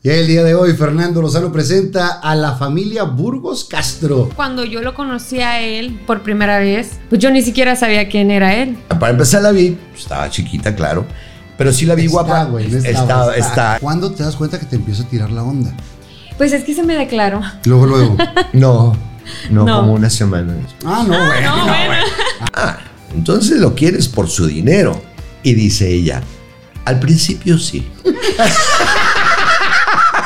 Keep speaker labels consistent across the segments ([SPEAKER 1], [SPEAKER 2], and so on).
[SPEAKER 1] Y el día de hoy Fernando Lozano presenta a la familia Burgos Castro.
[SPEAKER 2] Cuando yo lo conocí a él por primera vez, pues yo ni siquiera sabía quién era él.
[SPEAKER 3] Para empezar la vi, estaba chiquita, claro, pero sí la vi
[SPEAKER 1] Está,
[SPEAKER 3] guapa.
[SPEAKER 1] güey,
[SPEAKER 3] está, está,
[SPEAKER 1] está. ¿Cuándo te das cuenta que te empieza a tirar la onda?
[SPEAKER 2] Pues es que se me declaró.
[SPEAKER 1] Luego, luego.
[SPEAKER 3] No, no,
[SPEAKER 2] No.
[SPEAKER 3] como una semana.
[SPEAKER 1] Ah, no, güey.
[SPEAKER 2] No, bueno.
[SPEAKER 3] Ah, entonces lo quieres por su dinero. Y dice ella, al principio sí.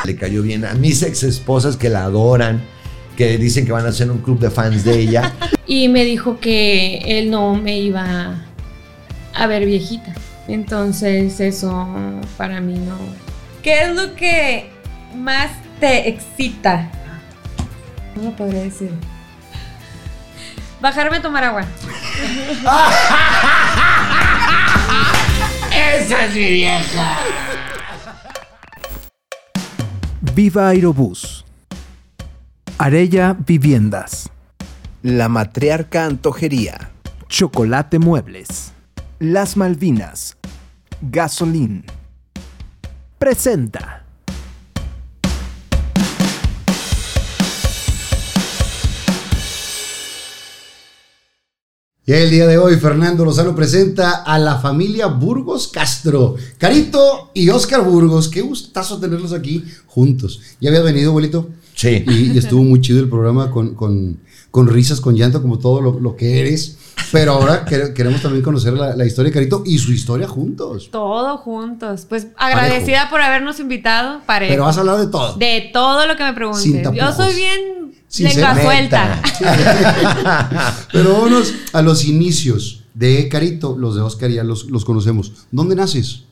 [SPEAKER 3] Le cayó bien a mis ex esposas que la adoran, que dicen que van a hacer un club de fans de ella.
[SPEAKER 2] Y me dijo que él no me iba a ver viejita. Entonces eso para mí no. ¿Qué es lo que más te excita? No lo podría decir. Bajarme a tomar agua.
[SPEAKER 4] Viva Aerobús. Arella Viviendas.
[SPEAKER 5] La Matriarca Antojería.
[SPEAKER 4] Chocolate Muebles. Las Malvinas. Gasolín. Presenta.
[SPEAKER 1] Y el día de hoy Fernando Lozano presenta a la familia Burgos Castro. Carito y Oscar Burgos. Qué gustazo tenerlos aquí juntos. ¿Ya había venido, abuelito?
[SPEAKER 3] Sí.
[SPEAKER 1] Y, y estuvo muy chido el programa con, con- con risas, con llanto, como todo lo, lo que eres. Pero ahora quere- queremos también conocer la, la historia de Carito y su historia juntos.
[SPEAKER 2] Todo juntos. Pues agradecida por habernos invitado. Parejo.
[SPEAKER 1] Pero vas a hablar de todo.
[SPEAKER 2] De todo lo que me preguntes.
[SPEAKER 1] Sin
[SPEAKER 2] Yo soy bien lengua
[SPEAKER 1] ser
[SPEAKER 2] suelta.
[SPEAKER 1] Pero vámonos a los inicios de Carito, los de Oscar ya los, los conocemos. ¿Dónde naces?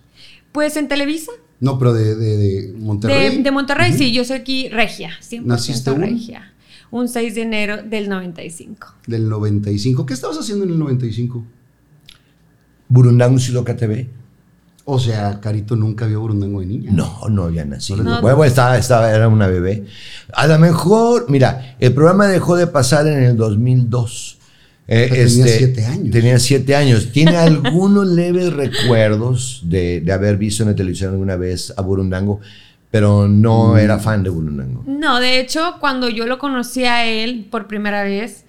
[SPEAKER 2] Pues en Televisa.
[SPEAKER 1] No, pero de, de, de Monterrey.
[SPEAKER 2] De, de Monterrey, sí, yo soy aquí regia, 100%
[SPEAKER 1] ¿Naciste
[SPEAKER 2] regia. Un 6 de enero del 95.
[SPEAKER 1] Del 95. ¿Qué estabas haciendo en el 95?
[SPEAKER 3] Burundanga Siloca TV.
[SPEAKER 1] O sea, Carito nunca vio Burundango de niña.
[SPEAKER 3] No, no había nacido.
[SPEAKER 2] No.
[SPEAKER 3] Bueno, estaba, estaba, era una bebé. A lo mejor, mira, el programa dejó de pasar en el 2002. Eh,
[SPEAKER 1] sea, tenía siete años.
[SPEAKER 3] Tenía siete años. Tiene algunos leves recuerdos de, de haber visto en la televisión alguna vez a Burundango, pero no
[SPEAKER 1] Mm.
[SPEAKER 3] era fan de Burundango.
[SPEAKER 2] No, de hecho, cuando yo lo conocí a él por primera vez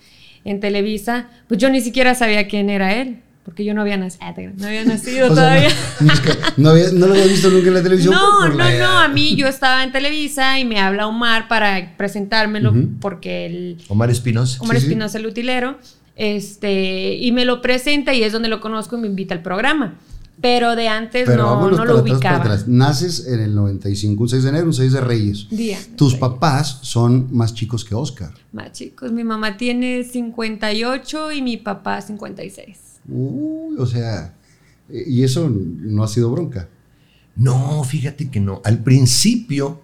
[SPEAKER 2] en Televisa, pues yo ni siquiera sabía quién era él, porque yo no había nacido, no había nacido
[SPEAKER 1] O sea,
[SPEAKER 2] todavía.
[SPEAKER 1] no, es que no, había- no lo había visto nunca en la televisión.
[SPEAKER 2] No,
[SPEAKER 1] por- por
[SPEAKER 2] no,
[SPEAKER 1] la
[SPEAKER 2] no, a mí yo estaba en Televisa y me habla Omar para presentármelo porque él,
[SPEAKER 3] Omar Espinosa.
[SPEAKER 2] Omar
[SPEAKER 1] Sí, sí.
[SPEAKER 2] Espinosa, el utilero, este, y me lo presenta y es donde lo conozco y me invita al programa. Pero de antes
[SPEAKER 1] Pero
[SPEAKER 2] no, lo ubicaba.
[SPEAKER 1] atrás. Naces en el 95, un 6 de enero, un 6 de Reyes.
[SPEAKER 2] Día.
[SPEAKER 1] Tus papás son más chicos que Oscar.
[SPEAKER 2] Más chicos, mi mamá tiene 58 y mi papá 56.
[SPEAKER 1] Uy, o sea, y eso no ha sido bronca.
[SPEAKER 3] No, fíjate que no. Al principio,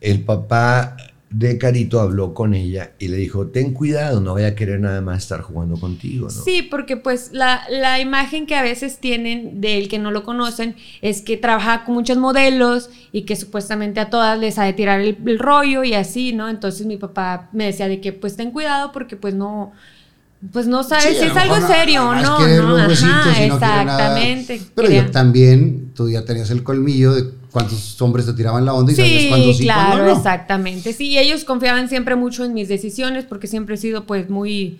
[SPEAKER 3] el papá de Carito habló con ella y le dijo, ten cuidado, no vaya a querer nada más estar jugando contigo, ¿no?
[SPEAKER 2] Sí, porque pues la, la imagen que a veces tienen del que no lo conocen es que trabaja con muchos modelos y que supuestamente a todas les ha de tirar el, el rollo y así, ¿no? Entonces mi papá me decía de que pues ten cuidado porque pues no, pues no sabes
[SPEAKER 1] Sí,
[SPEAKER 2] si es algo serio o no, ¿no? Ajá,
[SPEAKER 1] no nada.
[SPEAKER 2] exactamente.
[SPEAKER 1] Pero yo también, tú ya tenías el colmillo de cuántos hombres te tiraban la onda y sabías
[SPEAKER 2] Sí,
[SPEAKER 1] cuándo sí,
[SPEAKER 2] claro,
[SPEAKER 1] cuándo no.
[SPEAKER 2] exactamente. Sí, ellos confiaban siempre mucho en mis decisiones porque siempre he sido pues muy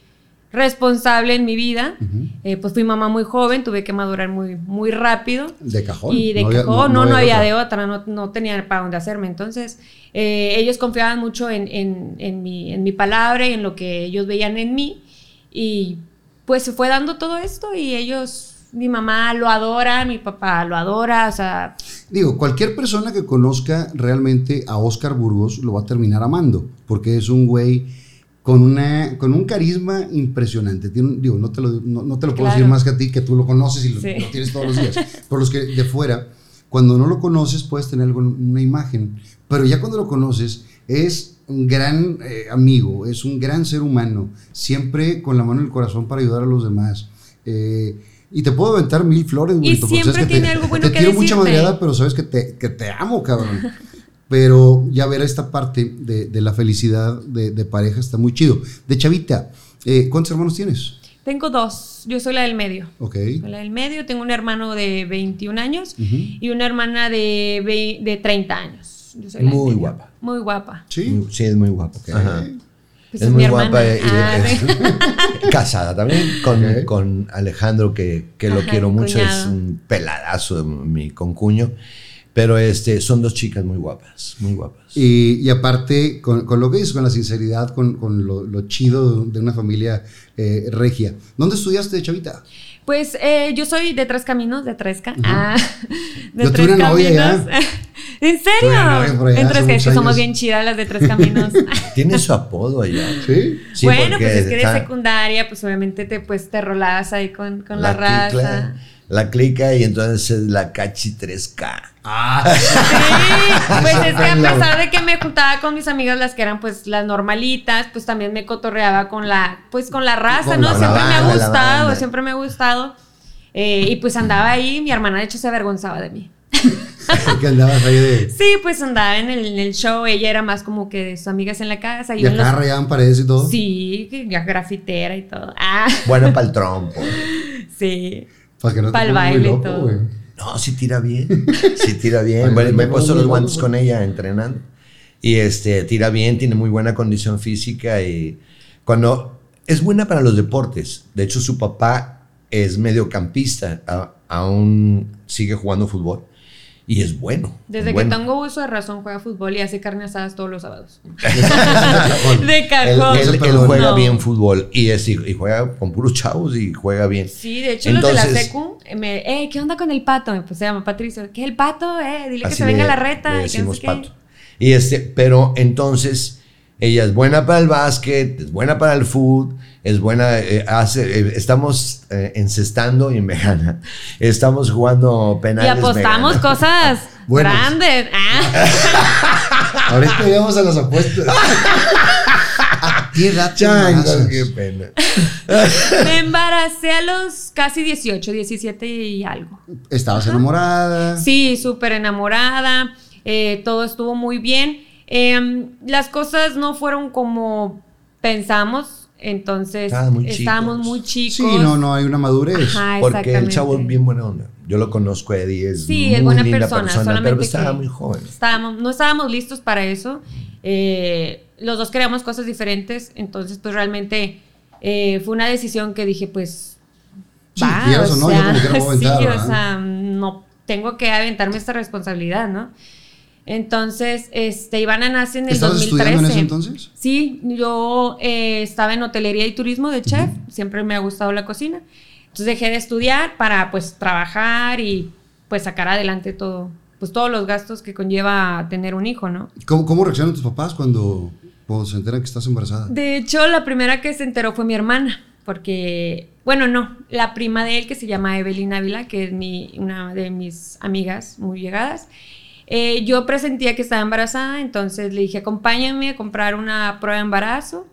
[SPEAKER 2] responsable en mi vida. Eh, pues fui mamá muy joven, tuve que madurar muy, muy rápido.
[SPEAKER 1] De cajón.
[SPEAKER 2] Y de
[SPEAKER 1] No había-
[SPEAKER 2] cajón, no, no, había
[SPEAKER 1] otra.
[SPEAKER 2] de otra, no, no tenía para dónde hacerme. Entonces, eh, ellos confiaban mucho en, en- en mi, en mi palabra y en lo que ellos veían en mí. Y pues se fue dando todo esto y ellos, mi mamá lo adora, mi papá lo adora, o sea,
[SPEAKER 1] Digo, cualquier persona que conozca realmente a Oscar Burgos lo va a terminar amando, porque es un güey con, una, con un carisma impresionante. Tiene digo, no te lo, no, no te lo puedo
[SPEAKER 2] Claro.
[SPEAKER 1] decir más que a ti, que tú lo conoces y lo,
[SPEAKER 2] Sí.
[SPEAKER 1] lo tienes todos los días. Por los que de fuera, cuando no lo conoces puedes tener una imagen, pero ya cuando lo conoces es un gran eh, amigo, es un gran ser humano, siempre con la mano en el corazón para ayudar a los demás. Eh, y te puedo aventar mil flores, porque
[SPEAKER 2] siempre
[SPEAKER 1] que
[SPEAKER 2] tiene
[SPEAKER 1] te,
[SPEAKER 2] algo bueno
[SPEAKER 1] te
[SPEAKER 2] que
[SPEAKER 1] tiro mucha madreada, pero sabes que te, que te amo, cabrón. Pero ya ver esta parte de, de la felicidad de, de pareja está muy chido. De Chavita, eh, ¿cuántos hermanos tienes?
[SPEAKER 2] tengo dos, yo soy la del medio.
[SPEAKER 1] Ok.
[SPEAKER 2] Soy La del medio, tengo un hermano de 21 años y una hermana de, de 30 años. Yo soy la
[SPEAKER 3] Muy guapa.
[SPEAKER 2] Muy guapa.
[SPEAKER 1] Sí.
[SPEAKER 3] Muy- Sí, es muy guapa.
[SPEAKER 1] Ajá.
[SPEAKER 2] Pues
[SPEAKER 3] es
[SPEAKER 2] es
[SPEAKER 3] muy
[SPEAKER 2] mi
[SPEAKER 3] guapa
[SPEAKER 2] hermana.
[SPEAKER 3] y-
[SPEAKER 2] Ah,
[SPEAKER 3] es- casada también con, con Alejandro, que, que lo quiero mucho, es un peladazo, mi concuño. Pero este, son dos chicas muy guapas, muy guapas.
[SPEAKER 1] Y, y aparte, con, con lo que dices, con la sinceridad, con, con lo, lo chido de una familia eh, regia. ¿Dónde estudiaste, Chavita?
[SPEAKER 2] Pues eh, yo soy de Tres Caminos, de Tresca. Ah, de
[SPEAKER 1] Yo tuve
[SPEAKER 2] Tres
[SPEAKER 1] una novia ya.
[SPEAKER 2] ¿En serio?
[SPEAKER 1] allá
[SPEAKER 2] En que somos bien chidas las de Tres Caminos.
[SPEAKER 3] Tiene su apodo allá.
[SPEAKER 1] Sí.
[SPEAKER 3] Sí,
[SPEAKER 2] bueno, pues es que de secundaria, pues obviamente te, pues, te rolabas ahí con, con la,
[SPEAKER 3] clicla-
[SPEAKER 2] raza.
[SPEAKER 3] La clica y entonces es la cachi 3K.
[SPEAKER 1] Ah,
[SPEAKER 2] Sí, pues es que a pesar de que me juntaba con mis amigas las que eran pues las normalitas, pues también me cotorreaba con la, pues con la raza,
[SPEAKER 1] Con
[SPEAKER 2] ¿no?
[SPEAKER 1] la
[SPEAKER 2] siempre me ha
[SPEAKER 3] la
[SPEAKER 2] gustado, siempre me ha gustado. Eh, y pues andaba ahí, mi hermana de hecho se avergonzaba de mí.
[SPEAKER 1] que andabas ahí de.
[SPEAKER 2] Sí, pues andaba en el, en el show, ella era más como que de sus amigas en la casa.
[SPEAKER 1] Y
[SPEAKER 2] en
[SPEAKER 1] acá
[SPEAKER 2] los-
[SPEAKER 1] rayaban paredes y todo.
[SPEAKER 2] Sí, grafitera y todo. Ah,
[SPEAKER 3] Bueno para el trompo.
[SPEAKER 2] sí.
[SPEAKER 1] Para que no te muy
[SPEAKER 2] baile y
[SPEAKER 1] loco,
[SPEAKER 2] todo.
[SPEAKER 1] güey.
[SPEAKER 3] No, sí tira bien. Sí tira bien. Bueno, me he puesto los guantes con ella entrenando. Y este, tira bien, tiene muy buena condición física y cuando es buena para los deportes. De hecho, su papá es mediocampista, a- aún sigue jugando fútbol y es bueno.
[SPEAKER 2] Desde
[SPEAKER 3] es
[SPEAKER 2] que
[SPEAKER 3] bueno.
[SPEAKER 2] tengo uso de razón juega fútbol y hace carne asadas todos los sábados. De
[SPEAKER 3] Él,
[SPEAKER 2] cajón.
[SPEAKER 3] él- él
[SPEAKER 1] Perdón.
[SPEAKER 3] juega
[SPEAKER 2] No.
[SPEAKER 3] bien fútbol y, es, y juega con puros chavos y juega bien.
[SPEAKER 2] Sí, de hecho los de la
[SPEAKER 3] Entonces-
[SPEAKER 2] secu, me, eh, ¿qué onda con el pato? Pues se llama Patricio. ¿Qué es el pato? Eh, dile que se venga
[SPEAKER 3] le-
[SPEAKER 2] la reta.
[SPEAKER 3] le
[SPEAKER 2] y que no sé
[SPEAKER 3] decimos
[SPEAKER 2] qué.
[SPEAKER 3] pato. Y este, pero entonces ella es buena para el básquet, es buena para el fútbol, es buena, eh, hace, eh, estamos eh, encestando y me gana. Estamos jugando
[SPEAKER 2] Y
[SPEAKER 3] penales. me
[SPEAKER 2] apostamos cosas grandes. Ah.
[SPEAKER 1] Ahorita llegamos a las apuestas. ¿A qué edad
[SPEAKER 3] qué pena.
[SPEAKER 2] Me embaracé a los casi 18, 17 y algo.
[SPEAKER 1] ¿Estabas enamorada?
[SPEAKER 2] Sí, súper enamorada. eh, todo estuvo muy bien. Em, las cosas no fueron como pensamos. Entonces
[SPEAKER 3] Estaban muy
[SPEAKER 2] estábamos
[SPEAKER 3] chicos.
[SPEAKER 2] muy chicos.
[SPEAKER 1] Sí, no, no hay una madurez.
[SPEAKER 2] Ajá,
[SPEAKER 3] Porque el chavo es bien buena onda. Yo lo conozco, Eddie, es
[SPEAKER 2] Sí,
[SPEAKER 3] muy
[SPEAKER 2] es buena
[SPEAKER 3] linda
[SPEAKER 2] persona,
[SPEAKER 3] persona,
[SPEAKER 2] solamente
[SPEAKER 3] pero estaba muy joven.
[SPEAKER 2] Estábamos, no estábamos listos para eso. Eh, los dos queríamos cosas diferentes, entonces pues realmente eh, fue una decisión que dije pues
[SPEAKER 1] Sí, o no, yo como a
[SPEAKER 2] sí, o sea, no tengo que aventarme esta responsabilidad, ¿no? Entonces, este, Ivana nace en el
[SPEAKER 1] ¿Estabas
[SPEAKER 2] 2013.
[SPEAKER 1] estudiando en ese entonces?
[SPEAKER 2] Sí, yo eh, estaba en hotelería y turismo de chef, siempre me ha gustado la cocina. Entonces dejé de estudiar para pues trabajar y pues sacar adelante todo, pues todos los gastos que conlleva tener un hijo, ¿no?
[SPEAKER 1] ¿Cómo, cómo reaccionan tus papás cuando, cuando se enteran que estás embarazada?
[SPEAKER 2] De hecho, la primera que se enteró fue mi hermana, porque, bueno, no, la prima de él que se llama Evelyn Ávila, que es mi, una de mis amigas muy llegadas. Eh, yo presentía que estaba embarazada, entonces le dije, acompáñame a comprar una prueba de embarazo.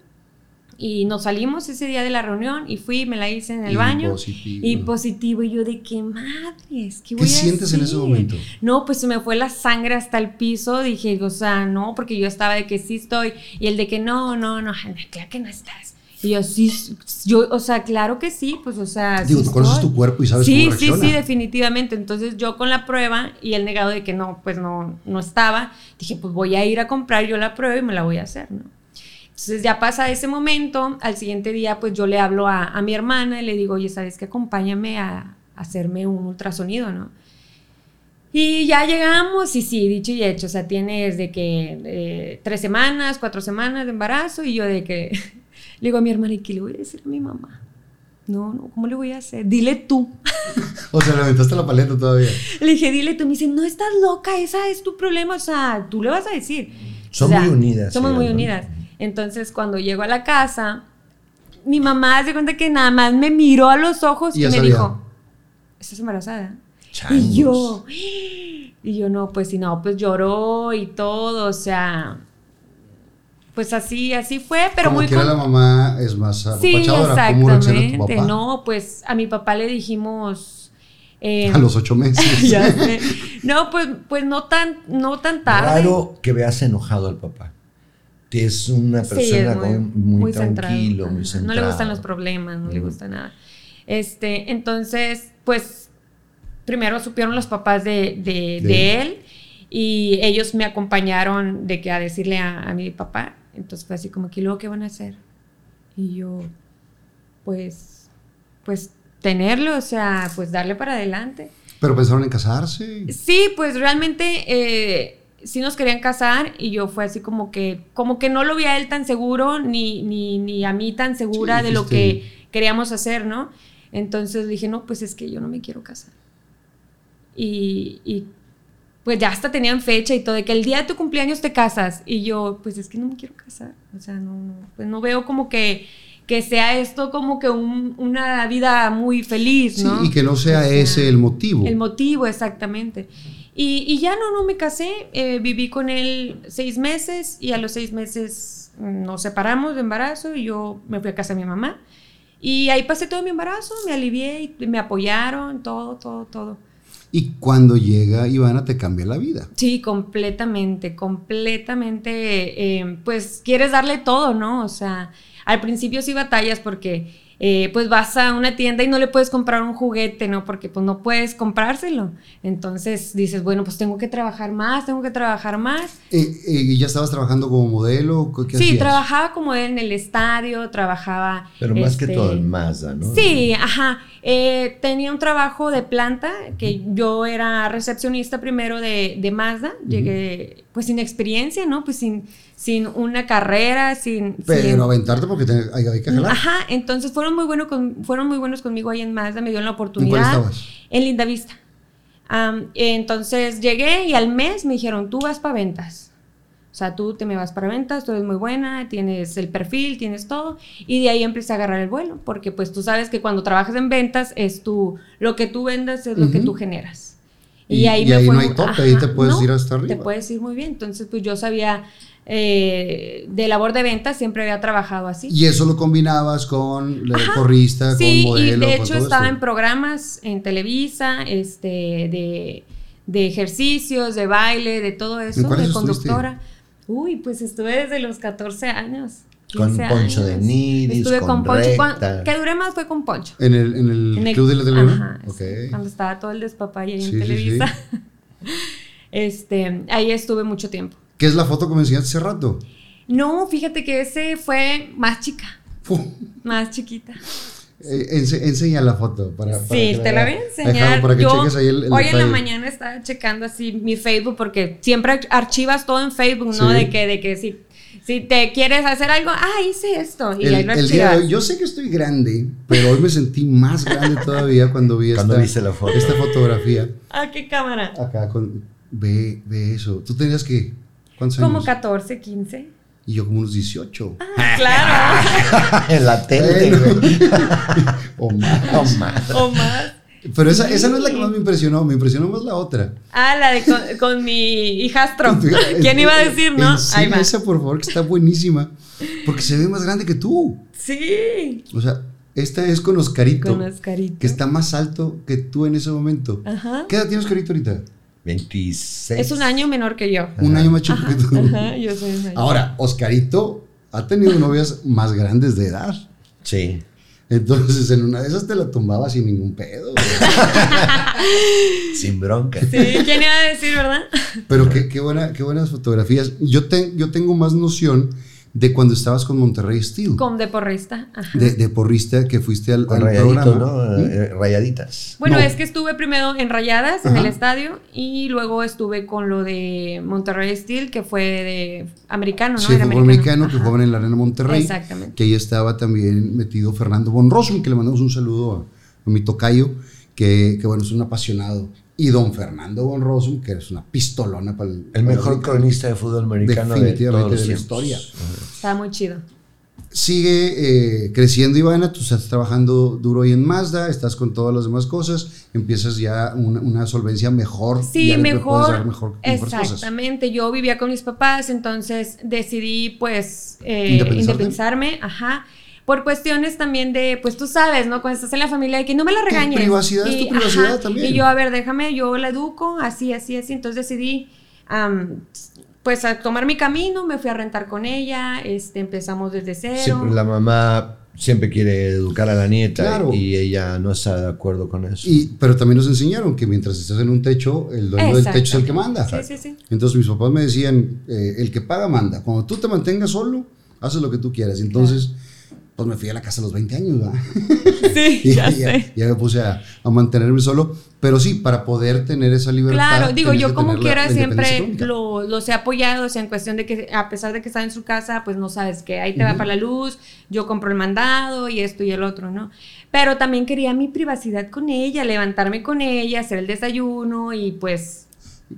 [SPEAKER 2] Y nos salimos ese día de la reunión y fui, me la hice en el
[SPEAKER 1] Y
[SPEAKER 2] baño.
[SPEAKER 1] positivo.
[SPEAKER 2] Y positivo. Y yo de qué madres, ¿qué
[SPEAKER 1] ¿Qué
[SPEAKER 2] voy a
[SPEAKER 1] sientes en ese
[SPEAKER 2] hacer?".
[SPEAKER 1] momento?
[SPEAKER 2] No, pues se me fue la sangre hasta el piso. Dije, o sea, no, porque yo estaba de que sí estoy. Y el de que no, no, no, Ana, claro que no estás. Y yo, sí, yo, o sea, claro que sí, pues, o sea.
[SPEAKER 1] Digo,
[SPEAKER 2] sí
[SPEAKER 1] tú conoces tu cuerpo y sabes
[SPEAKER 2] sí,
[SPEAKER 1] cómo
[SPEAKER 2] Sí,
[SPEAKER 1] reacciona.
[SPEAKER 2] sí, definitivamente. Entonces yo con la prueba y el negado de que no, pues no, no estaba, dije, pues voy a ir a comprar yo la prueba y me la voy a hacer, ¿no? Entonces ya pasa ese momento, al siguiente día pues yo le hablo a, a mi hermana y le digo, oye, ¿sabes qué? Acompáñame a, a hacerme un ultrasonido, ¿no? Y ya llegamos y sí, dicho y hecho, o sea, tiene desde que eh, tres semanas, cuatro semanas de embarazo y yo de que le digo a mi hermana, ¿y qué le voy a decir a mi mamá? No, no, ¿cómo le voy a hacer? Dile tú.
[SPEAKER 1] O sea, le aventaste la paleta todavía.
[SPEAKER 2] Le dije, dile tú. Me dice, no estás loca, esa es tu problema. O sea, tú le vas a decir.
[SPEAKER 3] Son
[SPEAKER 2] O sea,
[SPEAKER 3] muy unidas,
[SPEAKER 2] Somos muy unidas. Entonces, cuando llego a la casa, mi mamá se cuenta que nada más me miró a los ojos
[SPEAKER 1] Y
[SPEAKER 2] me
[SPEAKER 1] sabía.
[SPEAKER 2] dijo, ¿estás embarazada?
[SPEAKER 3] Changos.
[SPEAKER 2] Y yo, y yo no, pues si no, pues lloró y todo, o sea, pues así, así fue, pero
[SPEAKER 1] Como
[SPEAKER 2] muy
[SPEAKER 1] quiera
[SPEAKER 2] con-
[SPEAKER 1] la mamá es más
[SPEAKER 2] Sí,
[SPEAKER 1] apapachadora. ¿Cómo reacciona tu
[SPEAKER 2] exactamente.
[SPEAKER 1] papá?
[SPEAKER 2] No, pues a mi papá le dijimos. eh,
[SPEAKER 1] A los ocho meses.
[SPEAKER 2] ya sé. No, pues, pues no tan, no tan tarde.
[SPEAKER 3] Raro que veas enojado al papá. Es una
[SPEAKER 2] Sí,
[SPEAKER 3] persona
[SPEAKER 2] es muy,
[SPEAKER 3] muy,
[SPEAKER 2] muy
[SPEAKER 3] tranquilo, muy centrado.
[SPEAKER 2] No le gustan los problemas, no le gusta nada. Este, entonces, pues, primero supieron los papás de, de-
[SPEAKER 1] De
[SPEAKER 2] de él y ellos me acompañaron de que a decirle a, a mi papá. Entonces fue así como que, ¿y luego qué van a hacer? Y yo, pues, pues tenerlo, o sea, pues darle para adelante.
[SPEAKER 1] Pero pensaron en casarse.
[SPEAKER 2] Sí, pues realmente eh, sí nos querían casar y yo fue así como que, como que no lo vi a él tan seguro ni, ni, ni a mí tan segura
[SPEAKER 1] Sí,
[SPEAKER 2] de lo que queríamos hacer, ¿no? Entonces dije, no, pues es que yo no me quiero casar. Y, y, pues ya hasta tenían fecha y todo, de que el día de tu cumpleaños te casas. Y yo, pues es que no me quiero casar. O sea, no, no, pues no veo como que, que sea esto como que un- una vida muy feliz,
[SPEAKER 1] Sí,
[SPEAKER 2] ¿no?
[SPEAKER 1] y que no sea
[SPEAKER 2] O sea,
[SPEAKER 1] ese el motivo.
[SPEAKER 2] el motivo, exactamente. Y, y ya no, no me casé, eh, viví con él seis meses y a los seis meses mm, nos separamos de embarazo y yo me fui a casa de mi mamá. Y ahí pasé todo mi embarazo, me alivié y me apoyaron, todo, todo, todo.
[SPEAKER 1] Y cuando llega Ivana te cambia la vida.
[SPEAKER 2] Sí, completamente, completamente, eh, pues quieres darle todo, ¿no? O sea, al principio sí batallas porque eh, pues vas a una tienda y no le puedes comprar un juguete, ¿no? Porque pues no puedes comprárselo. Entonces dices, bueno, pues tengo que trabajar más, tengo que trabajar más.
[SPEAKER 1] Eh, eh, ¿y ¿Ya estabas trabajando como modelo? ¿Qué
[SPEAKER 2] Sí,
[SPEAKER 1] hacías?
[SPEAKER 2] trabajaba como en el estadio, trabajaba...
[SPEAKER 3] Pero más que
[SPEAKER 2] este,
[SPEAKER 3] todo en Mazda, ¿no?
[SPEAKER 2] Sí, ajá. Eh, tenía un trabajo de planta, que yo era recepcionista primero de, de Mazda. Llegué pues sin experiencia, ¿no? Pues sin, sin una carrera, sin...
[SPEAKER 1] Pero
[SPEAKER 2] sin-
[SPEAKER 1] aventarte porque te- hay, hay que jalar.
[SPEAKER 2] Ajá, entonces fueron muy, bueno con- fueron muy buenos conmigo ahí en Mazda, me dieron la
[SPEAKER 1] ¿En
[SPEAKER 2] oportunidad.
[SPEAKER 1] cuál estabas?
[SPEAKER 2] En Linda Vista. Am, entonces llegué y al mes me dijeron, tú vas para ventas. O sea, tú te me vas para ventas, tú eres muy buena, tienes el perfil, tienes todo. Y de ahí empecé a agarrar el vuelo, porque pues tú sabes que cuando trabajas en ventas es tú, lo que tú vendas es lo que tú generas.
[SPEAKER 1] Y- y ahí no hay tope, ahí te puedes ir hasta arriba.
[SPEAKER 2] Te puedes ir muy bien. Entonces, pues yo sabía eh, de labor de ventas, siempre había trabajado así.
[SPEAKER 1] Y eso lo combinabas con la porrista,
[SPEAKER 2] Sí,
[SPEAKER 1] con modelo.
[SPEAKER 2] y de hecho estaba
[SPEAKER 1] esto.
[SPEAKER 2] en programas en Televisa, este, de, de ejercicios, de baile, de todo eso, de
[SPEAKER 1] estuviste?
[SPEAKER 2] Uy, pues estuve desde los 14 años.
[SPEAKER 3] Con
[SPEAKER 2] 15
[SPEAKER 3] Poncho de. Nigris,
[SPEAKER 2] Estuve
[SPEAKER 3] con
[SPEAKER 2] con, Poncho.
[SPEAKER 3] Recta.
[SPEAKER 2] que duré más fue con Poncho.
[SPEAKER 1] En el, en el
[SPEAKER 2] En el-
[SPEAKER 1] Club de la Televisión.
[SPEAKER 2] Ajá, cuando estaba todo el despapalle ahí
[SPEAKER 1] Sí,
[SPEAKER 2] en
[SPEAKER 1] sí,
[SPEAKER 2] Televisa. Este, ahí estuve mucho tiempo.
[SPEAKER 1] ¿Qué es la foto que me enseñaste hace rato?
[SPEAKER 2] No, fíjate que ese fue más chica, más chiquita.
[SPEAKER 1] Eh, ense- enseña la foto. Para, para
[SPEAKER 2] Sí, te la voy a enseñar.
[SPEAKER 1] para que
[SPEAKER 2] Yo
[SPEAKER 1] cheques ahí el, el
[SPEAKER 2] hoy en la mañana estaba checando así mi Facebook porque siempre archivas todo en Facebook, ¿no?
[SPEAKER 1] Sí.
[SPEAKER 2] De que, de que si, si te quieres hacer algo, ah, hice esto. Y ahí
[SPEAKER 1] El,
[SPEAKER 2] lo
[SPEAKER 1] el día de
[SPEAKER 2] archivas.
[SPEAKER 1] hoy, yo sé que estoy grande, pero hoy me sentí más grande todavía cuando vi
[SPEAKER 3] Cuando
[SPEAKER 1] esta,
[SPEAKER 3] viste la foto.
[SPEAKER 1] esta fotografía.
[SPEAKER 2] Ah, qué cámara.
[SPEAKER 1] Acá con. Ve, ve eso. ¿Tú tenías que. ¿Cuántos
[SPEAKER 2] Como
[SPEAKER 1] años?
[SPEAKER 2] 14, 15.
[SPEAKER 1] Y yo como unos 18.
[SPEAKER 2] Ah, claro.
[SPEAKER 3] en la tele, güey.
[SPEAKER 1] o más.
[SPEAKER 3] No más.
[SPEAKER 2] o más.
[SPEAKER 1] Pero esa, esa no es la que más me impresionó. Me impresionó más la otra.
[SPEAKER 2] Ah, la de con, con mi hijastro. ¿Quién iba a decir, no? Ahí va.
[SPEAKER 1] esa, por favor, que está buenísima. Porque se ve más grande que tú.
[SPEAKER 2] Sí.
[SPEAKER 1] O sea, esta es con Oscarito.
[SPEAKER 2] Con Oscarito.
[SPEAKER 1] Que está más alto que tú en ese momento.
[SPEAKER 2] Ajá.
[SPEAKER 1] ¿Qué edad tiene Oscarito ahorita?
[SPEAKER 3] 26.
[SPEAKER 2] Es un año menor que yo.
[SPEAKER 1] Un año más chico que tú.
[SPEAKER 2] Ajá, yo soy un año.
[SPEAKER 1] Ahora, Oscarito ha tenido novias más grandes de edad.
[SPEAKER 3] Sí.
[SPEAKER 1] Entonces, en una de esas te la tumbaba sin ningún pedo.
[SPEAKER 3] Sin bronca.
[SPEAKER 2] Sí, ¿quién iba a decir, verdad?
[SPEAKER 1] Pero qué, qué, buena, qué buenas fotografías. Yo, te- yo tengo más noción de cuando estabas con Monterrey Steel.
[SPEAKER 2] Con de porrista. Ajá.
[SPEAKER 1] De, de porrista que fuiste al,
[SPEAKER 3] Con
[SPEAKER 1] al programa.
[SPEAKER 3] ¿no?
[SPEAKER 1] ¿Mm?
[SPEAKER 3] Eh, rayaditas.
[SPEAKER 2] Bueno,
[SPEAKER 1] No.
[SPEAKER 2] es que estuve primero en Rayadas, en el estadio, y luego estuve con lo de Monterrey Steel, que fue de americano, ¿no?
[SPEAKER 1] Sí,
[SPEAKER 2] Era
[SPEAKER 1] mexicano que jugaban en la Arena Monterrey.
[SPEAKER 2] Exactamente.
[SPEAKER 1] Que ahí estaba también metido Fernando Von Rossum, que le mandamos un saludo a, a mi tocayo, que, que bueno, es un apasionado. Y don Fernando Von Rossum, que es una pistolona para el.
[SPEAKER 3] El
[SPEAKER 1] para
[SPEAKER 3] mejor
[SPEAKER 1] el-
[SPEAKER 3] cronista de fútbol americano de
[SPEAKER 1] Definitivamente
[SPEAKER 3] todos los
[SPEAKER 1] de la historia.
[SPEAKER 2] Estaba muy chido.
[SPEAKER 1] Sigue eh, creciendo Ivana, tú estás trabajando duro hoy en Mazda, estás con todas las demás cosas, empiezas ya una, una solvencia mejor.
[SPEAKER 2] Sí,
[SPEAKER 1] ya
[SPEAKER 2] mejor.
[SPEAKER 1] dar mejor,
[SPEAKER 2] exactamente. Yo vivía con mis papás, entonces decidí, pues, eh, independizarme. Ajá. Por cuestiones también de, pues tú sabes, ¿no? Cuando estás en la familia, de que no me la regañes.
[SPEAKER 1] privacidad es tu privacidad también.
[SPEAKER 2] Y yo, a ver, déjame, yo la educo, así, así, así. Entonces decidí, am, pues, a tomar mi camino, me fui a rentar con ella, este, empezamos desde cero.
[SPEAKER 3] Siempre la mamá siempre quiere educar a la nieta
[SPEAKER 1] Claro.
[SPEAKER 3] y ella no está de acuerdo con eso.
[SPEAKER 1] Y, pero también nos enseñaron que mientras estás en un techo, el dueño del techo es el que manda.
[SPEAKER 2] Sí, sí, sí.
[SPEAKER 1] Entonces mis papás me decían, eh, el que paga manda. Cuando tú te mantengas solo, haces lo que tú quieras. Entonces, pues me fui a la casa a los 20 años, ¿verdad?
[SPEAKER 2] Sí,
[SPEAKER 1] y
[SPEAKER 2] ya
[SPEAKER 1] ya,
[SPEAKER 2] sé.
[SPEAKER 1] ya me puse a, a mantenerme solo. Pero sí, para poder tener esa libertad.
[SPEAKER 2] Claro, digo, yo como quiera siempre lo, los he apoyado, o sea, en cuestión de que a pesar de que está en su casa, pues no sabes que ahí te va para la luz, yo compro el mandado y esto y el otro, ¿no? Pero también quería mi privacidad con ella, levantarme con ella, hacer el desayuno y pues...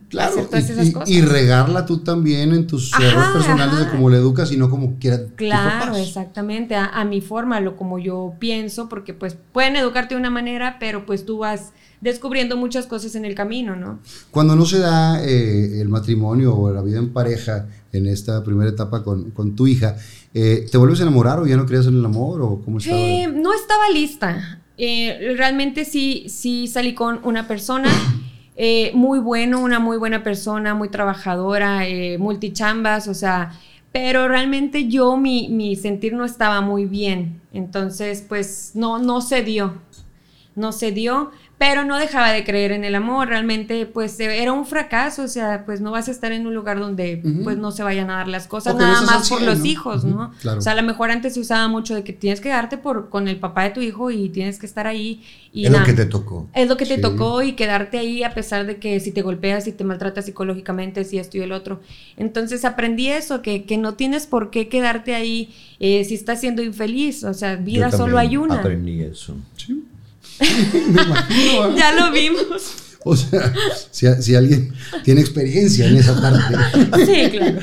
[SPEAKER 1] Claro,
[SPEAKER 2] hacer todas
[SPEAKER 1] y,
[SPEAKER 2] esas
[SPEAKER 1] y-
[SPEAKER 2] cosas.
[SPEAKER 1] y regarla tú también en tus errores personales de
[SPEAKER 2] ajá.
[SPEAKER 1] cómo le educas y no como quieran tus
[SPEAKER 2] Claro, exactamente, a, a mi forma, lo como yo pienso, porque pues pueden educarte de una manera, pero pues tú vas descubriendo muchas cosas en el camino, ¿no?
[SPEAKER 1] Cuando no se da eh, el matrimonio o la vida en pareja en esta primera etapa con, con tu hija, eh, ¿te vuelves a enamorar o ya no creías en el amor o cómo estaba?
[SPEAKER 2] Eh, no estaba lista. Realmente sí, sí salí con una persona eh, muy bueno, una muy buena persona, muy trabajadora, eh, multichambas, o sea, pero realmente yo mi, mi sentir no estaba muy bien. Entonces, pues no, no se dio. No se dio, pero no dejaba de creer en el amor. Realmente, pues eh, era un fracaso. O sea, pues no vas a estar en un lugar donde pues no se vayan a dar las cosas, nada más por
[SPEAKER 1] 100,
[SPEAKER 2] los
[SPEAKER 1] ¿no?
[SPEAKER 2] hijos, ¿no?
[SPEAKER 1] claro.
[SPEAKER 2] O sea, a lo mejor antes se usaba mucho de que tienes que quedarte por, con el papá de tu hijo y tienes que estar ahí. Y
[SPEAKER 3] es lo
[SPEAKER 2] nada.
[SPEAKER 3] que te tocó.
[SPEAKER 2] Es lo que te
[SPEAKER 1] Sí.
[SPEAKER 2] tocó y quedarte ahí a pesar de que si te golpeas, si te maltratas psicológicamente, si esto y el otro. Entonces aprendí eso, que, que no tienes por qué quedarte ahí eh, si estás siendo infeliz. O sea, vida
[SPEAKER 3] Yo
[SPEAKER 2] solo hay una.
[SPEAKER 3] Aprendí eso.
[SPEAKER 1] Sí. Me imagino, ¿eh?
[SPEAKER 2] ya lo vimos.
[SPEAKER 1] O sea, si, si alguien tiene experiencia en esa parte.
[SPEAKER 2] Sí, claro.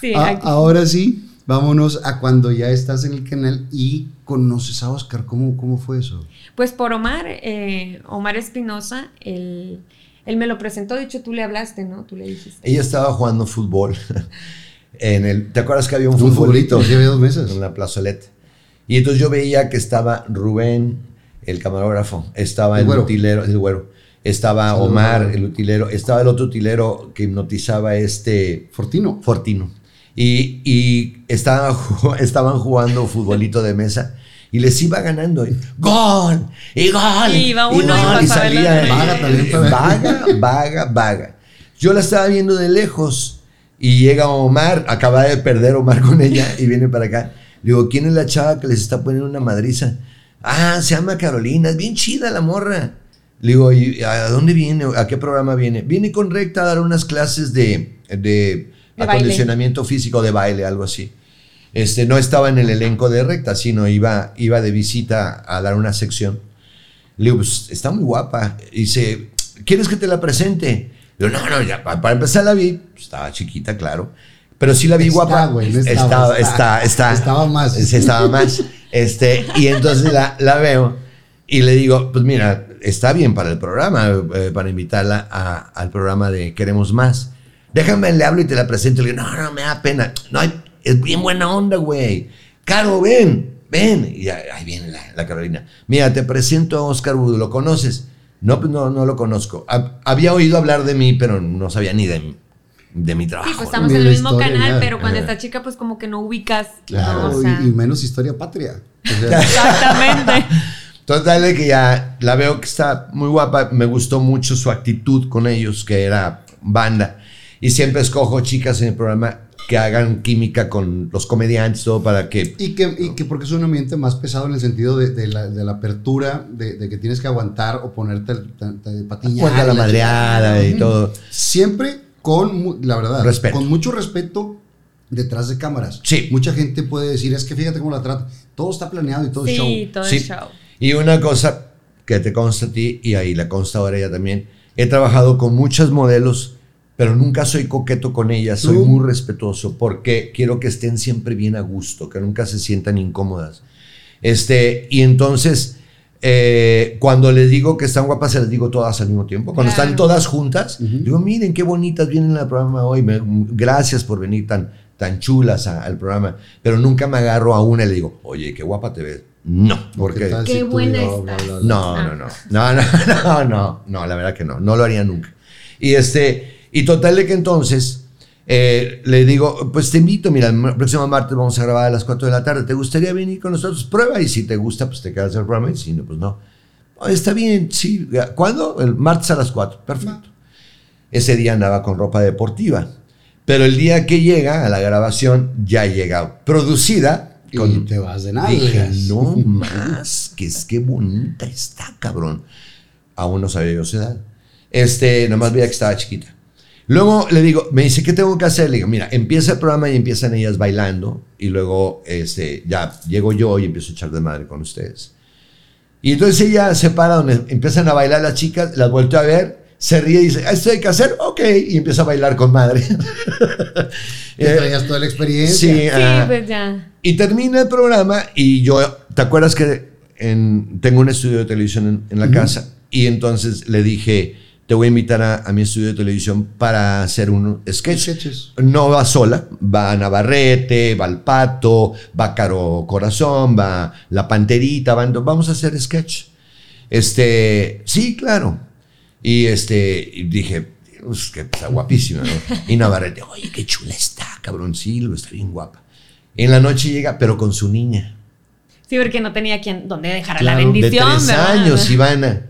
[SPEAKER 2] Sí,
[SPEAKER 1] Ah, ahora sí, vámonos a cuando ya estás en el canal y conoces a Oscar. ¿Cómo, cómo fue eso?
[SPEAKER 2] Pues por Omar, eh, Omar Espinosa, él, él me lo presentó. De hecho, tú le hablaste, ¿no? Tú le dijiste.
[SPEAKER 3] Ella estaba jugando fútbol. En el, ¿Te acuerdas que había un,
[SPEAKER 1] Un
[SPEAKER 3] futbolito?
[SPEAKER 1] había dos mesas.
[SPEAKER 3] En la plazoleta. Y entonces yo veía que estaba Rubén, el camarógrafo, estaba
[SPEAKER 1] El
[SPEAKER 3] el,
[SPEAKER 1] güero.
[SPEAKER 3] utilero, el güero, estaba Omar,
[SPEAKER 1] güero.
[SPEAKER 3] el utilero, estaba el otro utilero que hipnotizaba este
[SPEAKER 1] Fortino.
[SPEAKER 3] Fortino. Y, y estaban, estaban jugando futbolito de mesa y les iba ganando. y, ¡Gol! ¡Y gol!
[SPEAKER 2] Y iba uno y
[SPEAKER 3] gol",
[SPEAKER 2] el otro.
[SPEAKER 1] Vaga también.
[SPEAKER 3] Vaga, vaga, vaga. Yo la estaba viendo de lejos y llega Omar, acaba de perder Omar con ella y viene para acá. Digo, ¿quién es la chava que les está poniendo una madriza? Ah, se llama Carolina, es bien chida la morra. Le digo, ¿y a dónde viene? ¿A qué programa viene? Viene con Recta a dar unas clases de, de
[SPEAKER 2] De
[SPEAKER 3] acondicionamiento físico, de baile, algo así. Este, no estaba en el elenco de Recta, sino iba, iba de visita a dar una sección. Le digo, pues está muy guapa. Dice, ¿quieres que te la presente? Le digo, no, no, ya, pa- para empezar la vi, pues, estaba chiquita, claro. Pero sí la vi
[SPEAKER 1] Está,
[SPEAKER 3] guapa.
[SPEAKER 1] güey, no
[SPEAKER 3] estaba,
[SPEAKER 1] estaba,
[SPEAKER 3] está,
[SPEAKER 1] Estaba más.
[SPEAKER 3] Estaba más. Este, y entonces la, la veo y le digo, pues mira, está bien para el programa, eh, para invitarla al programa de Queremos Más. Déjame, le hablo y te la presento. Le digo, no, no, me da pena. No, es bien buena onda, güey. Caro, ven, ven. Y ahí viene la, la Carolina. Mira, te presento a Oscar Wood, ¿lo conoces? No, pues no, no lo conozco. Hab- Había oído hablar de mí, pero no sabía ni de, de mi trabajo.
[SPEAKER 2] Sí, pues
[SPEAKER 3] ¿no?
[SPEAKER 2] estamos
[SPEAKER 1] Ni
[SPEAKER 2] en el mismo
[SPEAKER 1] historia,
[SPEAKER 2] canal,
[SPEAKER 1] nada.
[SPEAKER 2] pero cuando
[SPEAKER 3] Ajá.
[SPEAKER 2] esta chica, pues como que no ubicas.
[SPEAKER 1] Claro,
[SPEAKER 2] ¿no? O sea,
[SPEAKER 1] y, y menos historia patria. O sea,
[SPEAKER 2] exactamente.
[SPEAKER 3] Total de que ya la veo que está muy guapa. Me gustó mucho su actitud con ellos, que era banda. Y siempre escojo chicas en el programa que hagan química con los comediantes, todo para que...
[SPEAKER 1] y, que, y que porque es un ambiente más pesado en el sentido de, de la, de la apertura, de, de que tienes que aguantar o ponerte de patiñar.
[SPEAKER 3] Cuenta la
[SPEAKER 1] la
[SPEAKER 3] madreada y todo.
[SPEAKER 1] Siempre con, la verdad,
[SPEAKER 3] Respeto.
[SPEAKER 1] con mucho respeto detrás de cámaras.
[SPEAKER 3] Sí.
[SPEAKER 1] Mucha gente puede decir, es que fíjate cómo la trata. Todo está planeado y todo es show.
[SPEAKER 2] Sí, todo
[SPEAKER 3] Sí.
[SPEAKER 2] el show.
[SPEAKER 3] Y una cosa que te consta a ti y ahí la consta ahora ella también. He trabajado con muchas modelos, pero nunca soy coqueto con ellas. Soy muy respetuoso porque quiero que estén siempre bien a gusto, que nunca se sientan incómodas. Este, y entonces, eh, cuando les digo que están guapas, se les digo todas al mismo tiempo. Cuando
[SPEAKER 2] Claro.
[SPEAKER 3] están todas juntas, digo, miren qué bonitas vienen al programa hoy. me- gracias por venir tan, tan chulas a- al programa. Pero nunca me agarro a una y le digo, oye, qué guapa te ves. No,
[SPEAKER 1] ¿Qué
[SPEAKER 3] porque...
[SPEAKER 2] Qué buena estás.
[SPEAKER 1] bla?
[SPEAKER 3] No,
[SPEAKER 2] Ah.
[SPEAKER 3] no, no, no, no, no, no, no, la verdad que no, no lo haría nunca. Y este, y total de que entonces, Eh, le digo, pues te invito, mira, el próximo martes vamos a grabar a las 4 de la tarde. ¿Te gustaría venir con nosotros? Prueba y si te gusta, pues te quedas el programa y si no, pues no. "Oh, está bien, sí. ¿Cuándo? El martes a las 4. Perfecto. Ese día andaba con ropa deportiva. Pero el día que llega a la grabación, ya llega producida.
[SPEAKER 1] Y
[SPEAKER 3] Con,
[SPEAKER 1] te vas de
[SPEAKER 3] Dije,
[SPEAKER 1] nalgas.
[SPEAKER 3] no más, que es que bonita está, cabrón. Aún no sabía yo su edad. Este, nomás veía que estaba chiquita. Luego le digo, me dice, ¿qué tengo que hacer? Le digo, mira, empieza el programa y empiezan ellas bailando. Y luego, este, ya llego yo y empiezo a echar de madre con ustedes. Y entonces ella se para donde empiezan a bailar las chicas, las volteo a ver, se ríe y dice, "Ah, ¿esto hay que hacer? Ok. Y empieza a bailar con madre. Eh,
[SPEAKER 1] traías toda la experiencia.
[SPEAKER 3] sí,
[SPEAKER 2] Sí,
[SPEAKER 3] ah,
[SPEAKER 2] pues ya.
[SPEAKER 3] y termina el programa y yo, ¿te acuerdas que en- tengo un estudio de televisión en, en la casa? Y entonces le dije, te voy a invitar a, a mi estudio de televisión para hacer un sketch.
[SPEAKER 1] Sketches.
[SPEAKER 3] No va sola, va Navarrete, va el Pato, va Caro Corazón, va La Panterita, van- vamos a hacer sketch. Este, sí, claro. Y este, y dije, "Pues, que está guapísima, ¿no? Y Navarrete, oye, qué chula está, cabrón, sí, lo está bien guapa. En la noche llega, pero con su niña,
[SPEAKER 2] Sí, porque no tenía quien donde dejar
[SPEAKER 1] Claro,
[SPEAKER 2] la
[SPEAKER 1] de
[SPEAKER 3] de
[SPEAKER 2] bendición.
[SPEAKER 3] tres
[SPEAKER 2] ¿verdad?
[SPEAKER 3] años, Ivana.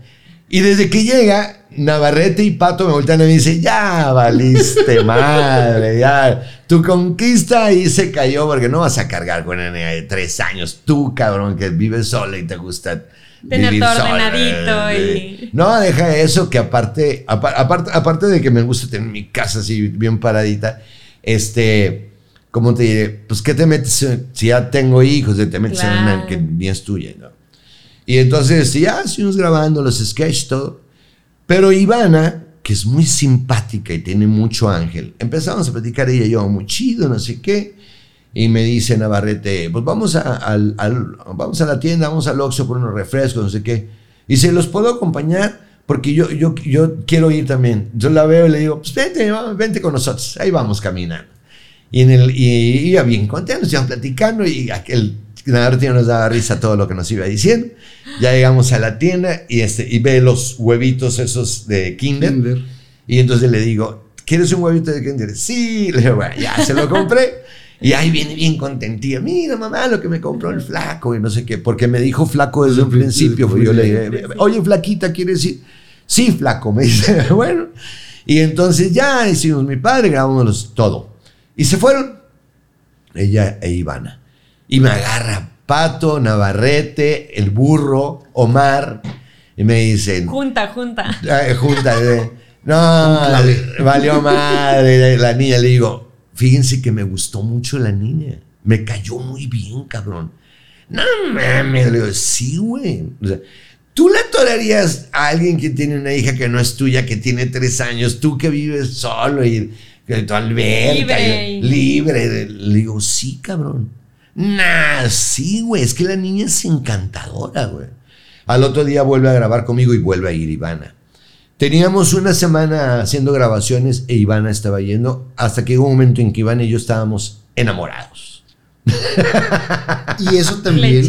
[SPEAKER 3] Y desde que llega, Navarrete y Pato me voltean y me dicen, ya valiste madre, ya. Tu conquista ahí se cayó porque no vas a cargar con una niña de tres años. Tú, cabrón, que vives sola y te gusta
[SPEAKER 2] Tener
[SPEAKER 3] vivir
[SPEAKER 2] todo
[SPEAKER 3] sola.
[SPEAKER 2] ordenadito y-
[SPEAKER 3] No, deja eso que aparte, apa- aparte, aparte de que me gusta tener mi casa así bien paradita, este... ¿Cómo te diré? Pues, ¿qué te metes? Si ya tengo hijos, te metes en una que ni es tuya, ¿no? Y entonces, ya seguimos grabando los sketches, todo. Pero Ivana, que es muy simpática y tiene mucho ángel, empezamos a platicar ella y yo, muy chido, no sé qué. Y me dice Navarrete, pues vamos a, al- al- vamos a la tienda, vamos al Oxxo por unos refrescos, no sé qué. Y se los puedo acompañar porque yo, yo, yo quiero ir también. Yo la veo y le digo, pues vente, vente con nosotros. Ahí vamos caminando. Y, en el, y iba bien contento, iban platicando y aquel Navarrete nos daba risa todo lo que nos iba diciendo. Ya llegamos a la tienda y, este, y ve los huevitos esos de Kinder.
[SPEAKER 1] Kinder.
[SPEAKER 3] Y entonces le digo, ¿quieres un huevito de Kinder? Sí, le digo, bueno, ya se lo compré. Y ahí viene bien contentía. Mira, mamá, lo que me compró el flaco y no sé qué. Porque me dijo flaco desde un principio.
[SPEAKER 1] principio.
[SPEAKER 3] Yo le dije, oye, flaquita, ¿quieres ir? Sí, flaco, me dice. Bueno. Y entonces ya hicimos mi padre, grabamos todo. Y se fueron ella e Ivana. Y me agarra Pato, Navarrete, el burro, Omar. Y me dicen,
[SPEAKER 2] Junta, junta.
[SPEAKER 3] eh, junta, eh, no, valió madre la niña. Le digo, fíjense que me gustó mucho la niña. Me cayó muy bien, cabrón. No mames, le digo, sí, güey. O sea, ¿Tú le atorarías a alguien que tiene una hija que no es tuya, que tiene tres años, tú que vives solo y que tu alberca,
[SPEAKER 2] Libre.
[SPEAKER 3] y- libre? Le digo, sí, cabrón. Nah, sí, güey, es que la niña es encantadora, güey. Al otro día vuelve a grabar conmigo y vuelve a ir Ivana. Teníamos una semana haciendo grabaciones e Ivana estaba yendo hasta que hubo un momento en que Ivana y yo estábamos enamorados.
[SPEAKER 1] Y eso también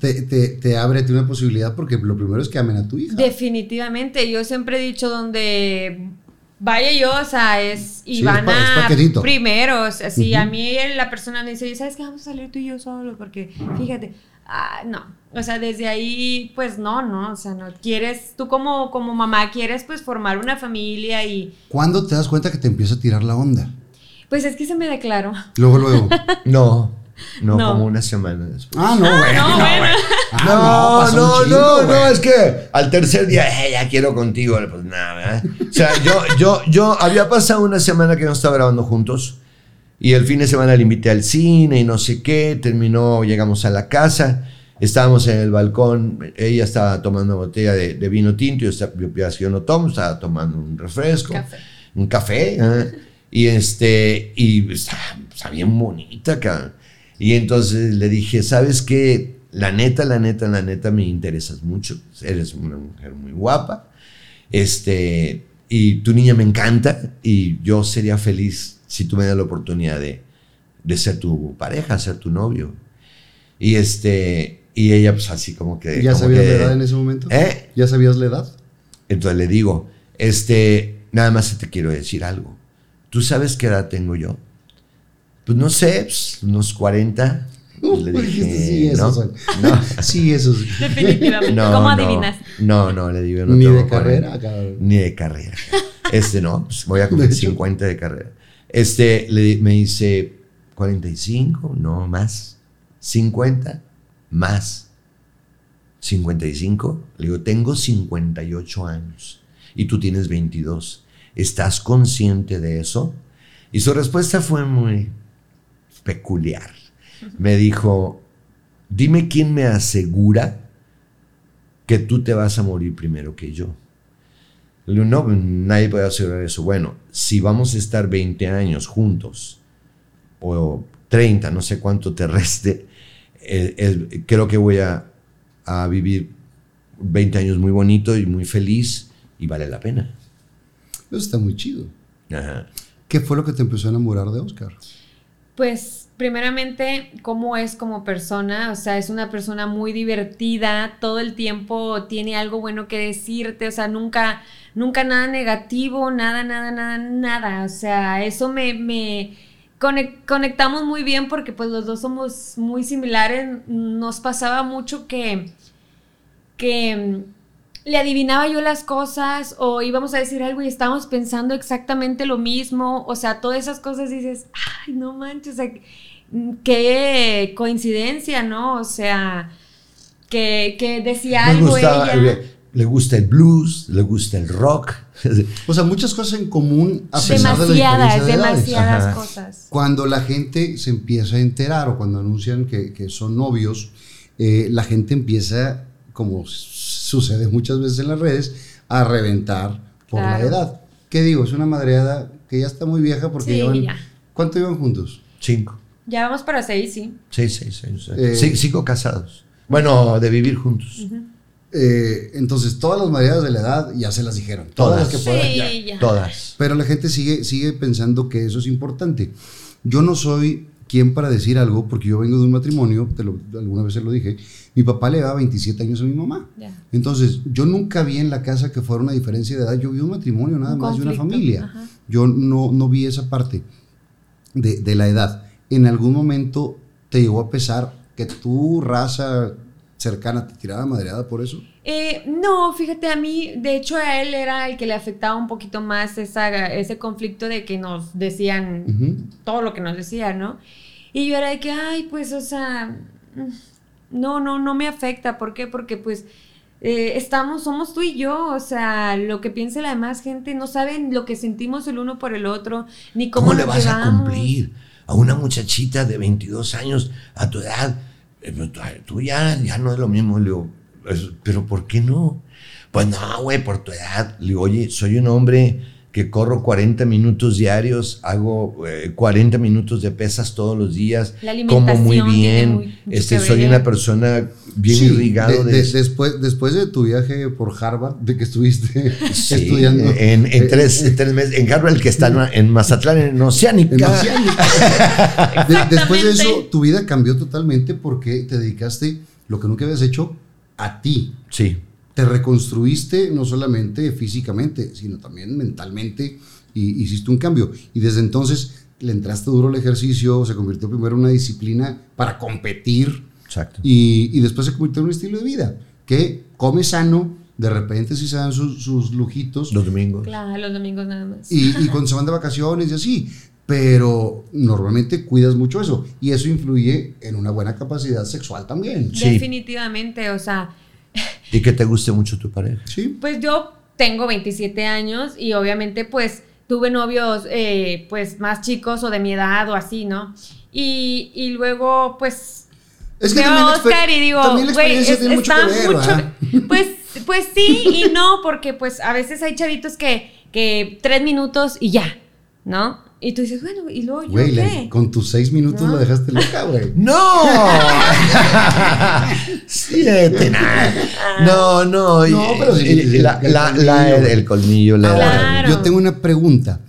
[SPEAKER 1] te, te, te abre a ti una posibilidad porque lo primero es que amen a tu hija.
[SPEAKER 2] Definitivamente, yo siempre he dicho donde vaya yo, o sea, es
[SPEAKER 1] es pa-
[SPEAKER 2] Ivana
[SPEAKER 1] es paquetito.
[SPEAKER 2] primero, o sea, si a mí la persona me dice, ¿sabes qué? Vamos a salir tú y yo solo, porque fíjate, ah, no, o sea, desde ahí, pues no, no, o sea, no, quieres, tú como, como mamá quieres pues formar una familia y
[SPEAKER 1] ¿Cuándo te das cuenta que te empieza a tirar la onda?
[SPEAKER 2] pues es que se me declaró.
[SPEAKER 1] Luego, luego.
[SPEAKER 3] No, no,
[SPEAKER 2] No.
[SPEAKER 3] como una semana después.
[SPEAKER 1] Ah, no, güey.
[SPEAKER 2] no, bueno.
[SPEAKER 1] Ah, pasó un
[SPEAKER 3] no,
[SPEAKER 1] chingo,
[SPEAKER 3] no, no, es que al tercer día, "Eh, ya quiero contigo, pues nada, ¿verdad? O sea, yo, yo, yo había pasado una semana que no estaba grabando juntos y el fin de semana le invité al cine y no sé qué, terminó, llegamos a la casa, estábamos en el balcón, ella estaba tomando una botella de, de vino tinto, yo, estaba- yo, yo, yo no tomo, estaba tomando un refresco,
[SPEAKER 2] Café.
[SPEAKER 3] un café, ¿eh? y este, y estaba bien bonita, cabrón. Y entonces le dije, ¿sabes qué? La neta, la neta, la neta, me interesas mucho. Eres una mujer muy guapa. Este, y tu niña me encanta. Y yo sería feliz si tú me das la oportunidad de, de ser tu pareja, ser tu novio. Y este, y ella, pues así como que.
[SPEAKER 1] ¿Ya
[SPEAKER 3] como
[SPEAKER 1] sabías
[SPEAKER 3] que-
[SPEAKER 1] la edad en ese momento?
[SPEAKER 3] ¿Eh?
[SPEAKER 1] ¿Ya sabías la edad?
[SPEAKER 3] Entonces le digo, este, nada más te quiero decir algo. Tú ¿tú sabes qué edad tengo yo? Pues no sé, pues, unos 40.
[SPEAKER 1] Uf,
[SPEAKER 3] le
[SPEAKER 1] dijiste,
[SPEAKER 3] dije,
[SPEAKER 1] sí, eso
[SPEAKER 3] ¿no?
[SPEAKER 1] soy.
[SPEAKER 3] No.
[SPEAKER 1] Sí, eso sí.
[SPEAKER 2] Definitivamente.
[SPEAKER 3] No,
[SPEAKER 2] ¿Cómo
[SPEAKER 3] no.
[SPEAKER 2] adivinas?
[SPEAKER 3] No, no, le digo, no
[SPEAKER 1] Ni de
[SPEAKER 3] 40.
[SPEAKER 1] carrera, cabrón.
[SPEAKER 3] Ni de carrera. Este no, pues voy a cumplir
[SPEAKER 1] De hecho.
[SPEAKER 3] 50 de carrera. Este le, me dice 45, no más. 50, más. 55. Le digo, tengo 58 años y tú tienes 22. ¿Estás consciente de eso? Y su respuesta fue muy peculiar. Me dijo, dime quién me asegura que tú te vas a morir primero que yo. No, nadie puede asegurar eso. Bueno, si vamos a estar 20 años juntos, o 30, no sé cuánto te reste, eh, eh, creo que voy a, a vivir 20 años muy bonito y muy feliz y vale la pena.
[SPEAKER 1] Eso está muy chido.
[SPEAKER 3] Ajá.
[SPEAKER 1] ¿Qué fue lo que te empezó a enamorar de Oscar?
[SPEAKER 2] Pues primeramente, cómo es como persona, o sea, es una persona muy divertida, todo el tiempo tiene algo bueno que decirte, o sea, nunca, nunca nada negativo, nada, nada, nada, nada, o sea, eso me, me conec- conectamos muy bien porque pues los dos somos muy similares, nos pasaba mucho que, que le adivinaba yo las cosas o íbamos a decir algo y estábamos pensando exactamente lo mismo, o sea, todas esas cosas dices, ay, no manches, o sea, qué coincidencia, ¿no? O sea, que, que decía
[SPEAKER 3] Me
[SPEAKER 2] algo ella.
[SPEAKER 3] le, le gusta el blues, le gusta el rock.
[SPEAKER 1] O sea, muchas cosas en común a pesar de la
[SPEAKER 2] Demasiadas,
[SPEAKER 1] de edades.
[SPEAKER 2] demasiadas
[SPEAKER 3] Ajá.
[SPEAKER 2] cosas.
[SPEAKER 1] Cuando la gente se empieza a enterar o cuando anuncian que, que son novios, eh, la gente empieza, como sucede muchas veces en las redes, a reventar por la edad. ¿Qué digo? Es una madreada que ya está muy vieja porque
[SPEAKER 2] Sí,
[SPEAKER 1] llevan...
[SPEAKER 2] ya.
[SPEAKER 1] ¿Cuánto llevan juntos?
[SPEAKER 3] Cinco.
[SPEAKER 2] Ya vamos para seis, sí.
[SPEAKER 3] Seis, seis, seis. seis.
[SPEAKER 1] Eh,
[SPEAKER 3] Sí, cinco casados. Bueno, de vivir juntos.
[SPEAKER 1] Eh, entonces, todas las madreadas de la edad ya se las dijeron. Todas,
[SPEAKER 3] Todas.
[SPEAKER 1] las que puedan.
[SPEAKER 2] Sí,
[SPEAKER 1] ya.
[SPEAKER 2] ya.
[SPEAKER 3] Todas.
[SPEAKER 1] Pero la gente sigue, sigue pensando que eso es importante. Yo no soy quien para decir algo, porque yo vengo de un matrimonio, te lo, alguna vez se lo dije, mi papá le daba 27 años a mi mamá. Entonces, yo nunca vi en la casa que fuera una diferencia de edad, yo vi un matrimonio nada
[SPEAKER 2] Un
[SPEAKER 1] más de una familia.
[SPEAKER 2] ajá.
[SPEAKER 1] Yo no, no vi esa parte de, de la edad. ¿En algún momento te llegó a pesar que tu raza cercana te tiraba madreada por eso?
[SPEAKER 2] Eh, no, fíjate, a mí, de hecho, a él era el que le afectaba un poquito más esa, ese conflicto de que nos decían todo lo que nos decían, ¿no? Y yo era de que, ay, pues, o sea, mm, no, no, no me afecta. ¿Por qué? Porque, pues, eh, estamos, somos tú y yo, o sea, lo que piense la demás gente, no saben lo que sentimos el uno por el otro, ni cómo,
[SPEAKER 3] ¿Cómo, le vas a cumplir a una muchachita de 22 años a tu edad? Eh, pues, tú- ya, ya no es lo mismo. Le digo, "Pues, ¿pero por qué no? Pues no, güey, por tu edad. Le digo, oye, soy un hombre que corro 40 minutos diarios, hago eh, 40 minutos de pesas todos los días,
[SPEAKER 2] La
[SPEAKER 3] como muy bien,
[SPEAKER 2] muy-
[SPEAKER 3] este, soy
[SPEAKER 2] ver.
[SPEAKER 3] una persona bien
[SPEAKER 1] Sí,
[SPEAKER 3] irrigado
[SPEAKER 1] de-
[SPEAKER 3] de,
[SPEAKER 1] de- después, después de tu viaje por Harvard, de que estuviste
[SPEAKER 3] Sí,
[SPEAKER 1] estudiando.
[SPEAKER 3] en, en
[SPEAKER 1] eh,
[SPEAKER 3] tres, en tres meses, en Harvard, el que está en, en Mazatlán, en Oceánica.
[SPEAKER 1] en Oceánica. De- después de eso, tu vida cambió totalmente porque te dedicaste lo que nunca habías hecho a ti.
[SPEAKER 3] Sí,
[SPEAKER 1] Te reconstruiste no solamente físicamente, sino también mentalmente y hiciste un cambio. Y desde entonces le entraste duro al ejercicio, se convirtió primero en una disciplina para competir
[SPEAKER 3] exacto.
[SPEAKER 1] y, y después se convirtió en un estilo de vida que come sano, de repente sí se dan sus, sus lujitos
[SPEAKER 3] Los domingos.
[SPEAKER 2] Claro, los domingos nada más.
[SPEAKER 1] y, y cuando se van de vacaciones y así. Pero normalmente cuidas mucho eso y eso influye en una buena capacidad sexual también.
[SPEAKER 3] Sí.
[SPEAKER 2] Definitivamente, o sea,
[SPEAKER 3] Y que te guste mucho tu pareja.
[SPEAKER 1] Sí.
[SPEAKER 2] Pues yo tengo 27 años y obviamente pues tuve novios eh, pues más chicos o de mi edad o así, ¿no? Y, y luego pues
[SPEAKER 1] Es que
[SPEAKER 2] veo
[SPEAKER 1] también
[SPEAKER 2] a Oscar y digo, güey, es-
[SPEAKER 1] tiene mucho
[SPEAKER 2] está
[SPEAKER 1] que ver,
[SPEAKER 2] mucho... Pues, pues sí y no, porque pues a veces hay chavitos que, que tres minutos y ya, ¿no? Y tú dices, bueno, ¿y luego yo
[SPEAKER 1] Güey,
[SPEAKER 2] qué?
[SPEAKER 1] con tus seis minutos
[SPEAKER 2] No.
[SPEAKER 1] la dejaste loca, güey.
[SPEAKER 3] ¡No! Siete. No, no.
[SPEAKER 1] No, pero sí,
[SPEAKER 3] la-
[SPEAKER 1] el
[SPEAKER 3] la-
[SPEAKER 1] colmillo.
[SPEAKER 3] la- el colmillo. la-
[SPEAKER 1] Ahora,
[SPEAKER 2] Claro.
[SPEAKER 1] yo tengo una pregunta,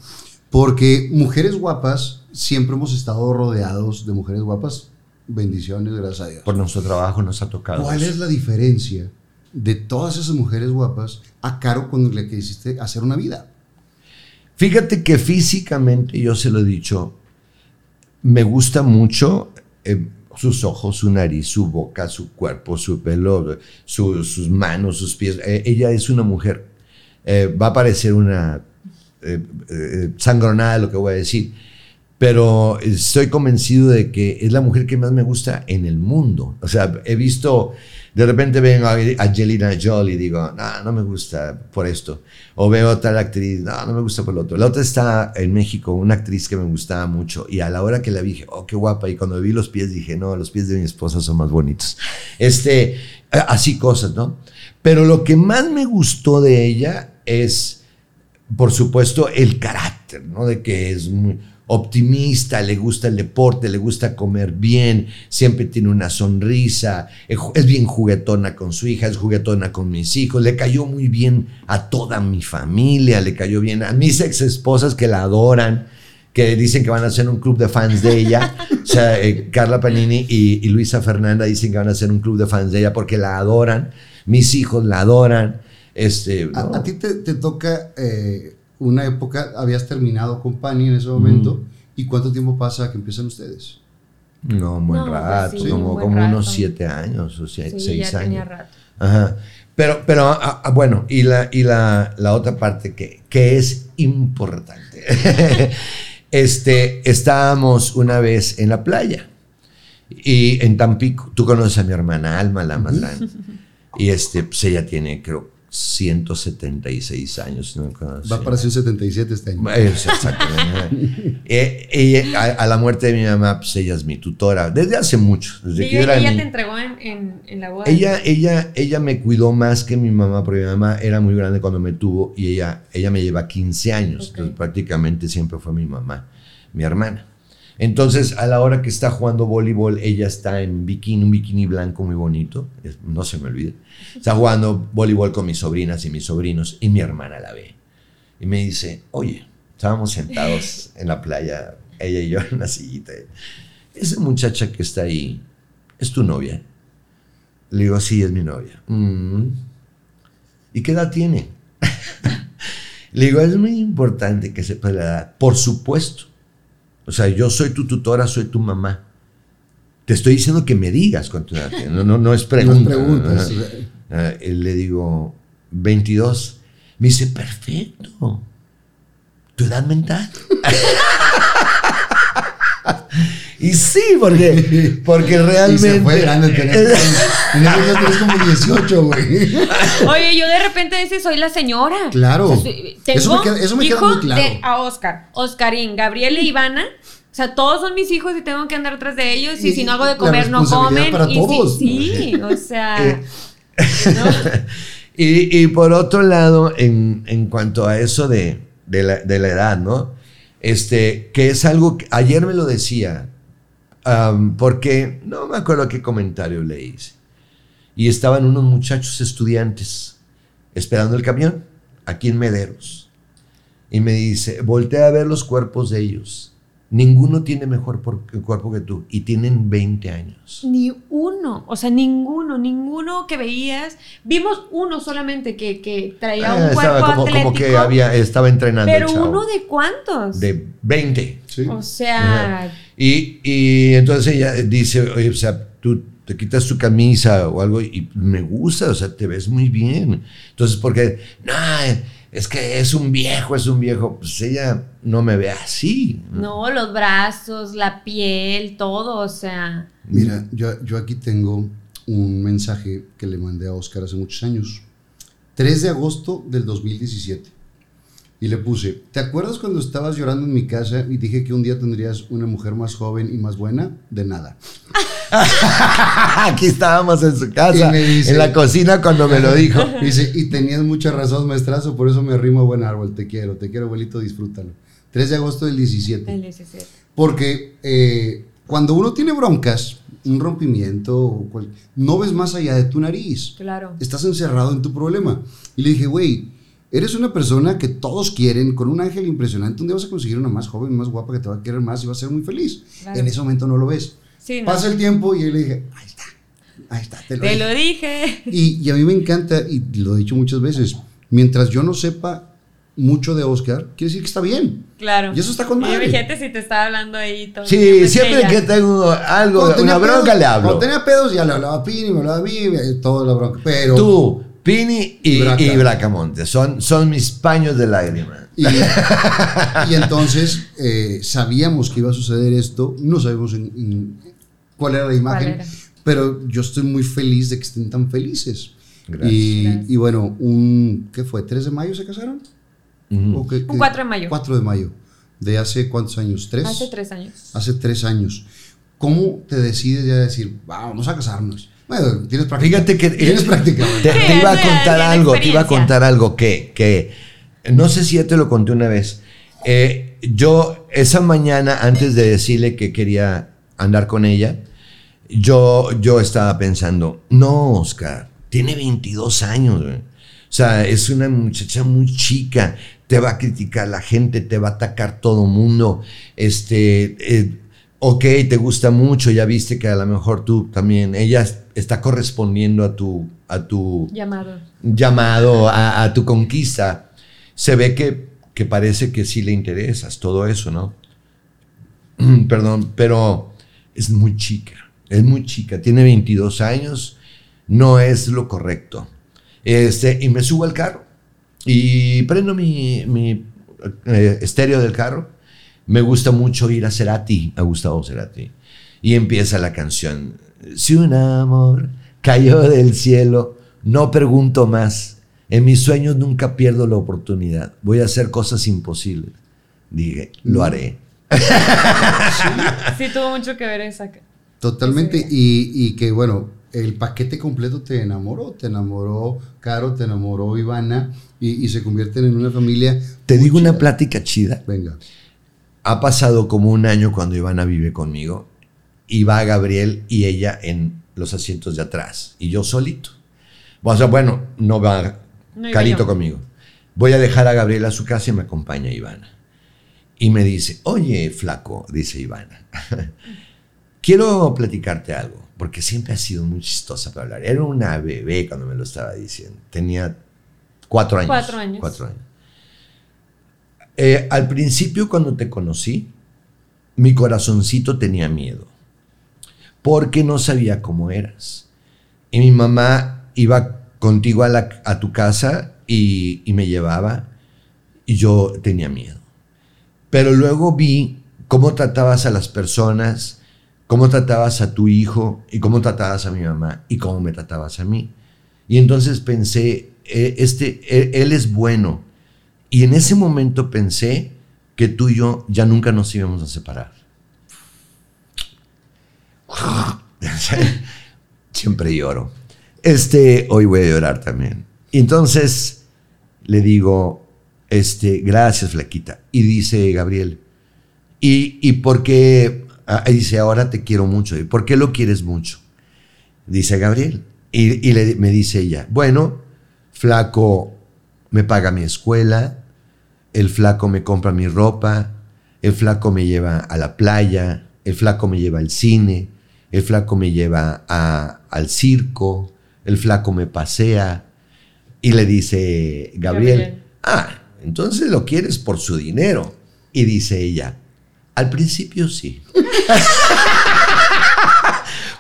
[SPEAKER 1] porque mujeres guapas, siempre hemos estado rodeados de mujeres guapas. Bendiciones, gracias a Dios.
[SPEAKER 3] Por nuestro trabajo nos ha tocado.
[SPEAKER 1] ¿Cuál es la diferencia de todas esas mujeres guapas a Caro con la que hiciste hacer una vida?
[SPEAKER 3] Fíjate que físicamente, yo se lo he dicho, me gusta mucho eh, sus ojos, su nariz, su boca, su cuerpo, su pelo, su- sus manos, sus pies. Eh, ella es una mujer. Eh, va a parecer una sangronada lo que voy a decir, pero estoy convencido de que es la mujer que más me gusta en el mundo. O sea, he visto, de repente ven a Angelina Jolie y digo, no, no me gusta por esto. O veo a tal actriz, no, no me gusta por lo otro. La otra está en México, una actriz que me gustaba mucho. Y a la hora que la vi, dije, oh, qué guapa. Y cuando vi los pies, dije, no, los pies de mi esposa son más bonitos. Este, eh, así cosas, ¿no? Pero lo que más me gustó de ella es por supuesto, el carácter, ¿no? De que es muy optimista, le gusta el deporte, le gusta comer bien, siempre tiene una sonrisa, es ju- es bien juguetona con su hija, es juguetona con mis hijos, le cayó muy bien a toda mi familia, le cayó bien a mis ex esposas que la adoran, que dicen que van a hacer un club de fans de ella. O sea, eh, Carla Panini y, y Luisa Fernanda dicen que van a hacer un club de fans de ella porque la adoran, mis hijos la adoran. Este,
[SPEAKER 1] a ti te, te toca eh, una época, habías terminado con Pani en ese momento. ¿Y cuánto tiempo pasa que empiezan ustedes?
[SPEAKER 3] No, un buen
[SPEAKER 2] No, pues
[SPEAKER 3] rato,
[SPEAKER 2] sí,
[SPEAKER 3] como,
[SPEAKER 2] un buen
[SPEAKER 3] como unos siete años o
[SPEAKER 2] Sí,
[SPEAKER 3] seis
[SPEAKER 2] ya tenía
[SPEAKER 3] años.
[SPEAKER 2] rato.
[SPEAKER 3] Ajá. Pero, pero ah, ah, bueno, y la, y la, la otra parte que, que es importante. este, estábamos una vez en la playa y en Tampico. Tú conoces a mi hermana Alma, la más grande. Y este, pues ella tiene, creo, 176 años. ¿no?
[SPEAKER 1] Va para ser 77 este año.
[SPEAKER 3] Es, exactamente. Eh, ella, a, a la muerte de mi mamá, pues ella es mi tutora, desde hace mucho, desde
[SPEAKER 2] Sí,
[SPEAKER 3] que
[SPEAKER 2] ella
[SPEAKER 3] niño.
[SPEAKER 2] te entregó en, en, en la boda.
[SPEAKER 3] Ella, ella, ella me cuidó más que mi mamá, porque mi mamá era muy grande cuando me tuvo y ella, ella me lleva 15 años, entonces prácticamente siempre fue mi mamá, mi hermana. Entonces, a la hora que está jugando voleibol, ella está en bikini, un bikini blanco muy bonito, es- no se me olvide. Está jugando voleibol con mis sobrinas y mis sobrinos y mi hermana la ve. Y me dice, oye, estábamos sentados en la playa, ella y yo en una sillita. Esa muchacha que está ahí, ¿es tu novia? Le digo, sí, es mi novia. "Mm. ¿Y qué edad tiene? Le digo, es muy importante que sepas la edad. Por supuesto. O sea, yo soy tu tutora, soy tu mamá. Te estoy diciendo que me digas cuánto edad tiene. No, no, no es pregunta.
[SPEAKER 1] No es pregunta,
[SPEAKER 3] Ah, y le digo, 22. Me dice, perfecto. Tu edad mental. y sí, porque, porque
[SPEAKER 1] Y
[SPEAKER 3] realmente.
[SPEAKER 1] se fue grande. tenés- como 18, güey.
[SPEAKER 2] Oye, yo de repente dice soy la señora.
[SPEAKER 1] Claro.
[SPEAKER 2] O sea, sí, tengo
[SPEAKER 1] Eso me queda- eso me queda
[SPEAKER 2] hijo
[SPEAKER 1] muy claro.
[SPEAKER 2] de a Oscar, Oscarín, Gabriel e Ivana. O sea, todos son mis hijos y tengo que andar atrás de ellos. Y,
[SPEAKER 1] Y
[SPEAKER 2] si no hago de comer, no comen.
[SPEAKER 1] para
[SPEAKER 2] y
[SPEAKER 1] todos.
[SPEAKER 2] sí, o sea.
[SPEAKER 3] Eh,
[SPEAKER 2] ¿no?
[SPEAKER 3] Y, y por otro lado, en, en cuanto a eso de, de la, de la edad, ¿no? Este, que es algo que ayer me lo decía, porque no me acuerdo qué comentario le hice. Y estaban unos muchachos estudiantes esperando el camión aquí en Mederos. Y me dice, voltea a ver los cuerpos de ellos. Ninguno tiene mejor por- cuerpo que tú y tienen 20 años.
[SPEAKER 2] Ni uno, o sea, ninguno, ninguno que veías. Vimos uno solamente que, que traía
[SPEAKER 3] Ah,
[SPEAKER 2] un cuerpo
[SPEAKER 3] estaba como,
[SPEAKER 2] atlético.
[SPEAKER 3] como que había, estaba entrenando.
[SPEAKER 2] pero
[SPEAKER 3] chavo.
[SPEAKER 2] uno de cuántos?
[SPEAKER 3] de 20.
[SPEAKER 1] Sí.
[SPEAKER 2] O sea.
[SPEAKER 3] Y, y entonces ella dice, oye, o sea, tú te quitas tu camisa o algo y me gusta, o sea, te ves muy bien. Entonces, porque, no, es que es un viejo, es un viejo, pues ella no me ve así.
[SPEAKER 2] no, los brazos, la piel, todo, o sea.
[SPEAKER 1] Mira, yo, yo aquí tengo un mensaje que le mandé a Oscar hace muchos años. 3 de agosto del 2017. Y le puse, ¿te acuerdas cuando estabas llorando en mi casa y dije que un día tendrías una mujer más joven y más buena? De nada.
[SPEAKER 3] Aquí estábamos en su casa,
[SPEAKER 1] dice-
[SPEAKER 3] en la cocina cuando me lo dijo.
[SPEAKER 1] Dice, y tenías mucha razón, maestrazo, por eso me arrimo a buen árbol. Te quiero, te quiero, abuelito, disfrútalo. 3 de agosto del 17.
[SPEAKER 2] El 17.
[SPEAKER 1] Porque eh, cuando uno tiene broncas, un rompimiento, o cual- no ves más allá de tu nariz.
[SPEAKER 2] Claro.
[SPEAKER 1] Estás encerrado en tu problema. Y le dije, güey, eres una persona que todos quieren, con un ángel impresionante. Un día vas a conseguir una más joven, más guapa, que te va a querer más y va a ser muy feliz.
[SPEAKER 2] Claro.
[SPEAKER 1] En ese momento no lo ves.
[SPEAKER 2] Sí, no.
[SPEAKER 1] Pasa el tiempo y yo le dije, ahí está, ahí está, te lo
[SPEAKER 2] Te
[SPEAKER 1] dije".
[SPEAKER 2] lo dije.
[SPEAKER 1] Y, y a mí me encanta, y lo he dicho muchas veces, mientras yo no sepa mucho de Oscar, quiere decir que está bien.
[SPEAKER 2] Claro.
[SPEAKER 1] Y eso está con
[SPEAKER 2] Y
[SPEAKER 1] madre.
[SPEAKER 2] Imagínate si te estaba hablando ahí todo. el
[SPEAKER 3] Sí,
[SPEAKER 2] tiempo,
[SPEAKER 3] siempre que tengo algo,
[SPEAKER 1] Cuando
[SPEAKER 3] una bronca
[SPEAKER 1] pedos-
[SPEAKER 3] le hablo.
[SPEAKER 1] Cuando tenía pedos ya le hablaba a Pini, me hablaba a mí, toda la bronca. Pero.
[SPEAKER 3] Tú, Pini y,
[SPEAKER 1] Y Braca.
[SPEAKER 3] y Bracamonte. Son, son mis paños de lágrimas.
[SPEAKER 1] Y, y entonces eh, sabíamos que iba a suceder esto, no sabemos en- en cuál era la imagen,
[SPEAKER 2] era?
[SPEAKER 1] pero yo estoy muy feliz de que estén tan felices.
[SPEAKER 3] Gracias.
[SPEAKER 1] Y,
[SPEAKER 2] Gracias.
[SPEAKER 1] y bueno, un, ¿qué fue? ¿3 de mayo se casaron?
[SPEAKER 3] Ujú.
[SPEAKER 1] ¿O qué-
[SPEAKER 2] Un
[SPEAKER 1] qué?
[SPEAKER 2] 4 de mayo.
[SPEAKER 1] 4 de mayo. ¿De hace cuántos años? ¿Tres?
[SPEAKER 2] Hace tres años.
[SPEAKER 1] Hace tres años. ¿Cómo te decides ya decir, "Va, vamos a casarnos? Bueno, tienes práctica.
[SPEAKER 3] Fíjate que
[SPEAKER 1] Tienes práctica. güey.
[SPEAKER 3] te,
[SPEAKER 2] Sí,
[SPEAKER 3] te iba a contar algo, te iba a contar algo que, que no sé si ya te lo conté una vez. Eh, yo esa mañana antes de decirle que quería andar con ella, yo, yo estaba pensando, no, Oscar, tiene 22 años, güey. O sea, es una muchacha muy chica, te va a criticar la gente, te va a atacar todo mundo. Este, eh, ok, te gusta mucho, ya viste que a lo mejor tú también, ella está correspondiendo a tu, a tu
[SPEAKER 2] Llamado.
[SPEAKER 3] llamado, a, a tu conquista. Se ve que, que parece que sí le interesas, todo eso, ¿no? Perdón, pero es muy chica, es muy chica, tiene 22 años, no es lo correcto. Este, y me subo al carro y prendo mi, mi eh, estéreo del carro. Me gusta mucho ir a Cerati, a Gustavo Cerati. Y empieza la canción. Si un amor cayó del cielo, no pregunto más. En mis sueños nunca pierdo la oportunidad. Voy a hacer cosas imposibles. Dije, lo haré.
[SPEAKER 2] Sí, tuvo mucho que ver esa.
[SPEAKER 1] Totalmente. Y, y que bueno, el paquete completo te enamoró. Te enamoró Caro, te enamoró Ivana y, y se convierten en una familia.
[SPEAKER 3] Te digo una plática chida.
[SPEAKER 1] Venga.
[SPEAKER 3] Ha pasado como un año cuando Ivana vive conmigo y va Gabriel y ella en los asientos de atrás y yo solito. O sea, bueno, no va
[SPEAKER 2] No
[SPEAKER 3] Carito
[SPEAKER 2] yo.
[SPEAKER 3] conmigo. Voy a dejar a Gabriel a su casa y me acompaña Ivana. Y me dice, oye, flaco, dice Ivana, quiero platicarte algo, porque siempre ha sido muy chistosa para hablar. Era una bebé cuando me lo estaba diciendo. Tenía cuatro años.
[SPEAKER 2] Cuatro años.
[SPEAKER 3] Cuatro años. Eh, al principio, cuando te conocí, mi corazoncito tenía miedo, porque no sabía cómo eras. Y mi mamá iba contigo a, la- a tu casa y, y me llevaba, y yo tenía miedo. Pero luego vi cómo tratabas a las personas, cómo tratabas a tu hijo, y cómo tratabas a mi mamá, y cómo me tratabas a mí. Y entonces pensé, eh, este, él- es bueno. Y en ese momento pensé que tú y yo ya nunca nos íbamos a separar. Siempre lloro. Este, hoy voy a llorar también. Y entonces le digo, este, gracias, flaquita. Y dice Gabriel, ¿y, y por qué? Ah, y dice, ahora te quiero mucho. ¿Y por qué lo quieres mucho? Dice Gabriel. Y, y le- me dice ella, bueno, flaco me paga mi escuela, el flaco me compra mi ropa, el flaco me lleva a la playa, el flaco me lleva al cine, el flaco me lleva a- al circo, el flaco me pasea. Y le dice Gabriel,
[SPEAKER 2] Gabriel.
[SPEAKER 3] ah, entonces lo quieres por su dinero. Y dice ella, al principio sí.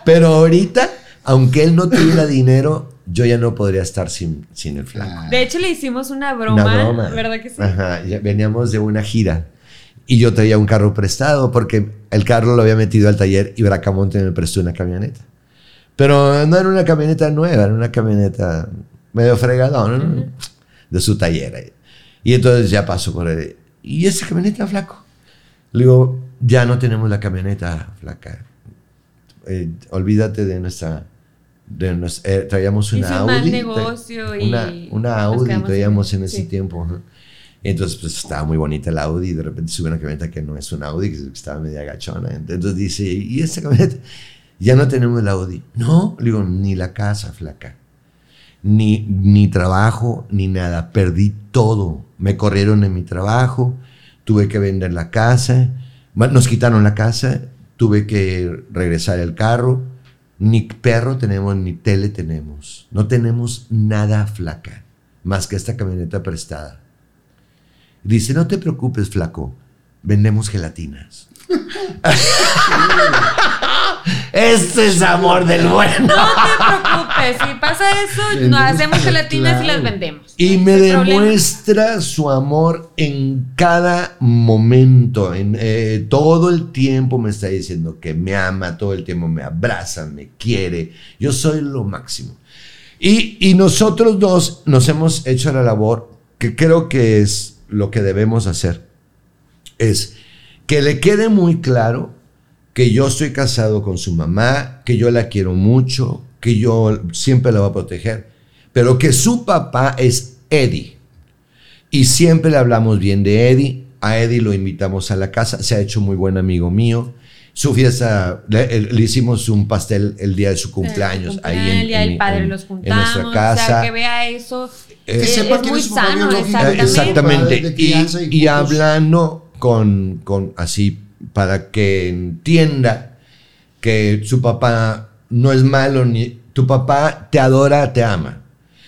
[SPEAKER 3] Pero ahorita, aunque él no tuviera dinero, yo ya no podría estar sin, sin el flaco.
[SPEAKER 2] De hecho, le hicimos una broma.
[SPEAKER 3] Una broma.
[SPEAKER 2] ¿Verdad que sí?
[SPEAKER 3] Ajá, veníamos de una gira y yo traía un carro prestado porque el carro lo había metido al taller y Bracamonte me prestó una camioneta. Pero no era una camioneta nueva, era una camioneta medio fregadona, ¿no? de su taller. Y entonces ya pasó por él. ¿Y esa camioneta, flaco? Le digo, ya no tenemos la camioneta, flaca. Eh, olvídate de nuestra... De nues- eh, traíamos una
[SPEAKER 2] Hizo un
[SPEAKER 3] Audi.
[SPEAKER 2] mal
[SPEAKER 3] tra-
[SPEAKER 2] negocio y
[SPEAKER 3] una, una
[SPEAKER 2] nos
[SPEAKER 3] Audi traíamos en ese
[SPEAKER 2] sí.
[SPEAKER 3] tiempo. entonces, pues estaba muy bonita la Audi y de repente sube una camioneta que no es una Audi, que estaba media gachona. Entonces dice, ¿y esa camioneta? Ya no tenemos la Audi. No, le digo, ni la casa, flaca. Ni, ni trabajo, ni nada. Perdí todo. Me corrieron en mi trabajo, tuve que vender la casa, nos quitaron la casa, tuve que regresar el carro. Ni perro tenemos, ni tele tenemos. No tenemos nada flaca, más que esta camioneta prestada. Dice, no te preocupes, flaco, vendemos gelatinas. este es amor del bueno.
[SPEAKER 2] No te preocupes, si pasa eso, nos
[SPEAKER 1] Vendemos
[SPEAKER 2] hacemos gelatinas y las vendemos.
[SPEAKER 3] Y
[SPEAKER 2] No
[SPEAKER 3] me
[SPEAKER 2] problema.
[SPEAKER 3] demuestra su amor en cada momento, en eh, todo el tiempo me está diciendo que me ama, todo el tiempo me abraza, me quiere. Yo soy lo máximo. Y, y nosotros dos nos hemos hecho la labor que creo que es lo que debemos hacer. Es que le quede muy claro que yo estoy casado con su mamá, que yo la quiero mucho, que yo siempre la voy a proteger, pero que su papá es Eddie. Y siempre le hablamos bien de Eddie. A Eddie lo invitamos a la casa, se ha hecho muy buen amigo mío. Su fiesta, le, le hicimos un pastel el día de su cumpleaños, ahí en,
[SPEAKER 2] el día
[SPEAKER 3] en
[SPEAKER 2] del padre
[SPEAKER 3] en-
[SPEAKER 2] los
[SPEAKER 3] en
[SPEAKER 2] juntamos.
[SPEAKER 3] nuestra
[SPEAKER 2] O
[SPEAKER 3] casa.
[SPEAKER 2] sea, que vea eso.
[SPEAKER 3] Eh,
[SPEAKER 1] Que
[SPEAKER 2] es-
[SPEAKER 1] sepa
[SPEAKER 2] es muy sano, exactamente.
[SPEAKER 3] Exactamente. Y,
[SPEAKER 1] y
[SPEAKER 3] hablando con, con así, para que entienda que su papá no es malo, ni tu papá te adora, te ama.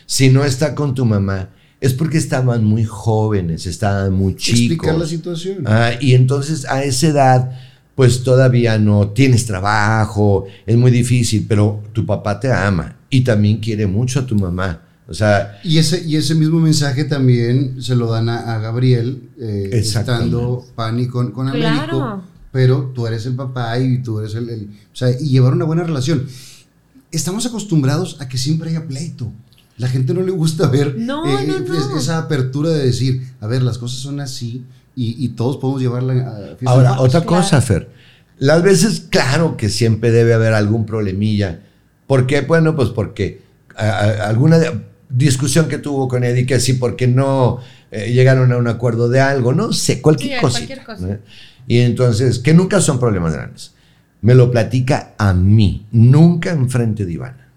[SPEAKER 3] Si no está con tu mamá, es porque estaban muy jóvenes, estaban muy
[SPEAKER 1] Explicar la
[SPEAKER 3] chicos.
[SPEAKER 1] situación.
[SPEAKER 3] Ah, y entonces a esa edad, pues todavía no tienes trabajo, es muy difícil, pero tu papá te ama y también quiere mucho a tu mamá. O sea,
[SPEAKER 1] Y ese, y ese mismo mensaje también se lo dan a, a Gabriel, eh, estando Pani con, con Américo.
[SPEAKER 2] Claro.
[SPEAKER 1] Pero tú eres el papá y tú eres el, el- O sea, y llevar una buena relación. Estamos acostumbrados a que siempre haya pleito. La gente no le gusta ver
[SPEAKER 2] No,
[SPEAKER 1] eh,
[SPEAKER 2] no,
[SPEAKER 1] es-
[SPEAKER 2] no.
[SPEAKER 1] esa apertura de decir, a ver, las cosas son así y, y todos podemos llevarla a
[SPEAKER 3] Ahora, otra
[SPEAKER 2] claro.
[SPEAKER 3] cosa, Fer. Las veces, claro que siempre debe haber algún problemilla. ¿Por qué? Bueno, pues porque a- a- alguna de- discusión que tuvo con Eddie, que sí, porque no eh, llegaron a un acuerdo de algo, no sé, cualquier
[SPEAKER 2] Sí,
[SPEAKER 3] cosita.
[SPEAKER 2] cualquier cosa.
[SPEAKER 3] ¿no? Y entonces, que nunca son problemas grandes. Me lo platica a mí, nunca enfrente de Ivana.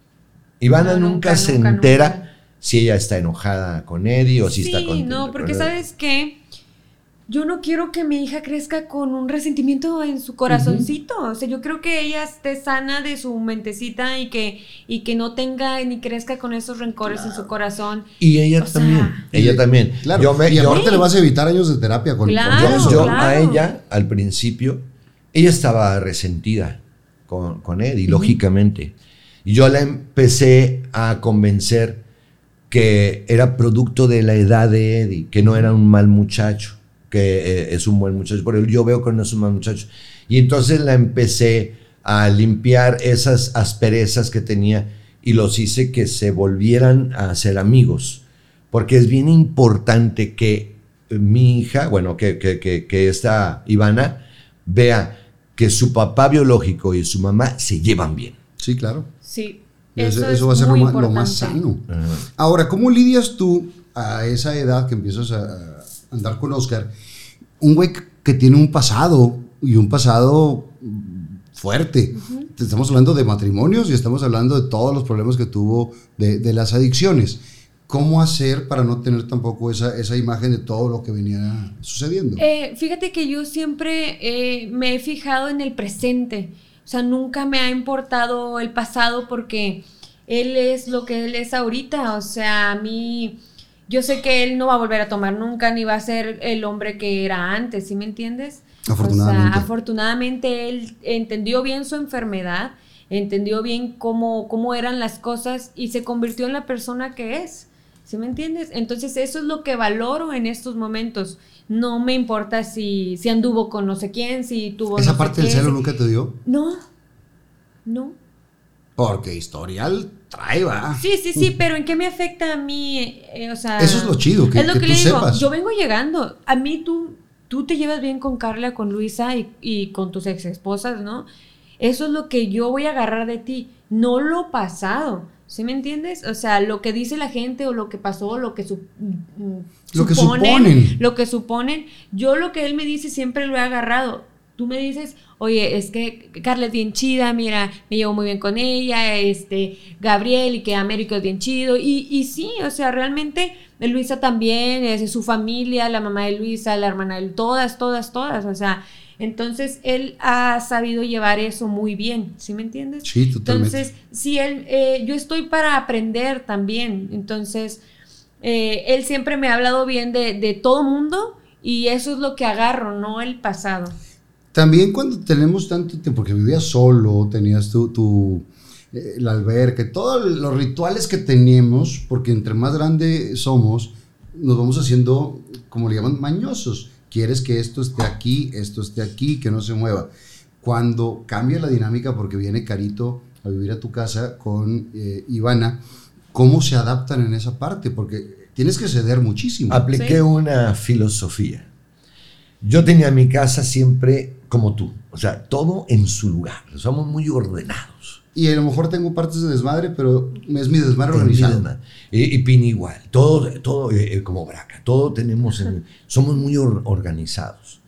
[SPEAKER 3] Ivana
[SPEAKER 2] No,
[SPEAKER 3] nunca,
[SPEAKER 2] nunca,
[SPEAKER 3] se
[SPEAKER 2] nunca,
[SPEAKER 3] entera
[SPEAKER 2] nunca.
[SPEAKER 3] si ella está enojada con Eddie o si
[SPEAKER 2] sí,
[SPEAKER 3] está contenta.
[SPEAKER 2] no, porque
[SPEAKER 3] con
[SPEAKER 2] sabes qué, yo no quiero que mi hija crezca con un resentimiento en su corazoncito. O sea, yo creo que ella esté sana de su mentecita y que, y que no tenga ni crezca con esos rencores en su corazón.
[SPEAKER 3] Y ella
[SPEAKER 2] O sea,
[SPEAKER 3] también, ella también.
[SPEAKER 1] Claro,
[SPEAKER 3] Yo me-
[SPEAKER 1] y
[SPEAKER 3] yo-
[SPEAKER 1] aparte le vas a evitar años de terapia con, con
[SPEAKER 2] Claro,
[SPEAKER 3] yo,
[SPEAKER 1] eso.
[SPEAKER 3] yo
[SPEAKER 2] claro.
[SPEAKER 3] a ella, al principio, ella estaba resentida con, con Eddie, lógicamente. Y yo la empecé a convencer que era producto de la edad de Eddie, que no era un mal muchacho, que eh, es un buen muchacho, pero yo veo que no es un mal muchacho. Y entonces la empecé a limpiar esas asperezas que tenía y los hice que se volvieran a ser amigos, porque es bien importante que mi hija, bueno, que, que, que, que esta Ivana vea que su papá biológico y su mamá se llevan bien.
[SPEAKER 1] Sí, claro.
[SPEAKER 2] Sí.
[SPEAKER 1] Eso,
[SPEAKER 2] Eso,
[SPEAKER 1] eso
[SPEAKER 2] es
[SPEAKER 1] va a ser lo más, lo más
[SPEAKER 2] importante.
[SPEAKER 1] sano. Ahora, ¿cómo lidias tú a esa edad que empiezas a andar con Oscar? Un güey que tiene un pasado y un pasado fuerte. Te Estamos hablando de matrimonios y estamos hablando de todos los problemas que tuvo de, de las adicciones. ¿Cómo hacer para no tener tampoco esa, esa imagen de todo lo que venía sucediendo?
[SPEAKER 2] Eh, fíjate que yo siempre eh, me he fijado en el presente. O sea, nunca me ha importado el pasado porque él es lo que él es ahorita. O sea, a mí, yo sé que él no va a volver a tomar nunca ni va a ser el hombre que era antes, ¿sí me entiendes?
[SPEAKER 1] Afortunadamente.
[SPEAKER 2] O sea, afortunadamente él entendió bien su enfermedad, entendió bien cómo, cómo eran las cosas y se convirtió en la persona que es. ¿Sí me entiendes? Entonces eso es lo que valoro en estos momentos. No me importa si, si anduvo con no sé quién, si tuvo
[SPEAKER 1] ¿Esa
[SPEAKER 2] no sé
[SPEAKER 1] parte del
[SPEAKER 2] quién,
[SPEAKER 1] celo nunca te dio?
[SPEAKER 2] No, no.
[SPEAKER 1] Porque historial trae, va.
[SPEAKER 2] Sí, sí, sí, pero ¿en qué me afecta a mí? Eh, o sea,
[SPEAKER 1] Eso es lo chido, que-
[SPEAKER 2] es lo
[SPEAKER 1] que
[SPEAKER 2] que,
[SPEAKER 1] tú
[SPEAKER 2] le digo.
[SPEAKER 1] sepas.
[SPEAKER 2] Yo vengo llegando. A mí tú, tú te llevas bien con Carla, con Luisa y, y con tus ex esposas, ¿no? Eso es lo que yo voy a agarrar de ti, no lo pasado. ¿Sí me entiendes? O sea, lo que dice la gente o lo que pasó, lo que, su- mm,
[SPEAKER 1] Lo que suponen.
[SPEAKER 2] lo que suponen. Yo lo que él me dice siempre lo he agarrado. Tú me dices, oye, es que Carla es bien chida, mira, me llevo muy bien con ella, este, Gabriel y que Américo es bien chido. Y, y sí, o sea, realmente Luisa también, es su familia, la mamá de Luisa, la hermana de todas, todas, todas. O sea, entonces él ha sabido llevar eso muy bien, ¿sí me entiendes?
[SPEAKER 1] Sí, totalmente.
[SPEAKER 2] Entonces, sí, él, eh, yo estoy para aprender también. Entonces, eh, él siempre me ha hablado bien de, de todo mundo Y eso es lo que agarro, no el pasado.
[SPEAKER 1] También cuando tenemos tanto tiempo, porque vivías solo, tenías tu, tu eh, la alberca, todos los rituales que teníamos, porque entre más grande somos, nos vamos haciendo, como le llaman, mañosos. Quieres que esto esté aquí, esto esté aquí, que no se mueva. Cuando cambia la dinámica, porque viene Carito a vivir a tu casa con eh, Ivana, ¿cómo se adaptan en esa parte? Porque tienes que ceder muchísimo.
[SPEAKER 3] Apliqué
[SPEAKER 2] Sí.
[SPEAKER 3] una filosofía. Yo tenía mi casa siempre como tú, o sea, todo en su lugar. Somos muy ordenados.
[SPEAKER 1] Y a lo mejor tengo partes de desmadre, pero es mi desmadre organizado.
[SPEAKER 3] Y, y Pini igual, todo, todo eh, eh, como Braca, todo tenemos, en- somos muy or- organizados.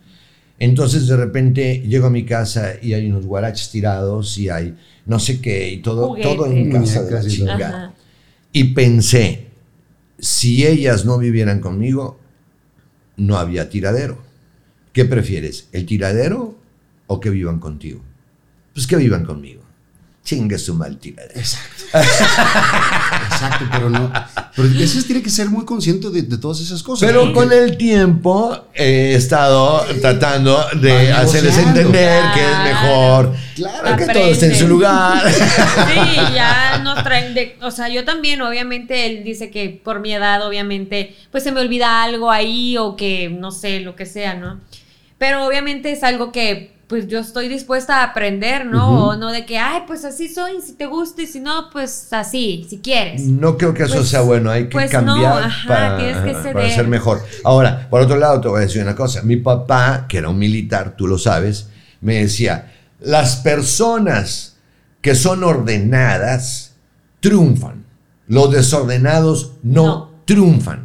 [SPEAKER 3] Entonces de repente llego a mi casa y hay unos guaraches tirados y hay no sé qué y todo, todo en casa de la chingada. Y pensé, si ellas no vivieran conmigo, no había tiradero. ¿Qué prefieres, el tiradero o que vivan contigo? Pues que vivan conmigo. Chingue su mal tiradero.
[SPEAKER 1] Exacto, pero no. Pero eso tiene que ser muy consciente de, de todas esas cosas.
[SPEAKER 3] Pero con el tiempo he estado tratando de
[SPEAKER 1] Va
[SPEAKER 3] hacerles
[SPEAKER 1] negociando.
[SPEAKER 3] entender que es mejor
[SPEAKER 1] Claro.
[SPEAKER 3] que todo esté en su lugar.
[SPEAKER 2] Sí, ya nos traen de, o sea, yo también, obviamente, él dice que por mi edad, obviamente, pues se me olvida algo ahí o que, no sé, lo que sea, ¿no? Pero obviamente es algo que, pues yo estoy dispuesta a aprender, ¿no? O no de que, ay, pues así soy, si te gusta y si no, pues así, si quieres.
[SPEAKER 3] No creo que eso
[SPEAKER 2] Pues-
[SPEAKER 3] sea bueno, hay que
[SPEAKER 2] pues no,
[SPEAKER 3] cambiar
[SPEAKER 2] ajá,
[SPEAKER 3] para,
[SPEAKER 2] tienes que
[SPEAKER 3] para ser mejor. Ahora, por otro lado, te voy a decir una cosa. Mi papá, que era un militar, tú lo sabes, me decía, las personas que son ordenadas triunfan, los desordenados no,
[SPEAKER 2] No.
[SPEAKER 3] triunfan.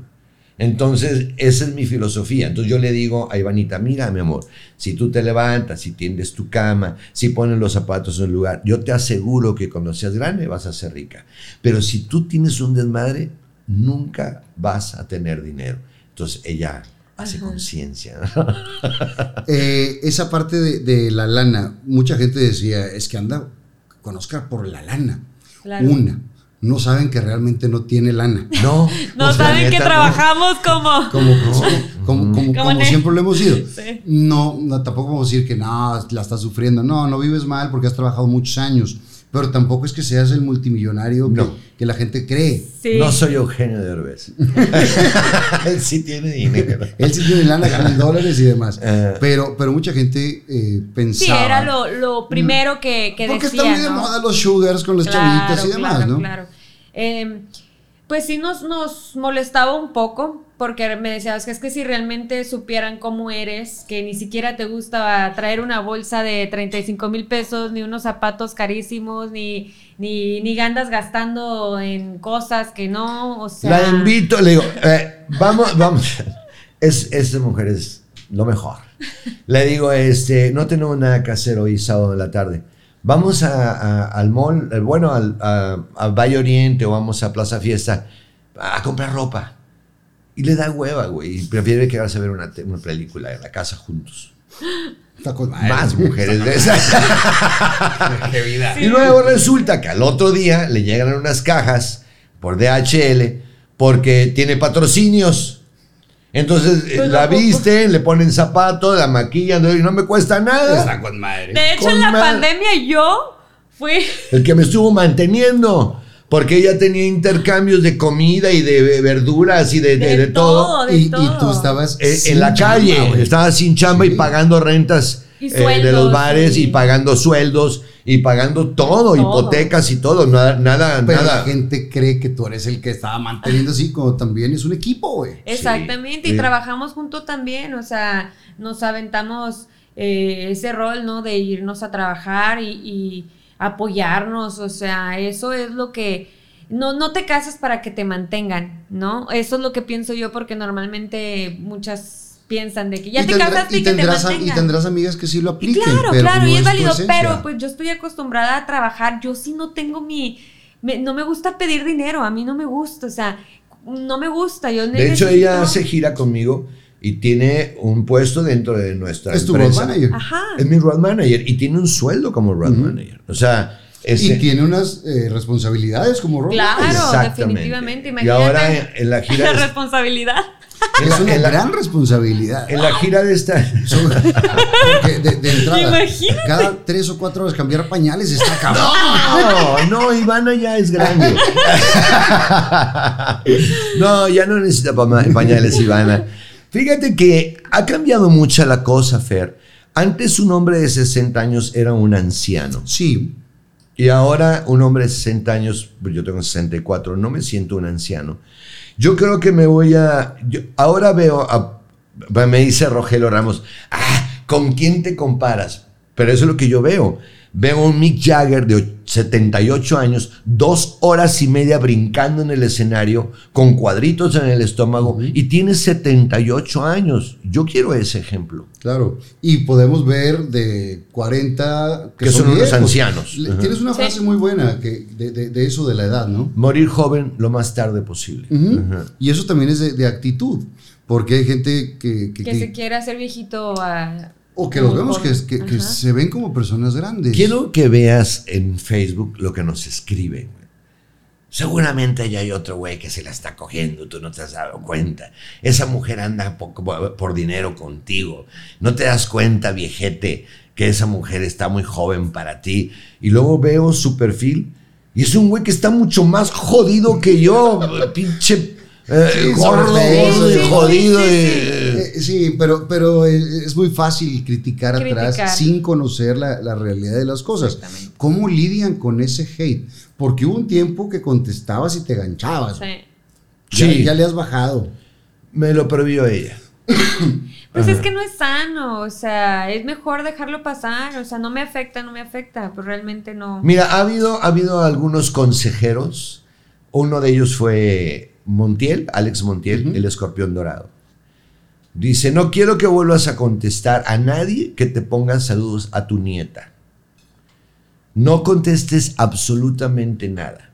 [SPEAKER 3] Entonces, esa es mi filosofía. Entonces yo le digo a Ivanita, mira, mi amor, si tú te levantas, si tiendes tu cama, si pones los zapatos en el lugar, yo te aseguro que cuando seas grande vas a ser rica. Pero si tú tienes un desmadre, nunca vas a tener dinero. Entonces ella hace conciencia.
[SPEAKER 1] Eh, esa parte de, de la lana, mucha gente decía, es que anda con Oscar por la lana.
[SPEAKER 2] Claro.
[SPEAKER 1] Una, no saben que realmente no tiene lana.
[SPEAKER 3] No,
[SPEAKER 2] No saben que
[SPEAKER 3] no.
[SPEAKER 2] trabajamos como...
[SPEAKER 1] Como, como, como, siempre lo hemos sido.
[SPEAKER 2] Sí.
[SPEAKER 1] No, no, tampoco vamos a decir que no, la estás sufriendo. No, no vives mal porque has trabajado muchos años. Pero tampoco es que seas el multimillonario que,
[SPEAKER 3] No.
[SPEAKER 1] que la gente cree.
[SPEAKER 2] Sí.
[SPEAKER 3] No soy Eugenio Derbez. Él sí tiene dinero.
[SPEAKER 1] Él sí tiene lana, en dólares y demás.
[SPEAKER 3] Eh.
[SPEAKER 1] pero, pero mucha gente eh,
[SPEAKER 2] Sí,
[SPEAKER 1] pensaba.
[SPEAKER 2] era lo, lo primero que, que
[SPEAKER 1] porque
[SPEAKER 2] decía,
[SPEAKER 1] está muy de
[SPEAKER 2] ¿no?
[SPEAKER 1] moda los sugars con las chavitas y demás,
[SPEAKER 2] claro,
[SPEAKER 1] ¿no?
[SPEAKER 2] Claro. Eh, pues sí nos, nos molestaba un poco, porque me decías que es que si realmente supieran cómo eres, que ni siquiera te gusta traer una bolsa de 35 mil pesos, ni unos zapatos carísimos, ni, ni, ni andas gastando en cosas que no, o sea...
[SPEAKER 3] La invito, le digo, eh, vamos, vamos. Es, esta mujer es lo mejor. Le digo, este, no tenemos nada que hacer hoy sábado en la tarde. Vamos a, al mall, eh, bueno, al, a Valle Oriente o vamos a Plaza Fiesta a comprar ropa. Y le da hueva, güey. Y prefiere quedarse a ver una, una película en la casa juntos.
[SPEAKER 1] Está con madre.
[SPEAKER 3] Más mujeres de esas.
[SPEAKER 1] Qué vida.
[SPEAKER 3] Y luego resulta que al otro día le llegan unas cajas por DHL porque tiene patrocinios. Entonces eh, la
[SPEAKER 2] no, pues,
[SPEAKER 3] visten, le ponen zapatos, la maquillan y no me cuesta nada.
[SPEAKER 1] Está con madre.
[SPEAKER 2] De hecho,
[SPEAKER 3] Con
[SPEAKER 2] en la
[SPEAKER 3] madre.
[SPEAKER 2] pandemia yo fui...
[SPEAKER 3] El que me estuvo manteniendo. Porque ella tenía intercambios de comida y de verduras y de, de- de todo.
[SPEAKER 2] de
[SPEAKER 1] Y, y
[SPEAKER 2] todo.
[SPEAKER 1] tú estabas
[SPEAKER 3] Eh, en la
[SPEAKER 1] chamba,
[SPEAKER 3] calle,
[SPEAKER 1] güey.
[SPEAKER 3] estaba sin chamba y pagando rentas
[SPEAKER 2] Y
[SPEAKER 3] eh, de los bares
[SPEAKER 2] sí.
[SPEAKER 3] y pagando sueldos y pagando todo,
[SPEAKER 2] Todo.
[SPEAKER 3] hipotecas y todo, nada, nada,
[SPEAKER 1] Pero
[SPEAKER 3] nada.
[SPEAKER 1] la gente cree que tú eres el que estaba manteniendo así, como también es un equipo, güey.
[SPEAKER 2] Exactamente,
[SPEAKER 3] Sí,
[SPEAKER 2] y
[SPEAKER 3] sí.
[SPEAKER 2] trabajamos juntos también, o sea, nos aventamos eh, ese rol, ¿no? De irnos a trabajar y, y apoyarnos, o sea, eso es lo que... No, no te casas para que te mantengan, ¿no? Eso es lo que pienso yo porque normalmente muchas piensan de que ya
[SPEAKER 1] Y
[SPEAKER 2] te
[SPEAKER 1] tendrá-
[SPEAKER 2] casaste y,
[SPEAKER 1] y
[SPEAKER 2] que te
[SPEAKER 1] a- y
[SPEAKER 2] mantengan.
[SPEAKER 1] tendrás amigas que sí lo
[SPEAKER 2] Y
[SPEAKER 1] apliquen.
[SPEAKER 2] claro,
[SPEAKER 1] pero
[SPEAKER 2] claro,
[SPEAKER 1] no
[SPEAKER 2] y es válido, pero pues yo estoy acostumbrada a trabajar, yo sí no tengo mi, me- no me gusta pedir dinero, a mí no me gusta, o sea, no me gusta, yo
[SPEAKER 3] De hecho, ella hace gira conmigo y tiene un puesto dentro de nuestra
[SPEAKER 1] Es tu road
[SPEAKER 3] empresa.
[SPEAKER 1] manager.
[SPEAKER 2] Ajá.
[SPEAKER 3] Es mi road manager y tiene un sueldo como road manager. O sea, es
[SPEAKER 1] Y tiene unas eh, responsabilidades como road
[SPEAKER 2] Claro.
[SPEAKER 3] Exactamente.
[SPEAKER 2] definitivamente.
[SPEAKER 3] Y
[SPEAKER 2] Imagínate
[SPEAKER 3] ahora en, en la gira
[SPEAKER 2] la
[SPEAKER 3] es-
[SPEAKER 2] responsabilidad.
[SPEAKER 1] Es una
[SPEAKER 3] en la-
[SPEAKER 1] gran responsabilidad.
[SPEAKER 3] En la gira de esta.
[SPEAKER 1] De, de entrada,
[SPEAKER 2] Imagínate.
[SPEAKER 1] cada tres o cuatro horas cambiar pañales está cabrón.
[SPEAKER 3] No, no, Ivana ya es grande. No, ya no necesita pa- pañales, Ivana. Fíjate que ha cambiado mucho la cosa, Fer. Antes un hombre de 60 años era un anciano.
[SPEAKER 1] Sí,
[SPEAKER 3] Y ahora un hombre de 60 años, pues yo tengo 64, no me siento un anciano. Yo creo que me voy a... yo- ahora veo, a- me dice Rogelio Ramos, ah, ¿con quién te comparas? Pero eso es lo que yo veo. Veo a un Mick Jagger de och- 78 años, dos horas y media brincando en el escenario, con cuadritos en el estómago, y tiene 78 años. Yo quiero ese ejemplo.
[SPEAKER 1] claro. Y podemos ver de 40
[SPEAKER 3] Que son unos
[SPEAKER 1] viejos.
[SPEAKER 3] ancianos. Ajá.
[SPEAKER 1] Tienes una frase muy buena que, de, de- de eso de la edad, ¿no?
[SPEAKER 3] Morir joven lo más tarde posible.
[SPEAKER 1] Y eso también es de, de actitud, porque hay gente que, que-
[SPEAKER 2] Que
[SPEAKER 1] que-
[SPEAKER 2] se quiere hacer viejito a...
[SPEAKER 1] o que los vemos que, que- que
[SPEAKER 2] Ajá.
[SPEAKER 1] se ven como personas grandes.
[SPEAKER 3] Quiero que veas en Facebook lo que nos escriben. Seguramente ya hay otro güey que se la está cogiendo, tú no te has dado cuenta. Esa mujer anda por, por dinero contigo. No te das cuenta, viejete, que esa mujer está muy joven para ti. Y luego veo su perfil y es un güey que está mucho más jodido que yo, pinche eh,
[SPEAKER 1] Sí,
[SPEAKER 3] gordo,
[SPEAKER 2] sí, sí,
[SPEAKER 3] jodido.
[SPEAKER 2] sí, sí.
[SPEAKER 3] y-
[SPEAKER 1] sí, pero, pero eh, es muy fácil criticar, atrás
[SPEAKER 2] Criticar.
[SPEAKER 1] sin conocer la, la realidad de las cosas. ¿Cómo lidian con ese hate? Porque hubo un tiempo que contestabas y te ganchabas.
[SPEAKER 2] Sí.
[SPEAKER 1] Ya,
[SPEAKER 3] Sí.
[SPEAKER 1] ya le has bajado.
[SPEAKER 3] Me lo prohibió ella.
[SPEAKER 2] Pues es que no es sano, o sea, es mejor dejarlo pasar, o sea, no me afecta, no me afecta, pues realmente no.
[SPEAKER 3] Mira, ha habido, ha habido algunos consejeros. Uno de ellos fue Montiel, Alex Montiel,
[SPEAKER 1] Ujú.
[SPEAKER 3] el escorpión dorado. Dice, no quiero que vuelvas a contestar a nadie que te ponga saludos a tu nieta. No contestes absolutamente nada.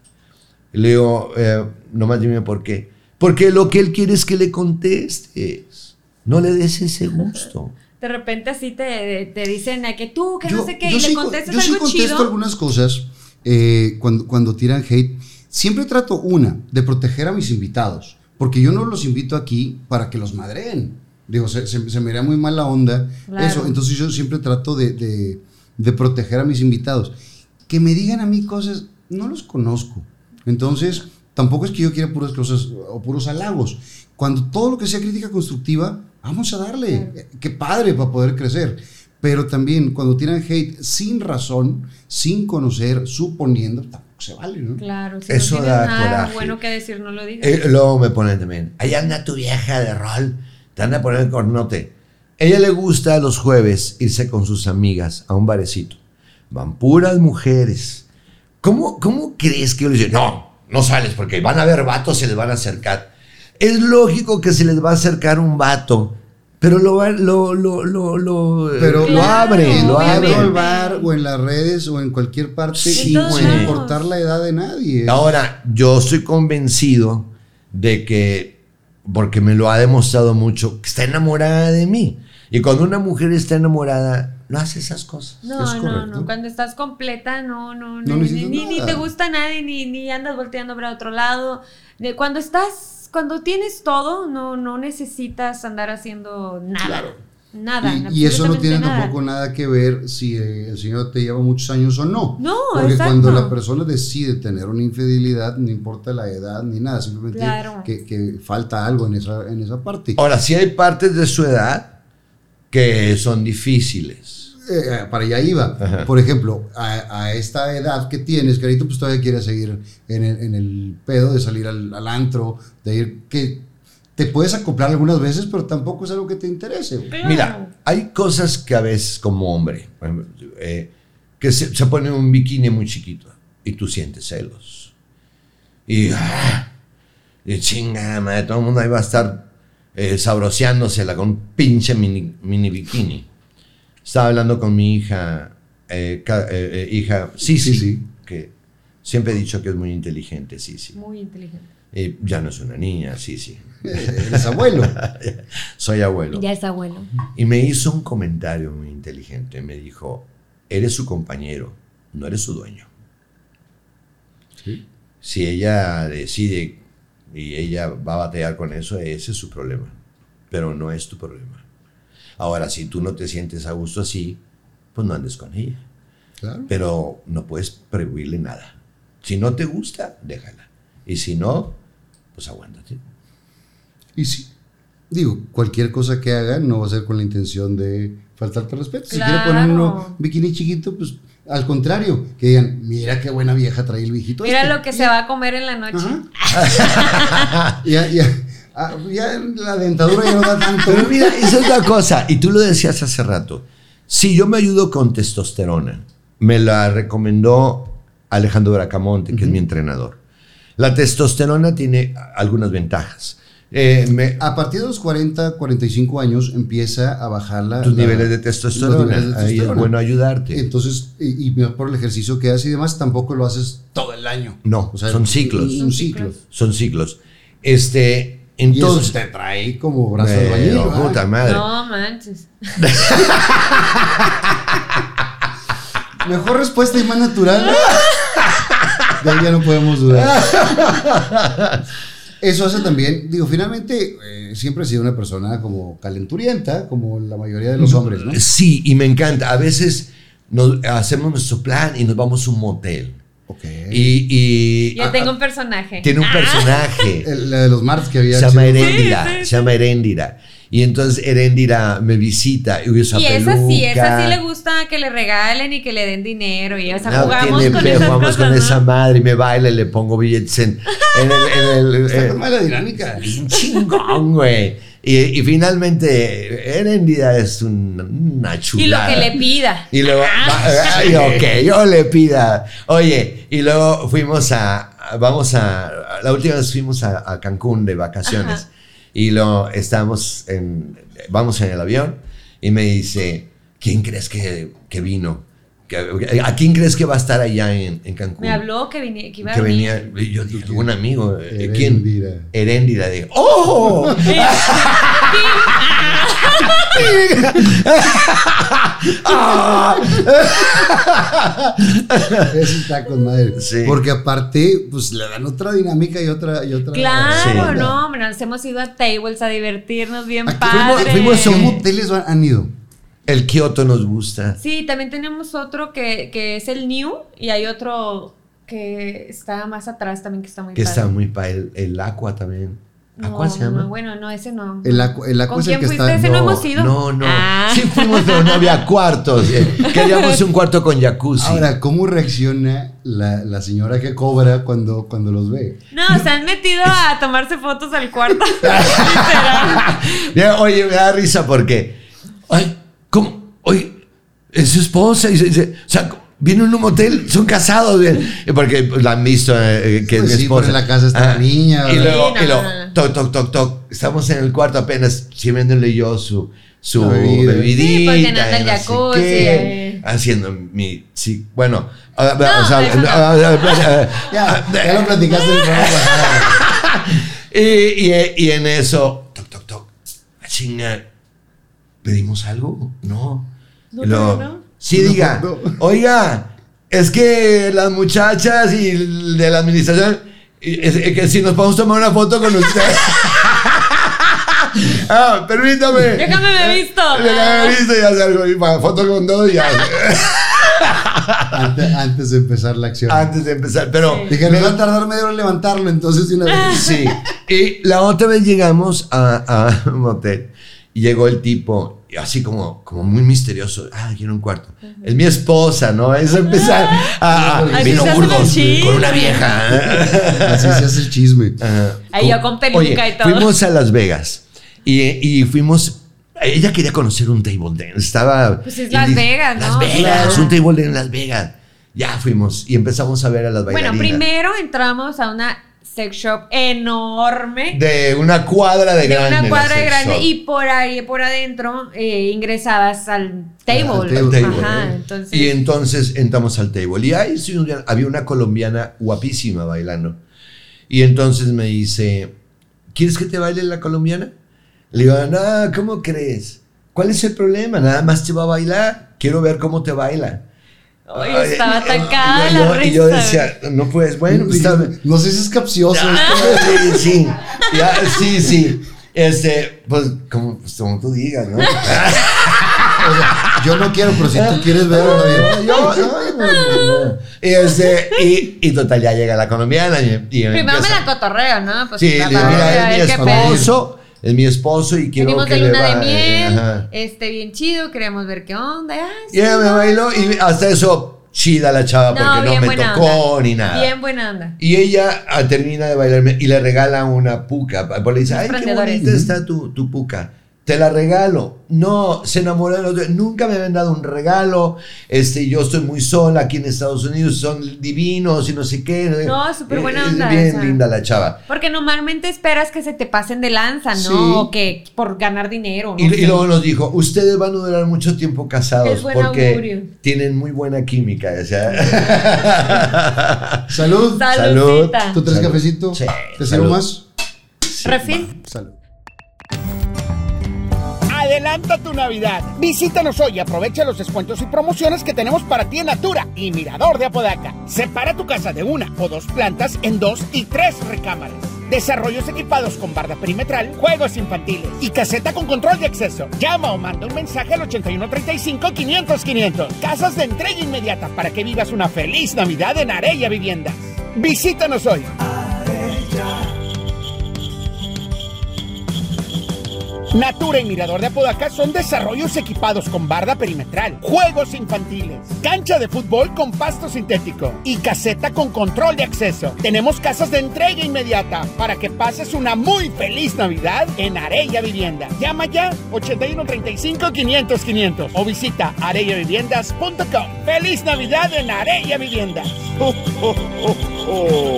[SPEAKER 3] Le digo, eh, nomás dime por qué. Porque lo que él quiere es que le contestes. No le des ese gusto.
[SPEAKER 2] De repente así te, te dicen a que tú, que
[SPEAKER 1] Yo-
[SPEAKER 2] no sé qué,
[SPEAKER 1] yo
[SPEAKER 2] y le
[SPEAKER 1] sí-
[SPEAKER 2] contestas
[SPEAKER 1] yo sí
[SPEAKER 2] algo
[SPEAKER 1] contesto
[SPEAKER 2] chido.
[SPEAKER 1] algunas cosas eh, cuando, cuando tiran hate. Siempre trato una, de proteger a mis invitados, porque yo no los invito aquí para que los madreen. Digo, se, se- se me haría muy mala onda
[SPEAKER 2] Claro.
[SPEAKER 1] eso. Entonces yo siempre trato de, de- de proteger a mis invitados. Que me digan a mí cosas, no los conozco. Entonces, tampoco es que yo quiera puras cosas o puros halagos. Cuando todo lo que sea crítica constructiva, vamos a darle. Eh, Qué padre para poder crecer. Pero también cuando tiran hate sin razón, sin conocer, suponiendo, tampoco se vale, ¿no?
[SPEAKER 2] Claro, si
[SPEAKER 3] Eso
[SPEAKER 2] no tienes
[SPEAKER 3] da
[SPEAKER 2] nada
[SPEAKER 3] coraje.
[SPEAKER 2] bueno que decir, no lo digas.
[SPEAKER 3] Eh, luego me ponen también, ahí anda tu vieja de rol, te anda a poner el cornote. Ella le gusta los jueves irse con sus amigas a un barecito. Van puras mujeres. ¿Cómo, cómo crees que yo les digo? No, no sales porque van a ver vatos, se les van a acercar. Es lógico que se les va a acercar un vato, pero lo, lo, lo, lo, lo,
[SPEAKER 1] Pero
[SPEAKER 3] lo abre, lo abre.
[SPEAKER 2] Obviamente.
[SPEAKER 1] bar o en las redes o en cualquier parte,
[SPEAKER 3] Sí,
[SPEAKER 1] sin importar la edad de nadie.
[SPEAKER 3] Ahora, yo estoy convencido de que, porque me lo ha demostrado mucho, que está enamorada de mí. Y cuando una mujer está enamorada, no hace esas cosas.
[SPEAKER 2] No,
[SPEAKER 1] es
[SPEAKER 2] no, no. Cuando estás completa, no, no,
[SPEAKER 1] No
[SPEAKER 2] ni,
[SPEAKER 1] necesitas
[SPEAKER 2] ni, ni te gusta nadie, ni, ni andas volteando para otro lado. Cuando estás, cuando tienes todo, no, no necesitas andar haciendo nada.
[SPEAKER 1] Claro.
[SPEAKER 2] Nada.
[SPEAKER 1] Y, y eso no tiene
[SPEAKER 2] nada.
[SPEAKER 1] tampoco nada que ver si eh, el señor te lleva muchos años o no.
[SPEAKER 2] No,
[SPEAKER 1] Porque
[SPEAKER 2] exacto.
[SPEAKER 1] cuando la persona decide tener una infidelidad, no importa la edad ni nada, simplemente
[SPEAKER 2] Claro.
[SPEAKER 1] que, que falta algo en esa, en esa parte.
[SPEAKER 3] Ahora, sí hay partes de su edad que son difíciles.
[SPEAKER 1] Eh, para allá iba.
[SPEAKER 3] Ajá.
[SPEAKER 1] Por ejemplo, a, a esta edad que tienes, Carito, pues todavía quieres seguir en el, en el pedo de salir al, al antro, de ir que te puedes acoplar algunas veces, pero tampoco es algo que te interese.
[SPEAKER 3] Mira, hay cosas que a veces como hombre, eh, que se, se pone un bikini muy chiquito y tú sientes celos. Y, ah, y chinga, madre, todo el mundo ahí va a estar eh, sabroseándosela con un pinche mini, mini bikini. Estaba hablando con mi hija, eh, eh, eh, hija, sí, sí,
[SPEAKER 1] Sí, sí.
[SPEAKER 3] que siempre he dicho que es muy inteligente, sí, sí.
[SPEAKER 2] Muy inteligente.
[SPEAKER 3] Eh, ya no es una niña, sí, sí.
[SPEAKER 1] Eres abuelo.
[SPEAKER 3] Soy abuelo.
[SPEAKER 2] Ya es abuelo.
[SPEAKER 3] Y me hizo un comentario muy inteligente. Me dijo, eres su compañero, no eres su dueño. Si ella decide y ella va a batallar con eso, ese es su problema. pero no es tu problema. Ahora, si tú no te sientes a gusto así, pues no andes con ella.
[SPEAKER 1] Claro.
[SPEAKER 3] Pero no puedes prohibirle nada. Si no te gusta, déjala. Y si no, pues aguántate.
[SPEAKER 1] Y sí, digo, cualquier cosa que haga no va a ser con la intención de faltarte respeto. Si quiere poner uno bikini chiquito, pues al contrario, que digan, mira qué buena vieja trae el viejito.
[SPEAKER 2] Mira
[SPEAKER 1] este".
[SPEAKER 2] lo que se va a comer en la noche.
[SPEAKER 1] Ya, ah, ya la dentadura ya no da tanto.
[SPEAKER 3] Pero mira, esa es la cosa. Y tú lo decías hace rato. Si yo me ayudo con testosterona, me la recomendó Alejandro Bracamonte, que es mi entrenador. La testosterona tiene algunas ventajas. Eh, me-
[SPEAKER 1] A partir de los 40, 45 años empieza a bajar la,
[SPEAKER 3] tus
[SPEAKER 1] la-
[SPEAKER 3] niveles de testosterona.
[SPEAKER 1] niveles de
[SPEAKER 3] Ahí es bueno ayudarte.
[SPEAKER 1] Entonces, y, y por el ejercicio que haces y demás, tampoco lo haces todo el año.
[SPEAKER 3] No, son ciclos.
[SPEAKER 1] Un, un
[SPEAKER 2] Son
[SPEAKER 1] ciclo.
[SPEAKER 2] ciclos.
[SPEAKER 3] Son ciclos. Este,
[SPEAKER 1] Y eso
[SPEAKER 3] entonces.
[SPEAKER 1] te trae como brazo de bañil. ¿verdad?
[SPEAKER 3] puta madre.
[SPEAKER 2] No manches.
[SPEAKER 1] Mejor respuesta y más natural. De ahí ya no podemos dudar. Eso hace también, digo, finalmente eh, siempre he sido una persona como calenturienta, como la mayoría de los hombres, ¿no?
[SPEAKER 3] Sí, y me encanta. A veces nos hacemos nuestro plan y nos vamos a un motel.
[SPEAKER 1] Ok.
[SPEAKER 3] Y, y-
[SPEAKER 2] Yo tengo un personaje.
[SPEAKER 3] tiene un
[SPEAKER 2] Ah,
[SPEAKER 3] personaje.
[SPEAKER 1] El- la de los martes que había.
[SPEAKER 3] se llama
[SPEAKER 1] sido-
[SPEAKER 3] Heréndira.
[SPEAKER 2] Sí, sí,
[SPEAKER 3] Se llama Heréndira. Y entonces Heréndira me visita y usa
[SPEAKER 2] Y
[SPEAKER 3] peluca.
[SPEAKER 2] esa sí, esa sí le gusta que le regalen y que le den dinero. Y o sea,
[SPEAKER 3] No,
[SPEAKER 2] jugamos
[SPEAKER 3] tiene
[SPEAKER 2] con esas
[SPEAKER 3] jugamos
[SPEAKER 2] cosas,
[SPEAKER 3] con
[SPEAKER 2] ¿no?
[SPEAKER 3] esa madre y me baila y le pongo billetes en, en el... en el-
[SPEAKER 1] Está
[SPEAKER 3] eh,
[SPEAKER 1] dinámica.
[SPEAKER 3] un chingón, güey. Y, y finalmente, Heréndira es un- una
[SPEAKER 2] Y lo
[SPEAKER 3] chulada.
[SPEAKER 2] que le pida.
[SPEAKER 3] Y luego,
[SPEAKER 2] Ah.
[SPEAKER 3] va- ay, ok, yo le pida. Oye, y luego fuimos a, a- vamos a, la última vez fuimos a, a Cancún de vacaciones.
[SPEAKER 2] Ajá.
[SPEAKER 3] Y lo estábamos en, vamos en el avión y me dice, ¿quién crees que, que vino? ¿Que- ¿A quién crees que va a estar allá en, en Cancún?
[SPEAKER 2] Me habló que, vine- que iba
[SPEAKER 3] que
[SPEAKER 2] a venir.
[SPEAKER 3] venía, yo dije, algún amigo, eh, ¿quién?
[SPEAKER 1] Heréndira.
[SPEAKER 3] Heréndira, digo, ¡oh!
[SPEAKER 1] Eso está con madre.
[SPEAKER 3] Sí.
[SPEAKER 1] Porque aparte, pues le dan otra dinámica y otra. Y otra
[SPEAKER 2] Claro,
[SPEAKER 3] Sí.
[SPEAKER 2] no, hombre, nos hemos ido a tables a divertirnos bien
[SPEAKER 1] Aquí
[SPEAKER 2] padre.
[SPEAKER 3] fuimos
[SPEAKER 1] ¿Qué
[SPEAKER 3] a
[SPEAKER 1] van- han ido?
[SPEAKER 3] El Kioto nos gusta.
[SPEAKER 2] Sí, también tenemos otro que, que es el New y hay otro que está más atrás también que está muy
[SPEAKER 3] Que
[SPEAKER 2] padre.
[SPEAKER 3] está muy para el, el Aqua también.
[SPEAKER 2] No,
[SPEAKER 3] ¿Aqua se llama?
[SPEAKER 2] no, bueno, no, ese no.
[SPEAKER 1] El Aqua- el Aqua
[SPEAKER 2] ¿Con
[SPEAKER 1] es el
[SPEAKER 2] quién
[SPEAKER 1] que
[SPEAKER 2] fuiste?
[SPEAKER 1] está-
[SPEAKER 2] Ese no, hemos ido.
[SPEAKER 3] No, no.
[SPEAKER 2] Ah.
[SPEAKER 3] Sí fuimos, pero no había cuartos. Queríamos un cuarto con jacuzzi.
[SPEAKER 1] Ahora, ¿cómo reacciona la, la señora que cobra cuando, cuando los ve?
[SPEAKER 2] No, se han metido a tomarse fotos al cuarto.
[SPEAKER 3] Oye, me da risa porque. Ay, ¿cómo? Oye, es su esposa. Y se- se- o sea, viene en un motel, son casados. bien, Porque pues, la han visto eh, que
[SPEAKER 1] Pues
[SPEAKER 3] es mi
[SPEAKER 1] sí,
[SPEAKER 3] esposa.
[SPEAKER 1] pero en la casa está la niña,
[SPEAKER 3] Y luego,
[SPEAKER 2] Sí, no,
[SPEAKER 3] y luego,
[SPEAKER 2] no, no.
[SPEAKER 3] toc, toc, toc, toc. Estamos en el cuarto apenas, sirviéndole yo su. Su
[SPEAKER 1] bebida.
[SPEAKER 3] bebidita.
[SPEAKER 2] Sí, porque no anda
[SPEAKER 3] y
[SPEAKER 2] el
[SPEAKER 3] no
[SPEAKER 2] jacuzzi,
[SPEAKER 3] qué,
[SPEAKER 2] eh.
[SPEAKER 3] Haciendo mi. Sí, bueno. ah,
[SPEAKER 2] No,
[SPEAKER 3] o sea,
[SPEAKER 2] no.
[SPEAKER 3] ah, ah, ah,
[SPEAKER 1] Ya, ya lo platicaste el
[SPEAKER 3] y, y- y en eso, toc, toc, toc. Ah, Chinga, ¿pedimos algo? No.
[SPEAKER 2] No,
[SPEAKER 3] Y luego,
[SPEAKER 2] no, no.
[SPEAKER 3] Sí,
[SPEAKER 1] No,
[SPEAKER 3] diga,
[SPEAKER 1] no.
[SPEAKER 3] oiga, es que las muchachas y de la administración, y- es- es que si nos podemos tomar una foto con usted. ah, permítame.
[SPEAKER 2] Déjame me visto.
[SPEAKER 3] Déjame visto y hacer algo. Y pa- foto con dos y ya.
[SPEAKER 1] Antes, antes de empezar la acción.
[SPEAKER 3] Antes de empezar, pero.
[SPEAKER 1] Dije, me va a tardar media hora en levantarlo, entonces una vez.
[SPEAKER 3] Sí. Y la otra vez llegamos a, a un motel y llegó el tipo, así como, como muy misterioso. Ah, quiero un cuarto. Es mi esposa, ¿no? Eso empezar a. Vino Burgos con una vieja.
[SPEAKER 1] Así se hace el chisme.
[SPEAKER 2] Ahí yo con peluca y todo.
[SPEAKER 3] Fuimos a Las Vegas y, y fuimos. Ella quería conocer un table dance. Estaba.
[SPEAKER 2] Pues es Las Vegas, ¿no?
[SPEAKER 3] Las Vegas,
[SPEAKER 2] Claro.
[SPEAKER 3] un table dance en Las Vegas. Ya fuimos y empezamos a ver a las bailarinas.
[SPEAKER 2] Bueno, primero entramos a una sex shop enorme.
[SPEAKER 3] De una cuadra de,
[SPEAKER 2] de
[SPEAKER 3] grande.
[SPEAKER 2] una cuadra
[SPEAKER 3] sex
[SPEAKER 2] grande
[SPEAKER 3] shop.
[SPEAKER 2] y por ahí, por adentro, eh, ingresadas al table.
[SPEAKER 1] Al
[SPEAKER 2] Ajá,
[SPEAKER 3] ¿eh?
[SPEAKER 2] entonces.
[SPEAKER 3] Y entonces entramos al table. Y ahí había una colombiana guapísima bailando. Y entonces me dice, ¿quieres que te baile la colombiana? Le digo, no, ¿cómo crees? ¿Cuál es el problema? Nada más te va a bailar. Quiero ver cómo te baila.
[SPEAKER 2] Ay, estaba atacada
[SPEAKER 3] y
[SPEAKER 2] la
[SPEAKER 3] yo-
[SPEAKER 2] risa.
[SPEAKER 3] Y yo decía, no puedes, bueno, pues está
[SPEAKER 1] no sé si es capcioso.
[SPEAKER 3] Sí, sí, ya, sí, sí. Este, pues como, pues, como tú digas, ¿no?
[SPEAKER 1] Yo no quiero, pero si tú quieres ver,
[SPEAKER 3] No, yo, no, no, no. Y, este, y, y total, ya llega la colombiana y, y
[SPEAKER 2] Primero me
[SPEAKER 3] empieza-
[SPEAKER 2] la cotorreo, ¿no? Pues,
[SPEAKER 3] Sí,
[SPEAKER 2] ver
[SPEAKER 3] mira, es mi esposo, es mi esposo y quiero
[SPEAKER 2] Venimos
[SPEAKER 3] que
[SPEAKER 2] de
[SPEAKER 3] le
[SPEAKER 2] luna de
[SPEAKER 3] va-
[SPEAKER 2] miel,
[SPEAKER 3] Ajá.
[SPEAKER 2] este, bien chido, queremos ver qué onda. Ay,
[SPEAKER 3] Y ella
[SPEAKER 2] sí,
[SPEAKER 3] me
[SPEAKER 2] no,
[SPEAKER 3] bailó y hasta eso chida la chava porque no, me tocó
[SPEAKER 2] onda.
[SPEAKER 3] ni nada.
[SPEAKER 2] Bien buena onda.
[SPEAKER 3] Y ella ah, termina de bailarme y le regala una puca. Le dice,
[SPEAKER 2] Los
[SPEAKER 3] ay, qué bonita está tu, tu puca. Te la regalo. No, se enamoró de los Nunca me habían dado un regalo. Este, yo estoy muy sola aquí en Estados Unidos. Son divinos y no sé qué.
[SPEAKER 2] No, súper buena
[SPEAKER 3] Es
[SPEAKER 2] onda,
[SPEAKER 3] Bien linda la chava.
[SPEAKER 2] Porque normalmente esperas que se te pasen de lanza, ¿no?
[SPEAKER 1] Sí.
[SPEAKER 2] O que por ganar dinero.
[SPEAKER 3] Y,
[SPEAKER 2] no
[SPEAKER 3] y
[SPEAKER 2] sé.
[SPEAKER 3] luego nos dijo, ustedes van a durar mucho tiempo casados
[SPEAKER 2] Es buen
[SPEAKER 3] porque
[SPEAKER 2] augurio.
[SPEAKER 3] tienen muy buena química. O sea,
[SPEAKER 1] Salud.
[SPEAKER 2] Saludcita.
[SPEAKER 1] ¿Tú traes
[SPEAKER 3] Salud.
[SPEAKER 1] cafecito?
[SPEAKER 3] Sí,
[SPEAKER 1] ¿Te sirvo
[SPEAKER 3] salud.
[SPEAKER 1] más?
[SPEAKER 2] Refil.
[SPEAKER 1] Salud.
[SPEAKER 6] Adelanta tu Navidad. Visítanos hoy y aprovecha los descuentos y promociones que tenemos para ti en Natura y Mirador de Apodaca. Separa tu casa de una o dos plantas en dos y tres recámaras. Desarrollos equipados con barda perimetral, juegos infantiles y caseta con control de acceso. Llama o manda un mensaje al 8135 500 500. Casas de entrega inmediata para que vivas una feliz Navidad en Arella Viviendas. Visítanos hoy. Natura y Mirador de Apodaca son desarrollos equipados con barda perimetral, juegos infantiles, cancha de fútbol con pasto sintético y caseta con control de acceso. Tenemos casas de entrega inmediata para que pases una muy feliz Navidad en Arella Vivienda. Llama ya 8135 500 500 o visita arellaviviendas.com. ¡Feliz Navidad en Arella Viviendas! ¡Oh, oh, oh, oh!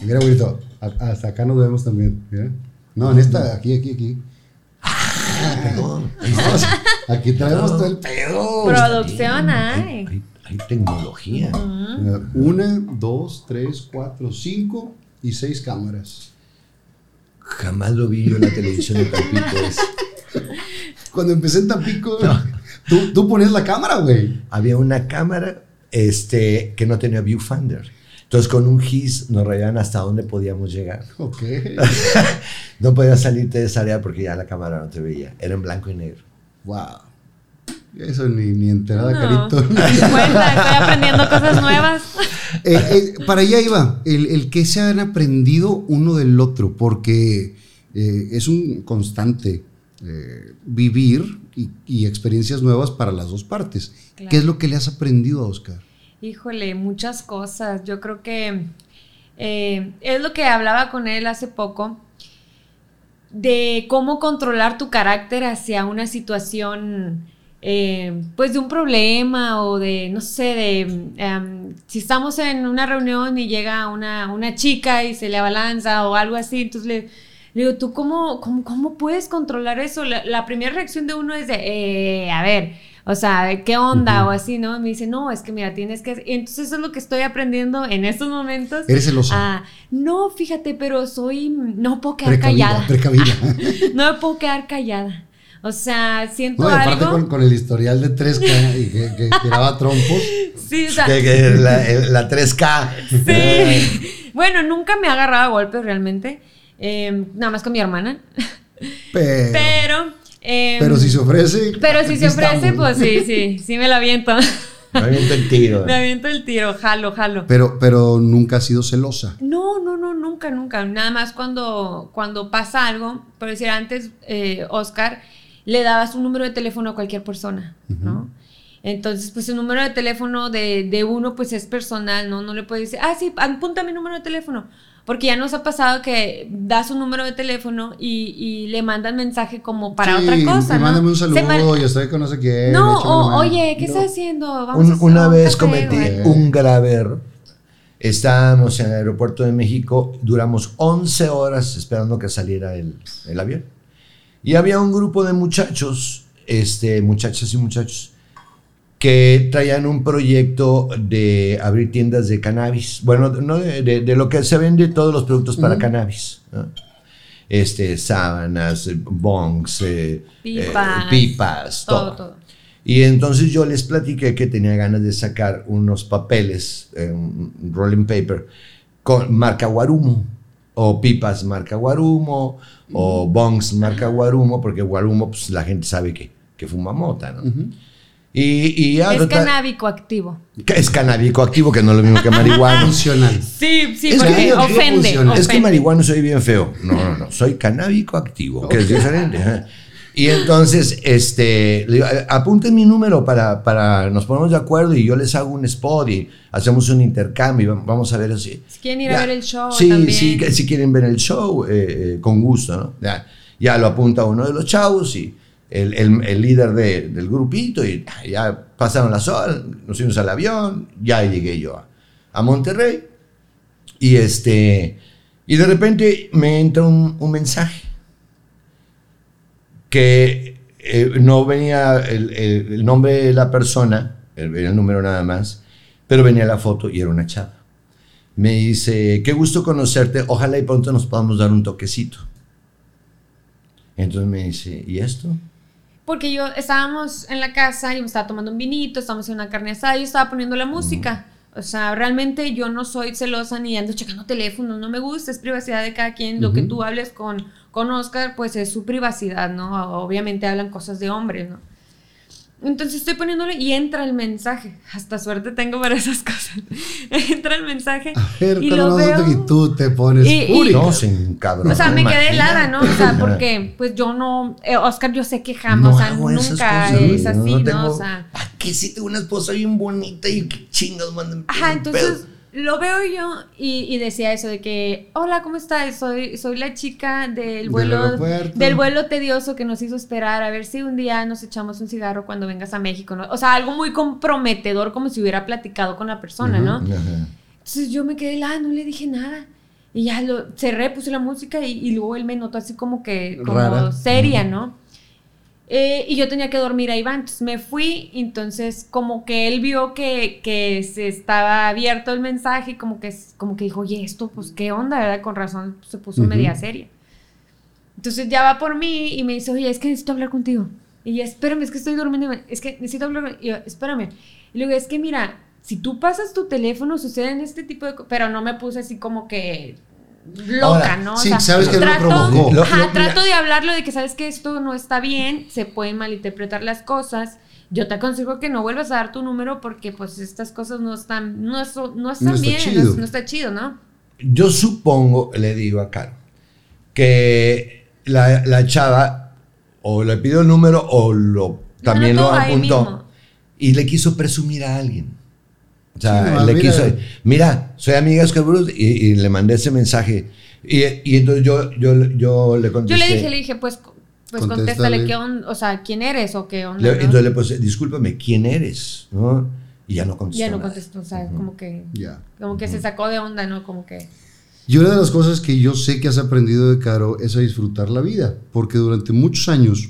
[SPEAKER 1] Mira, abuelito, a- hasta acá nos vemos también. No, en esta, aquí, aquí, aquí.
[SPEAKER 3] perdón.
[SPEAKER 1] No, o sea, aquí traemos todo el pedo.
[SPEAKER 2] Producción
[SPEAKER 3] Hay,
[SPEAKER 2] hay.
[SPEAKER 3] hay- hay tecnología.
[SPEAKER 1] Una, dos, tres, cuatro, cinco y seis cámaras.
[SPEAKER 3] Jamás lo vi yo en la televisión de Tampico. Es-
[SPEAKER 1] Cuando empecé en Tampico, tú, tú ponías la cámara, güey.
[SPEAKER 3] había una cámara este, que no tenía viewfinder. Entonces con un GIS nos rayaban hasta dónde podíamos llegar.
[SPEAKER 1] Ok.
[SPEAKER 3] No podías salirte de esa área porque ya la cámara no te veía. Era en blanco y negro.
[SPEAKER 1] Wow. Eso ni, ni enterada,
[SPEAKER 2] No.
[SPEAKER 1] carito.
[SPEAKER 2] Cuenta, estoy aprendiendo cosas nuevas.
[SPEAKER 1] Eh, eh, para allá iba, el, el que se han aprendido uno del otro, porque eh, es un constante eh, vivir y, y experiencias nuevas para las dos partes.
[SPEAKER 2] Claro.
[SPEAKER 1] ¿Qué es lo que le has aprendido a Oscar?
[SPEAKER 2] Híjole, muchas cosas. Yo creo que eh, es lo que hablaba con él hace poco, de cómo controlar tu carácter hacia una situación, eh, pues de un problema o de, no sé, de, em, si estamos en una reunión y llega una, una chica y se le abalanza o algo así, entonces le, digo, ¿tú cómo, cómo, cómo puedes controlar eso? La, la primera reacción de uno es de, eh, a ver, o sea, ¿qué onda? O así, ¿no? Me dice, no, es que mira, tienes que... y Entonces eso es lo que estoy aprendiendo en estos momentos.
[SPEAKER 1] Eres celosa.
[SPEAKER 2] Ah, no, fíjate, pero soy... No puedo quedar
[SPEAKER 1] Precavida,
[SPEAKER 2] callada.
[SPEAKER 1] precavida.
[SPEAKER 2] No me puedo quedar callada. O sea, siento
[SPEAKER 1] No, aparte
[SPEAKER 2] algo...
[SPEAKER 1] con, con el historial de 3K y que, que tiraba trompos.
[SPEAKER 2] Sí, o sea,
[SPEAKER 3] Que- que la, la 3K.
[SPEAKER 2] sí. bueno, nunca me ha agarrado a golpes realmente. Eh, nada más con mi hermana.
[SPEAKER 1] Pero,
[SPEAKER 2] Pero... eh,
[SPEAKER 1] pero si se ofrece.
[SPEAKER 2] Pero si se ofrece,
[SPEAKER 1] estamos.
[SPEAKER 2] pues sí, sí, sí me la aviento.
[SPEAKER 3] Me aviento el tiro.
[SPEAKER 2] me aviento el tiro, jalo, jalo.
[SPEAKER 1] Pero, pero nunca ha sido celosa.
[SPEAKER 2] No, no, no, nunca, nunca. Nada más cuando, cuando pasa algo, por decir antes, eh, Oscar, le dabas un número de teléfono a cualquier persona, ¿no? Entonces, pues el número de teléfono de, de uno, pues es personal, ¿no? No le puedes decir, ah, sí, apunta mi número de teléfono. Porque ya nos ha pasado que das un número de teléfono y, y le mandan mensaje como para
[SPEAKER 1] Sí,
[SPEAKER 2] otra cosa,
[SPEAKER 1] y
[SPEAKER 2] ¿no?
[SPEAKER 1] mándame un saludo
[SPEAKER 2] ma-
[SPEAKER 1] y estoy con no sé quién.
[SPEAKER 2] No, o, oye, ¿qué
[SPEAKER 1] No.
[SPEAKER 2] estás haciendo? Vamos
[SPEAKER 3] Un-
[SPEAKER 2] a
[SPEAKER 3] una
[SPEAKER 2] un
[SPEAKER 3] vez
[SPEAKER 2] café,
[SPEAKER 3] cometí
[SPEAKER 2] güey.
[SPEAKER 3] un grave error. Estábamos en el aeropuerto de México, duramos 11 horas esperando que saliera el, el avión. Y había un grupo de muchachos, este, muchachas y muchachos, que traían un proyecto de abrir tiendas de cannabis. Bueno, no de, de- de lo que se vende todos los productos para cannabis. ¿no? Este, sábanas, eh, bongs, eh,
[SPEAKER 2] Pipas,
[SPEAKER 3] eh, pipas,
[SPEAKER 2] todo,
[SPEAKER 3] todo.
[SPEAKER 2] todo.
[SPEAKER 3] Y entonces yo les platiqué que tenía ganas de sacar unos papeles, eh, un rolling paper, con marca Guarumo. o pipas marca Guarumo, o bongs marca Guarumo, porque Guarumo, pues la gente sabe que, que fuma mota, ¿no? Y, y ya,
[SPEAKER 2] Es canábico activo.
[SPEAKER 3] es canábico activo, que no es lo mismo que marihuana.
[SPEAKER 1] Funcional.
[SPEAKER 2] Sí, sí,
[SPEAKER 3] Es
[SPEAKER 2] porque
[SPEAKER 3] que-
[SPEAKER 2] ofende.
[SPEAKER 3] Es que marihuana soy bien feo. No, no, no. Soy canábico activo, que es diferente. Y entonces, este, le digo, "Eh, apunten mi número para, para, nos ponemos de acuerdo y yo les hago un spot y hacemos un intercambio y vam- vamos a ver así.
[SPEAKER 2] Si quieren ir a ver el show
[SPEAKER 3] Sí,
[SPEAKER 2] también.
[SPEAKER 3] sí, que si quieren ver el show, eh, eh, con gusto, ¿no? Ya, ya lo apunta uno de los chavos y el, el- el líder de- del grupito y ya pasaron las horas, nos fuimos al avión, ya llegué yo a, Monterrey y este, y de repente me entra un, un mensaje que eh, no venía el, el- el nombre de la persona, el, el número nada más, pero venía la foto y era una chava. Me dice, qué gusto conocerte, ojalá y pronto nos podamos dar un toquecito. Entonces me dice, ¿y esto?
[SPEAKER 2] Porque yo estábamos en la casa y me estaba tomando un vinito, estábamos en una carne asada y yo estaba poniendo la música. O sea, realmente yo no soy celosa ni ando checando teléfonos, no me gusta, es privacidad de cada quien. Lo que tú hables con, con Oscar, pues es su privacidad, ¿no? Obviamente hablan cosas de hombres, ¿no? Entonces estoy poniéndole y entra el mensaje. Hasta suerte tengo para esas cosas. entra el mensaje
[SPEAKER 1] Pero
[SPEAKER 2] y
[SPEAKER 1] cuando
[SPEAKER 2] lo veo.
[SPEAKER 1] y tú te pones
[SPEAKER 2] Y- y-.
[SPEAKER 3] No, sin cabrón.
[SPEAKER 2] O sea, me quedé helada, ¿no? O sea, porque pues yo no, eh, Oscar yo sé que jamás,
[SPEAKER 3] No
[SPEAKER 2] o sea,
[SPEAKER 3] hago esas
[SPEAKER 2] nunca
[SPEAKER 3] cosas,
[SPEAKER 2] es así,
[SPEAKER 3] no
[SPEAKER 2] ¿no?
[SPEAKER 3] tengo-
[SPEAKER 2] O sea,
[SPEAKER 3] ¿Para qué si tengo una esposa bien bonita y qué chingas mandan?
[SPEAKER 2] ajá, entonces
[SPEAKER 3] pedos?
[SPEAKER 2] Lo veo yo y, y decía eso de que, hola, ¿cómo estás? Soy, soy la chica del vuelo, del vuelo tedioso que nos hizo esperar, a ver si un día nos echamos un cigarro cuando vengas a México, ¿no? O sea, algo muy comprometedor, como si hubiera platicado con la persona, ¿no? Entonces yo me quedé helada, no le dije nada. Y ya lo cerré, puse la música y, y luego él me notó así como que, como
[SPEAKER 1] Rara.
[SPEAKER 2] seria, ¿no? Eh, y yo tenía que dormir ahí, va. Entonces me fui, entonces como que él vio que, que se estaba abierto el mensaje y como que, como que dijo, oye, esto, pues qué onda, ¿verdad? Con razón se puso media seria. Entonces ya va por mí y me dice, oye, es que necesito hablar contigo. Y ya, espérame, es que estoy durmiendo. Es que necesito hablar. Y yo, espérame. Y luego, es que mira, si tú pasas tu teléfono, suceden este tipo de cosas. Pero no me puse así como que loca,
[SPEAKER 3] Ahora,
[SPEAKER 2] ¿no?
[SPEAKER 1] sí, sabes que lo
[SPEAKER 2] trato,
[SPEAKER 1] provocó.
[SPEAKER 3] Lo-
[SPEAKER 2] ajá,
[SPEAKER 3] lo- mira.
[SPEAKER 2] trato de hablarlo de que sabes que esto no está bien, se pueden malinterpretar las cosas. Yo te aconsejo que no vuelvas a dar tu número porque pues estas cosas no están, no, so- no están
[SPEAKER 1] No está
[SPEAKER 2] bien,
[SPEAKER 1] chido.
[SPEAKER 2] No, no está chido, ¿no?
[SPEAKER 3] Yo supongo, le digo a Caro, que la, la chava o le pidió el número o lo también lo apuntó y le quiso presumir a alguien. O sea,
[SPEAKER 1] Sí, no,
[SPEAKER 3] le
[SPEAKER 1] mira.
[SPEAKER 3] quiso, mira, soy amiga de Oscar Bruce y, y le mandé ese mensaje. Y, y entonces yo, yo, yo le
[SPEAKER 2] Yo
[SPEAKER 3] contesté.
[SPEAKER 2] le dije, le dije, pues, pues
[SPEAKER 1] Contéstale.
[SPEAKER 2] qué onda, o sea, quién eres o qué onda.
[SPEAKER 3] le-
[SPEAKER 2] ¿no?
[SPEAKER 3] Entonces le puse, discúlpame, ¿quién eres? ¿No? Y ya no contestó.
[SPEAKER 2] ya no contestó, o sea, como que,
[SPEAKER 1] Ya.
[SPEAKER 2] como que se sacó de onda, ¿no? Como que.
[SPEAKER 1] Y una de las cosas que yo sé que has aprendido de Caro es a disfrutar la vida, porque durante muchos años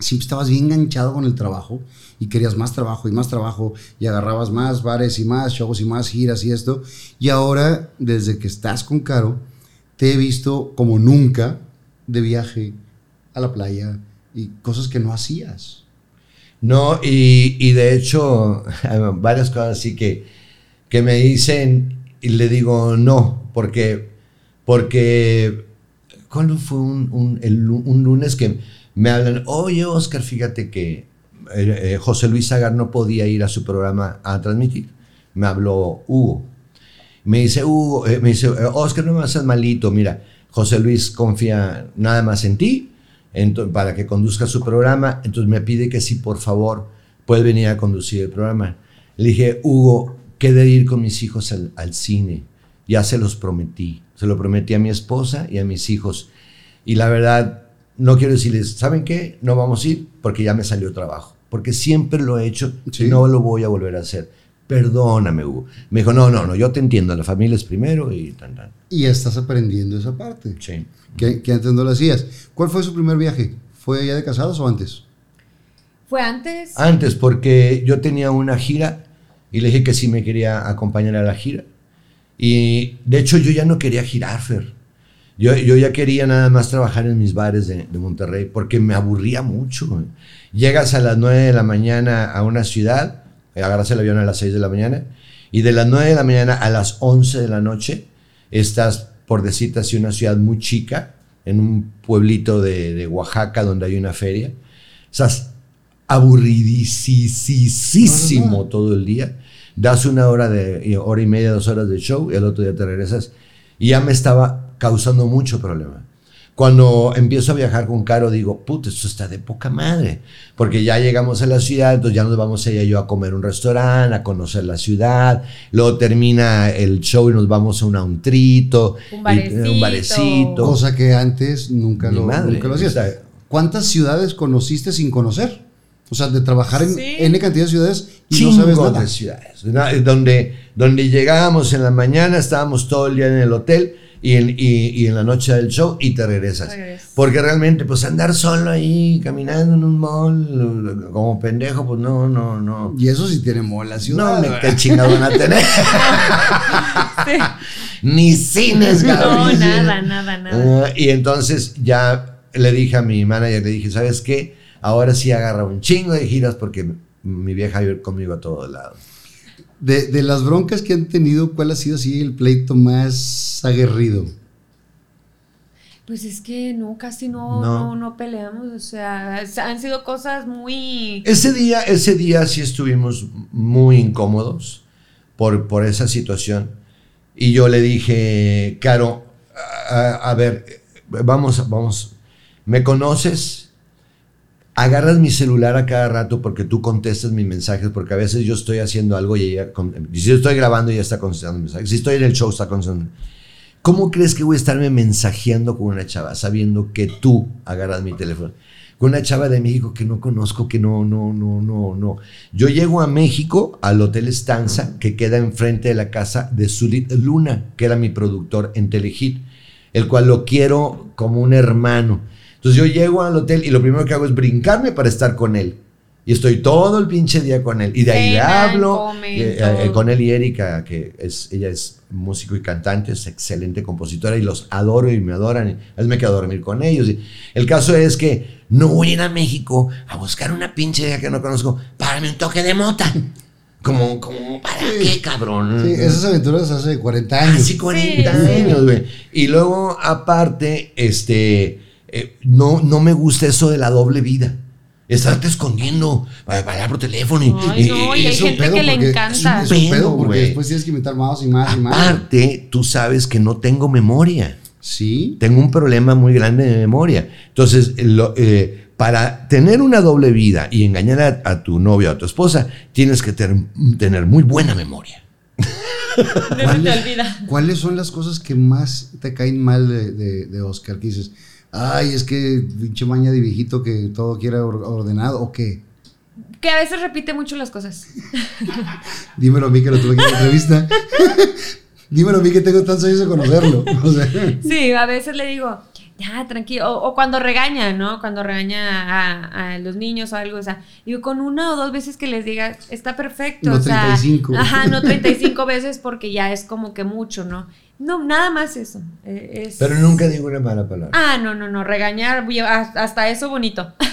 [SPEAKER 1] siempre estabas bien enganchado con el trabajo y querías más trabajo y más trabajo y agarrabas más bares y más shows y más giras y esto. Y ahora, desde que estás con Caro, te he visto como nunca de viaje a la playa y cosas que no hacías.
[SPEAKER 3] No, y, de hecho, varias cosas así que, que me dicen y le digo no, porque, porque ¿cuándo fue un, un lunes que me hablan? Oye, Oscar, fíjate que eh, eh, José Luis Sagar no podía ir a su programa a transmitir. Me habló Hugo. Me dice, Hugo, eh, me dice, Oscar, no me seas malito, mira, José Luis confía nada más en ti para que conduzca su programa, entonces me pide que si por favor puede venir a conducir el programa. Le dije, Hugo, quedé de ir con mis hijos al, al cine, ya se los prometí, se lo prometí a mi esposa y a mis hijos. Y la verdad, no quiero decirles, ¿saben qué? No vamos a ir porque ya me salió trabajo, porque siempre lo he hecho
[SPEAKER 1] Sí.
[SPEAKER 3] y no lo voy a volver a hacer. Perdóname, Hugo. Me dijo, no, no, no, yo te entiendo, la familia es primero y tan, tan.
[SPEAKER 1] Y estás aprendiendo esa parte,
[SPEAKER 3] Sí.
[SPEAKER 1] que, que antes no lo hacías. ¿Cuál fue su primer viaje? ¿Fue ya de casados o antes?
[SPEAKER 2] Fue antes.
[SPEAKER 3] Antes, porque yo tenía una gira y le dije que sí me quería acompañar a la gira. Y de hecho yo ya no quería girar, Fer. Yo, yo ya quería nada más trabajar en mis bares de, de Monterrey porque me aburría mucho. güey. Llegas a las 9 de la mañana a una ciudad, agarras el avión a las 6 de la mañana y de las 9 de la mañana a las 11 de la noche estás por decirte así, una ciudad muy chica, en un pueblito de, de Oaxaca donde hay una feria. Sea, aburridísimo todo el día. Das una hora, de, hora y media, dos horas de show y el otro día te regresas. Y ya me estaba causando mucho problema. Cuando empiezo a viajar con Caro, digo, puta, esto está de poca madre. Porque ya llegamos a la ciudad, entonces ya nos vamos ella y yo a comer un restaurante, a conocer la ciudad. Luego termina el show y nos vamos a un antrito,
[SPEAKER 2] Un
[SPEAKER 3] y-
[SPEAKER 2] barecito.
[SPEAKER 3] un barecito.
[SPEAKER 1] Cosa que antes nunca
[SPEAKER 3] Mi
[SPEAKER 1] lo,
[SPEAKER 3] madre,
[SPEAKER 1] nunca lo hacías. ¿Cuántas ciudades conociste sin conocer? O sea, de trabajar en
[SPEAKER 2] Sí.
[SPEAKER 1] N cantidad de ciudades y
[SPEAKER 3] Chingo
[SPEAKER 1] no sabes nada.
[SPEAKER 3] de ciudades. ¿no? Donde, donde llegábamos en la mañana, estábamos todo el día en el hotel y en, y, y en la noche del show y te regresas. Porque realmente, pues andar solo ahí, caminando en un mall, como pendejo, pues no, no, no.
[SPEAKER 1] Y eso sí tiene mola ciudad.
[SPEAKER 3] No me qué chingado van a tener.
[SPEAKER 2] Sí.
[SPEAKER 3] Ni cines,
[SPEAKER 2] No,
[SPEAKER 3] Gaby.
[SPEAKER 2] nada, nada, nada.
[SPEAKER 3] Ah, y entonces ya le dije a mi manager, le dije, ¿sabes qué? Ahora sí agarra un chingo de giras porque mi vieja iba conmigo a todos lados.
[SPEAKER 1] De, de las broncas que han tenido, ¿cuál ha sido así el pleito más aguerrido?
[SPEAKER 2] Pues es que no, casi no,
[SPEAKER 3] No.
[SPEAKER 2] no. no, peleamos. O sea, han sido cosas muy.
[SPEAKER 3] Ese día, ese día sí estuvimos muy incómodos por, por esa situación. Y yo le dije, Caro, a, a ver, vamos, vamos, ¿me conoces? Agarras mi celular a cada rato porque tú contestas mis mensajes, porque a veces yo estoy haciendo algo y ella, si estoy grabando, ella está contestando mensajes. Si estoy en el show, está contestando. ¿Cómo crees que voy a estarme mensajeando con una chava sabiendo que tú agarras mi teléfono? Con una chava de México que no conozco, que no, no, no, no, no. Yo llego a México, al Hotel Estanza, que queda enfrente de la casa de Sudit Luna, que era mi productor en Telehit, el cual lo quiero como un hermano. Entonces yo llego al hotel y lo primero que hago es brincarme para estar con él. Y estoy todo el pinche día con él. Y de ahí le hablo. eh, eh, con él y Erika, que es, ella es músico y cantante, es excelente compositora y los adoro y me adoran. Y a veces me quedo a dormir con ellos. Y el caso es que no voy a ir a México a buscar una pinche vieja que no conozco para darme un toque de mota. Como, como, ¿para qué, cabrón?
[SPEAKER 1] Sí, esas aventuras hace 40 años.
[SPEAKER 3] Casi 40
[SPEAKER 2] Sí, sí.
[SPEAKER 3] años, güey. Y luego, aparte, este, eh, no, no me gusta eso de la doble vida. Estarte escondiendo para hablar por teléfono. Y,
[SPEAKER 2] Ay, no, y hay
[SPEAKER 1] es un
[SPEAKER 2] gente
[SPEAKER 1] pedo
[SPEAKER 2] que le encanta.
[SPEAKER 1] Es un pedo
[SPEAKER 3] Pedo,
[SPEAKER 1] porque después tienes que inventar más y más y más.
[SPEAKER 3] Aparte, tú sabes que no tengo memoria.
[SPEAKER 1] Sí.
[SPEAKER 3] Tengo un problema muy grande de memoria. Entonces, lo- eh, para tener una doble vida y engañar a, a tu novio o a tu esposa, tienes que ter- tener muy buena memoria.
[SPEAKER 2] No se te olvida.
[SPEAKER 1] ¿Cuáles son las cosas que más te caen mal de, de- de Oscar? Que dices, ay, es que pinche maña de viejito que todo quiera or- ordenado o qué.
[SPEAKER 2] Que a veces repite mucho las cosas.
[SPEAKER 1] Dímelo a mí que lo tuve que la entrevista. Dímelo a mí que tengo tantos años de conocerlo. O sea,
[SPEAKER 2] Sí, a veces le digo, ya, tranquilo. O, o cuando regaña, ¿no? Cuando regaña a, a los niños o algo. O sea, digo, con una o dos veces que les diga, está perfecto.
[SPEAKER 1] No
[SPEAKER 2] o sea,
[SPEAKER 1] 35.
[SPEAKER 2] Ajá, no 35 veces porque ya es como que mucho, ¿no? No, nada más eso. Eh, es-
[SPEAKER 3] Pero nunca digo una mala palabra.
[SPEAKER 2] Ah, no, no, no, regañar, hasta eso bonito.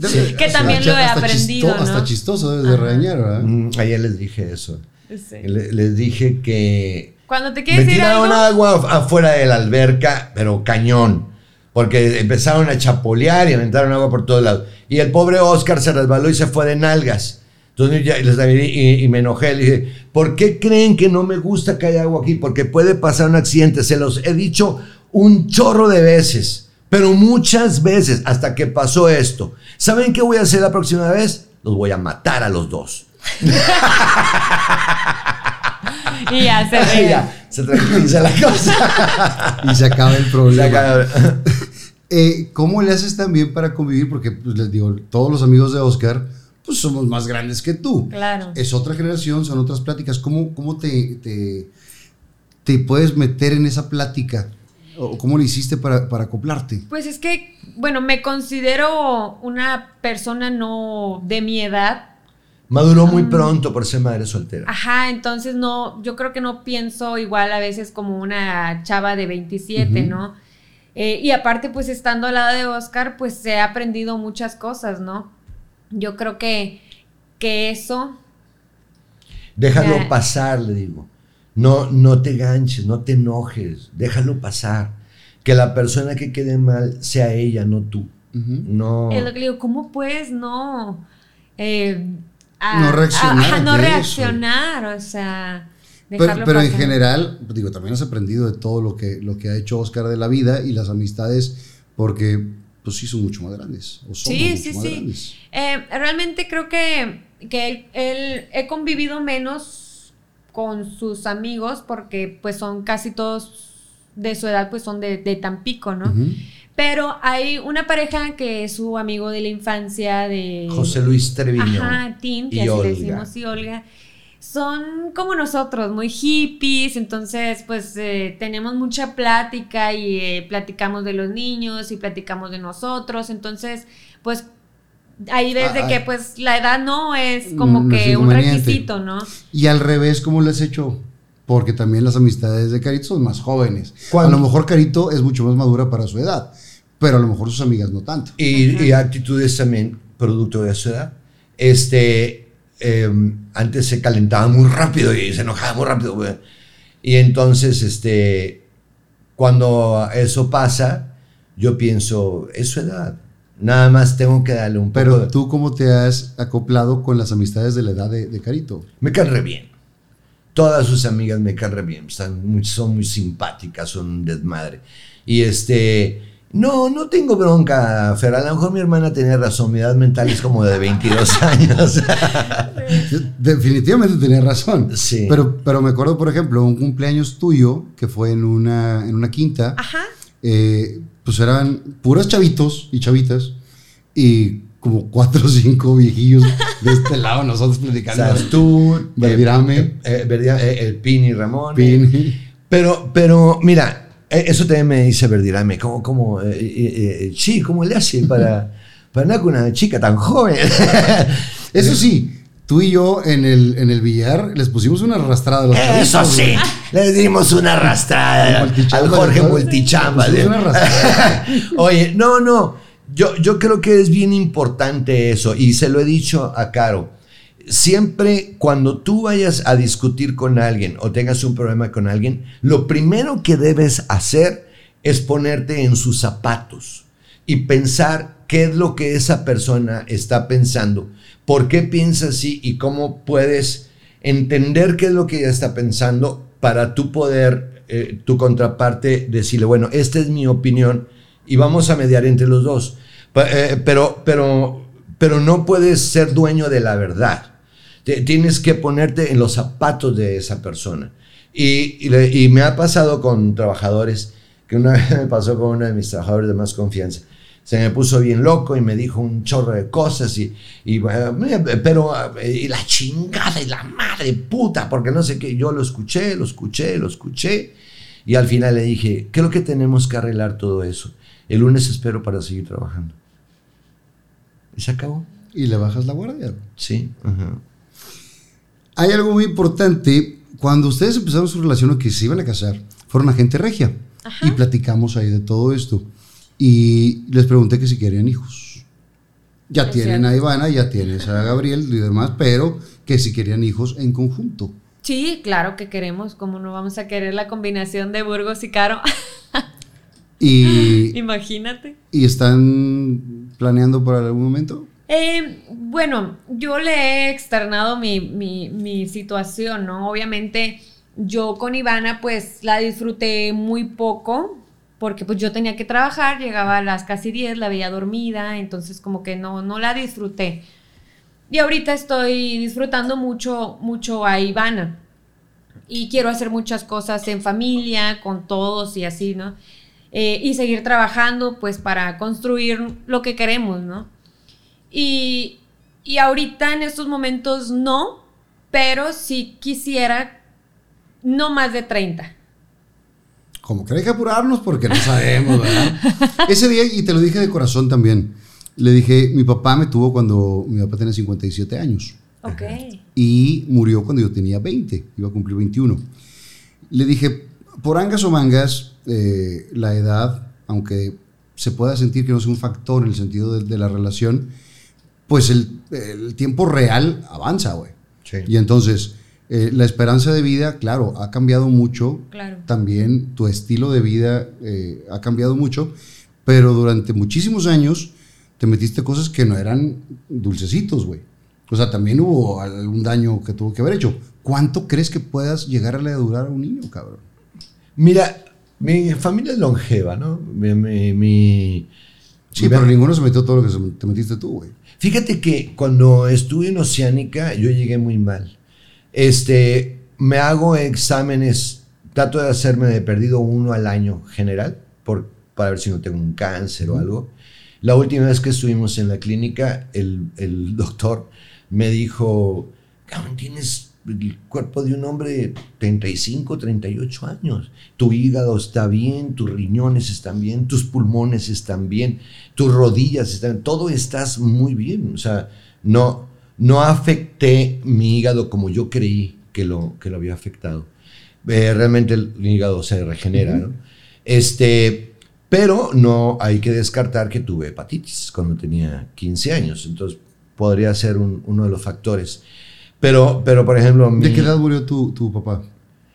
[SPEAKER 1] Sí.
[SPEAKER 2] Que también lo he
[SPEAKER 1] hasta
[SPEAKER 2] aprendido,
[SPEAKER 1] chisto-
[SPEAKER 2] ¿no?
[SPEAKER 1] Hasta chistoso debes de regañar, ¿verdad?
[SPEAKER 3] Mm, ayer les dije eso.
[SPEAKER 2] Sí.
[SPEAKER 3] Le- Les dije que
[SPEAKER 2] Cuando te
[SPEAKER 3] me
[SPEAKER 2] quieres algo,
[SPEAKER 3] tiraron agua af- afuera de la alberca, pero cañón. Porque empezaron a chapolear y aventaron agua por todos lados. Y el pobre Oscar se resbaló y se fue de nalgas. Entonces ya les y, y me enojé. Le dije, ¿por qué creen que no me gusta que haya agua aquí? Porque puede pasar un accidente. Se los he dicho un chorro de veces. Pero muchas veces, hasta que pasó esto. ¿Saben qué voy a hacer la próxima vez? Los voy a matar a los dos.
[SPEAKER 2] y ya se ríe.
[SPEAKER 3] ya, se tranquiliza la cosa.
[SPEAKER 1] Y se acaba el problema.
[SPEAKER 3] acaba.
[SPEAKER 1] Eh, ¿Cómo le haces también para convivir? Porque pues, les digo, todos los amigos de Oscar, pues somos más grandes que tú.
[SPEAKER 2] Claro.
[SPEAKER 1] Es otra generación, son otras pláticas. ¿Cómo, cómo te, te, te puedes meter en esa plática? ¿O cómo le hiciste para, para acoplarte?
[SPEAKER 2] Pues es que, bueno, me considero una persona no de mi edad.
[SPEAKER 3] Maduró muy pronto por ser madre soltera.
[SPEAKER 2] Ajá, entonces no, yo creo que no pienso igual a veces como una chava de 27,
[SPEAKER 1] Ujú.
[SPEAKER 2] ¿no? Eh, y aparte, pues estando al lado de Oscar, pues he aprendido muchas cosas, ¿no? Yo creo que, que eso,
[SPEAKER 3] Déjalo
[SPEAKER 2] Ya.
[SPEAKER 3] pasar, le digo. No, no te ganches, no te enojes, déjalo pasar. Que la persona que quede mal sea ella, no tú. No.
[SPEAKER 2] Es lo que le digo, ¿cómo puedes no... eh,
[SPEAKER 1] No reaccionar
[SPEAKER 2] ajá, no
[SPEAKER 1] eso.
[SPEAKER 2] reaccionar, o sea...
[SPEAKER 1] Pero,
[SPEAKER 2] dejarlo
[SPEAKER 1] pero en
[SPEAKER 2] pasar.
[SPEAKER 1] general, digo, también has aprendido de todo lo que, lo que ha hecho Oscar de la vida y las amistades, porque pues sí son mucho más grandes. O somos
[SPEAKER 2] Sí,
[SPEAKER 1] mucho
[SPEAKER 2] sí,
[SPEAKER 1] más
[SPEAKER 2] sí.
[SPEAKER 1] grandes.
[SPEAKER 2] Eh, realmente creo que, que él, él- he convivido menos con sus amigos porque pues son casi todos de su edad, pues son de, de Tampico, ¿no? Pero hay una pareja que es su amigo de la infancia de...
[SPEAKER 3] José Luis Treviño.
[SPEAKER 2] Ajá, Tim, que
[SPEAKER 3] y
[SPEAKER 2] así
[SPEAKER 3] Olga.
[SPEAKER 2] decimos, y Olga. Son como nosotros, muy hippies, entonces pues eh, tenemos mucha plática y eh, platicamos de los niños y platicamos de nosotros, entonces pues ahí ves de
[SPEAKER 1] Ah,
[SPEAKER 2] que
[SPEAKER 1] ah.
[SPEAKER 2] pues la edad no es como
[SPEAKER 1] No es
[SPEAKER 2] que un requisito, ¿no?
[SPEAKER 1] Y al revés, ¿cómo les has hecho? Porque también las amistades de Carito son más jóvenes.
[SPEAKER 3] ¿Cuándo?
[SPEAKER 1] A lo mejor Carito es mucho más madura para su edad, pero a lo mejor sus amigas no tanto.
[SPEAKER 3] Y, y actitudes también producto de su edad. Este, eh, antes se calentaba muy rápido y se enojaba muy rápido. güey. Y entonces, este, cuando eso pasa, yo pienso, es su edad. Nada más tengo que darle un poco
[SPEAKER 1] Pero
[SPEAKER 3] de-
[SPEAKER 1] tú, ¿cómo te has acoplado con las amistades de la edad de, de Carito?
[SPEAKER 3] Me caen re bien. Todas sus amigas me caen re bien. Están muy, son muy simpáticas, son un desmadre. Y este. No, no tengo bronca, Fer. A lo mejor mi hermana tenía razón. Mi edad mental es como de 22 años.
[SPEAKER 1] Definitivamente tenía razón.
[SPEAKER 3] Sí.
[SPEAKER 1] Pero, pero me acuerdo, por ejemplo, un cumpleaños tuyo que fue en una, en una quinta.
[SPEAKER 2] Ajá.
[SPEAKER 1] eh, pues eran puras chavitos y chavitas y como cuatro o cinco viejillos de este lado, nosotros platicando.
[SPEAKER 3] sea, tú,
[SPEAKER 1] Verdirame.
[SPEAKER 3] eh, eh, eh, el Pini Ramón.
[SPEAKER 1] Pin.
[SPEAKER 3] eh, Pero, pero, mira, eso también me dice Verdirame. ¿Cómo, cómo, eh, eh, eh, sí, cómo le hace para, para andar con una chica tan joven?
[SPEAKER 1] Eso sí, tú y yo en el, en el billar les pusimos una arrastrada a los
[SPEAKER 3] Eso
[SPEAKER 1] chavitos,
[SPEAKER 3] sí,
[SPEAKER 1] güey.
[SPEAKER 3] le dimos una arrastrada al Jorge. Multichamba. Oye, no, no, yo, yo creo que es bien importante eso y se lo he dicho a Caro. Siempre cuando tú vayas a discutir con alguien o tengas un problema con alguien, lo primero que debes hacer es ponerte en sus zapatos y pensar qué es lo que esa persona está pensando, por qué piensa así y cómo puedes entender qué es lo que ella está pensando para tú poder, eh, tu contraparte, decirle, bueno, esta es mi opinión y vamos a mediar entre los dos. Eh, pero, pero, pero no puedes ser dueño de la verdad. Te- tienes que ponerte en los zapatos de esa persona. Y, y le- y me ha pasado con trabajadores, que una vez me pasó con uno de mis trabajadores de más confianza. Se me puso bien loco y me dijo un chorro de cosas y, y, eh, pero eh, y la chingada y la madre puta, porque no sé qué, yo lo escuché, lo escuché, lo escuché y al final le dije, creo que tenemos que arreglar todo eso. El lunes espero para seguir trabajando. Y se acabó.
[SPEAKER 1] Y le bajas la guardia.
[SPEAKER 3] Sí. ajá.
[SPEAKER 1] Hay algo muy importante. Cuando ustedes empezaron su relación o que se iban a casar, fueron a gente regia.
[SPEAKER 2] Ajá.
[SPEAKER 1] Y platicamos ahí de todo esto. Y les pregunté que si querían hijos. Ya
[SPEAKER 2] Es
[SPEAKER 1] tienen
[SPEAKER 2] cierto.
[SPEAKER 1] a Ivana, ya tienes a Gabriel y demás, pero que si querían hijos en conjunto.
[SPEAKER 2] Sí, claro que queremos, como no vamos a querer la combinación de Burgos y Caro.
[SPEAKER 1] Y,
[SPEAKER 2] Imagínate.
[SPEAKER 1] y están planeando para algún momento.
[SPEAKER 2] Eh, bueno, yo le he externado mi, mi- mi situación, ¿no? Obviamente yo con Ivana pues la disfruté muy poco porque pues yo tenía que trabajar, llegaba a las casi 10, la veía dormida, entonces como que no, no la disfruté. Y ahorita estoy disfrutando mucho, mucho a Ivana. Y quiero hacer muchas cosas en familia, con todos y así, ¿no? Eh, y seguir trabajando pues para construir lo que queremos, ¿no? Y, y ahorita en estos momentos no, pero sí quisiera no más de 30.
[SPEAKER 1] Como que hay que apurarnos porque no sabemos, ¿verdad? Ese día, y te lo dije de corazón también, le dije, mi papá me tuvo cuando mi papá tenía 57 años
[SPEAKER 2] Ok.
[SPEAKER 1] y murió cuando yo tenía 20, iba a cumplir 21. Le dije, por angas o mangas, eh, la edad, aunque se pueda sentir que no es un factor en el sentido de, de la relación, pues el, el tiempo real avanza, güey.
[SPEAKER 3] Sí.
[SPEAKER 1] Y entonces, Eh, la esperanza de vida, claro, ha cambiado mucho.
[SPEAKER 2] Claro.
[SPEAKER 1] También tu estilo de vida eh, ha cambiado mucho, pero durante muchísimos años te metiste cosas que no eran dulcecitos, güey. O sea, también hubo algún daño que tuvo que haber hecho. ¿Cuánto crees que puedas llegar a le durar a un niño, cabrón?
[SPEAKER 3] Mira, mi familia es longeva, ¿no? Mi, mi- mi-
[SPEAKER 1] Sí,
[SPEAKER 3] mi-
[SPEAKER 1] pero ninguno se metió todo lo que se- te metiste tú, güey.
[SPEAKER 3] Fíjate que cuando estuve en Oceánica, yo llegué muy mal. Este, me hago exámenes, trato de hacerme de perdido uno al año general, por, para ver si no tengo un cáncer o algo. La última vez que estuvimos en la clínica, el, el doctor me dijo, tienes el cuerpo de un hombre de 35, 38 años. Tu hígado está bien, tus riñones están bien, tus pulmones están bien, tus rodillas están todo estás muy bien. O sea, no, no afecté mi hígado como yo creí que lo, que lo había afectado. Eh, realmente el hígado se regenera, ¿no? Este, pero no hay que descartar que tuve hepatitis cuando tenía 15 años. Entonces, podría ser un- uno de los factores. Pero, pero por ejemplo, mi,
[SPEAKER 1] ¿De qué edad murió tu, tu papá?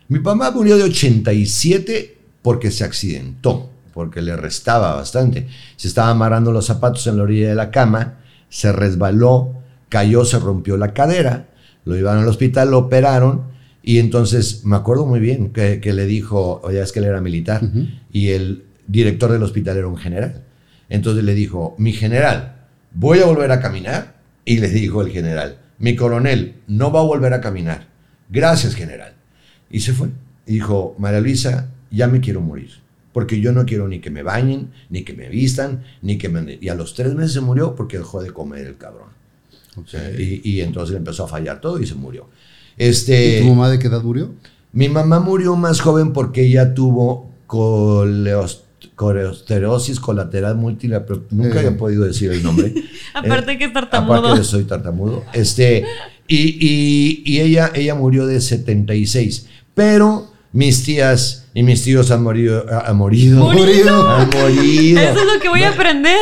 [SPEAKER 3] mi papá murió de 87 porque se accidentó, porque le restaba bastante. Se estaba amarrando los zapatos en la orilla de la cama, se resbaló, cayó, se rompió la cadera, lo llevaron al hospital, lo operaron y entonces me acuerdo muy bien que, que le dijo, oye, es que él era militar y el director del hospital era un general. Entonces le dijo, mi general, voy a volver a caminar. Y le dijo el general, mi coronel, no va a volver a caminar. Gracias, general. Y se fue. Y dijo, María Luisa, ya me quiero morir. Porque yo no quiero ni que me bañen, ni que me vistan, ni que me... Y a los tres meses se murió porque dejó de comer el cabrón. Sea, y, y entonces le empezó a fallar todo y se murió. Este,
[SPEAKER 1] ¿Y tu mamá de qué edad murió?
[SPEAKER 3] mi mamá murió más joven porque ella tuvo coleos- coleosterosis colateral múltiple, pero nunca
[SPEAKER 1] Eh.
[SPEAKER 3] había podido decir el nombre.
[SPEAKER 2] Aparte que es tartamudo.
[SPEAKER 3] Aparte de soy tartamudo. Este, y y- y ella, ella murió de 76. Pero mis tías y mis tíos han morido. Han morido.
[SPEAKER 2] ¿Morido?
[SPEAKER 3] Han morido.
[SPEAKER 2] Eso es lo que voy a aprender.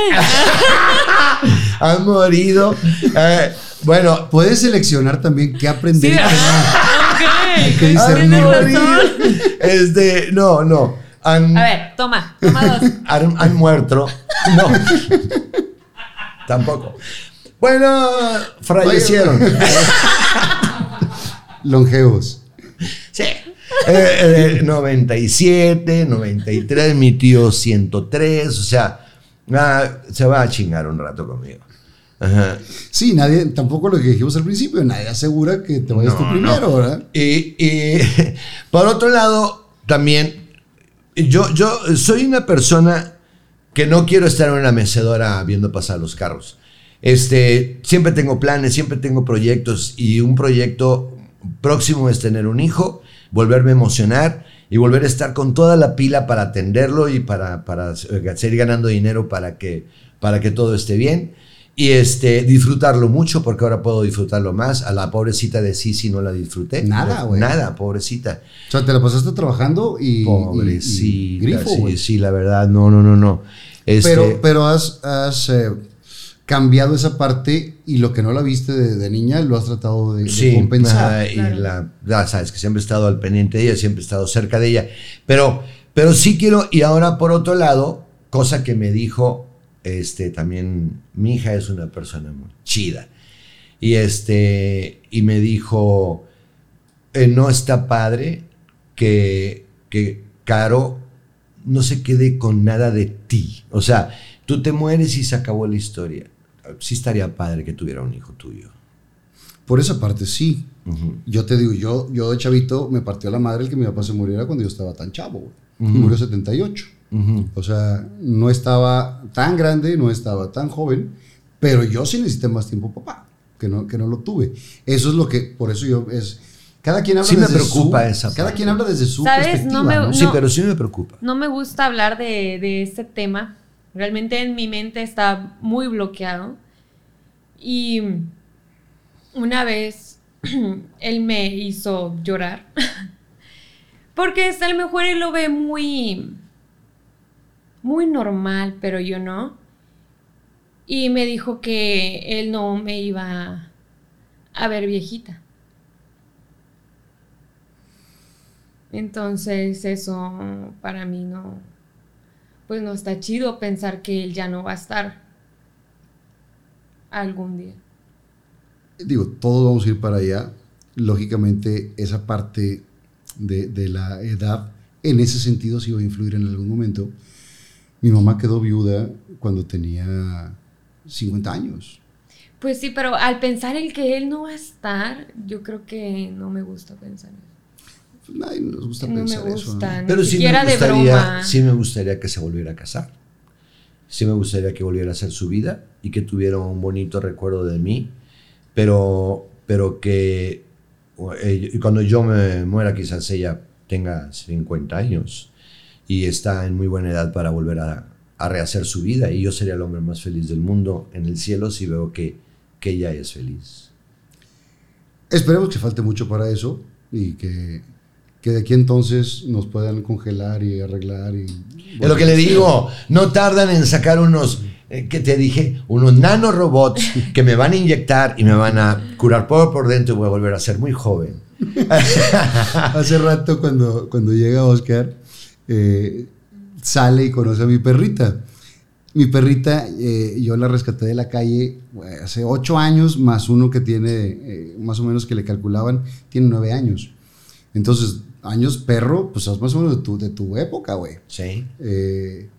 [SPEAKER 3] Han morido. Eh, bueno,
[SPEAKER 1] Puedes seleccionar también qué
[SPEAKER 2] Sí.
[SPEAKER 1] aprender. y qué no.
[SPEAKER 2] ok.
[SPEAKER 1] que discernir.
[SPEAKER 2] Tienes
[SPEAKER 3] han
[SPEAKER 2] razón.
[SPEAKER 3] morido. Este, no, no. Han,
[SPEAKER 2] A ver, toma, toma dos.
[SPEAKER 3] han, han muerto. No. Tampoco. Bueno, fallecieron.
[SPEAKER 1] Longevos.
[SPEAKER 3] Eh, eh, 97, 93, mi tío 103, o sea, ah, se va a chingar un rato conmigo. Ajá.
[SPEAKER 1] Sí, nadie, tampoco lo que dijimos al principio, nadie asegura que te vayas
[SPEAKER 3] No,
[SPEAKER 1] tú primero,
[SPEAKER 3] no.
[SPEAKER 1] ¿verdad?
[SPEAKER 3] Y, y, por otro lado, también, yo, yo soy una persona que no quiero estar en una mecedora viendo pasar los carros. Este, siempre tengo planes, siempre tengo proyectos y un proyecto próximo es tener un hijo, volverme a emocionar y volver a estar con toda la pila para atenderlo y para, para seguir ganando dinero para que, para que todo esté bien. Y este, disfrutarlo mucho, porque ahora puedo disfrutarlo más. A la pobrecita de Sisi no la disfruté.
[SPEAKER 1] Nada, güey.
[SPEAKER 3] Nada, pobrecita.
[SPEAKER 1] O sea, te la pasaste trabajando y. y- y
[SPEAKER 3] Pobrecita.
[SPEAKER 1] grifo,
[SPEAKER 3] sí, sí, la verdad, no, no, no, no. Este,
[SPEAKER 1] Pero, pero has, has, eh, cambiado esa parte y lo que no la viste de, de niña lo has tratado de, de
[SPEAKER 3] sí,
[SPEAKER 1] compensar.
[SPEAKER 3] y
[SPEAKER 2] Claro.
[SPEAKER 3] la, ya sabes que siempre he estado al pendiente de ella, siempre he estado cerca de ella. Pero, pero sí quiero, y ahora por otro lado, cosa que me dijo, este, también, mi hija es una persona muy chida. Y este, y me dijo, eh, no está padre que, que Caro no se quede con nada de ti. O sea, tú te mueres y se acabó la historia. Sí estaría padre que tuviera un hijo tuyo.
[SPEAKER 1] Por esa parte sí.
[SPEAKER 3] Ujú.
[SPEAKER 1] Yo te digo, yo, yo de chavito me partió la madre el que mi papá se muriera cuando yo estaba tan chavo, güey. Y murió 78.
[SPEAKER 3] Ujú.
[SPEAKER 1] O sea, no estaba tan grande, no estaba tan joven, pero yo sí necesité más tiempo papá, que no, que no lo tuve. Eso es lo que, por eso yo es... Cada quien habla
[SPEAKER 3] Sí me
[SPEAKER 1] desde
[SPEAKER 3] preocupa
[SPEAKER 1] su,
[SPEAKER 3] esa
[SPEAKER 1] Cada quien habla desde su
[SPEAKER 2] ¿Sabes?
[SPEAKER 1] perspectiva,
[SPEAKER 2] No me-
[SPEAKER 1] ¿no?
[SPEAKER 2] No.
[SPEAKER 3] Sí, pero sí me preocupa.
[SPEAKER 2] No me gusta hablar de, de este tema. Realmente en mi mente está muy bloqueado. Y una vez él me hizo llorar. Porque a lo mejor él lo ve muy, muy normal, pero yo no. Y me dijo que él no me iba a ver viejita. Entonces eso para mí no, pues no está chido pensar que él ya no va a estar algún día.
[SPEAKER 1] Digo, todos vamos a ir para allá. Lógicamente, esa parte de, de la edad, en ese sentido, sí va a influir en algún momento. Mi mamá quedó viuda cuando tenía 50 años.
[SPEAKER 2] Pues sí, pero al pensar el que él no va a estar, yo creo que no me gusta pensar eso.
[SPEAKER 1] Nadie nos gusta
[SPEAKER 2] No me
[SPEAKER 1] pensar eso. ¿no?
[SPEAKER 3] Pero sí me, gustaría, sí me gustaría que se volviera a casar. Sí me gustaría que volviera a hacer su vida y que tuviera un bonito recuerdo de mí. Pero, pero que eh, cuando yo me muera, quizás ella tenga 50 años y está en muy buena edad para volver a, a rehacer su vida. Y yo sería el hombre más feliz del mundo en el cielo si veo que, que ella es feliz.
[SPEAKER 1] Esperemos que falte mucho para eso y que, que de aquí entonces nos puedan congelar y arreglar. Y,
[SPEAKER 3] Es lo que le digo, no tardan en sacar unos, eh, que te dije, unos nanorobots que me van a inyectar y me van a curar por por dentro y voy a volver a ser muy joven.
[SPEAKER 1] Hace rato cuando, cuando llega Oscar, eh, sale y conoce a mi perrita. Mi perrita, eh, yo la rescaté de la calle eh, hace ocho años, más uno que tiene, más o menos que le calculaban, tiene nueve años. Entonces, años perro, pues es más o menos de tu, de tu época, güey.
[SPEAKER 3] Sí.
[SPEAKER 1] Eh,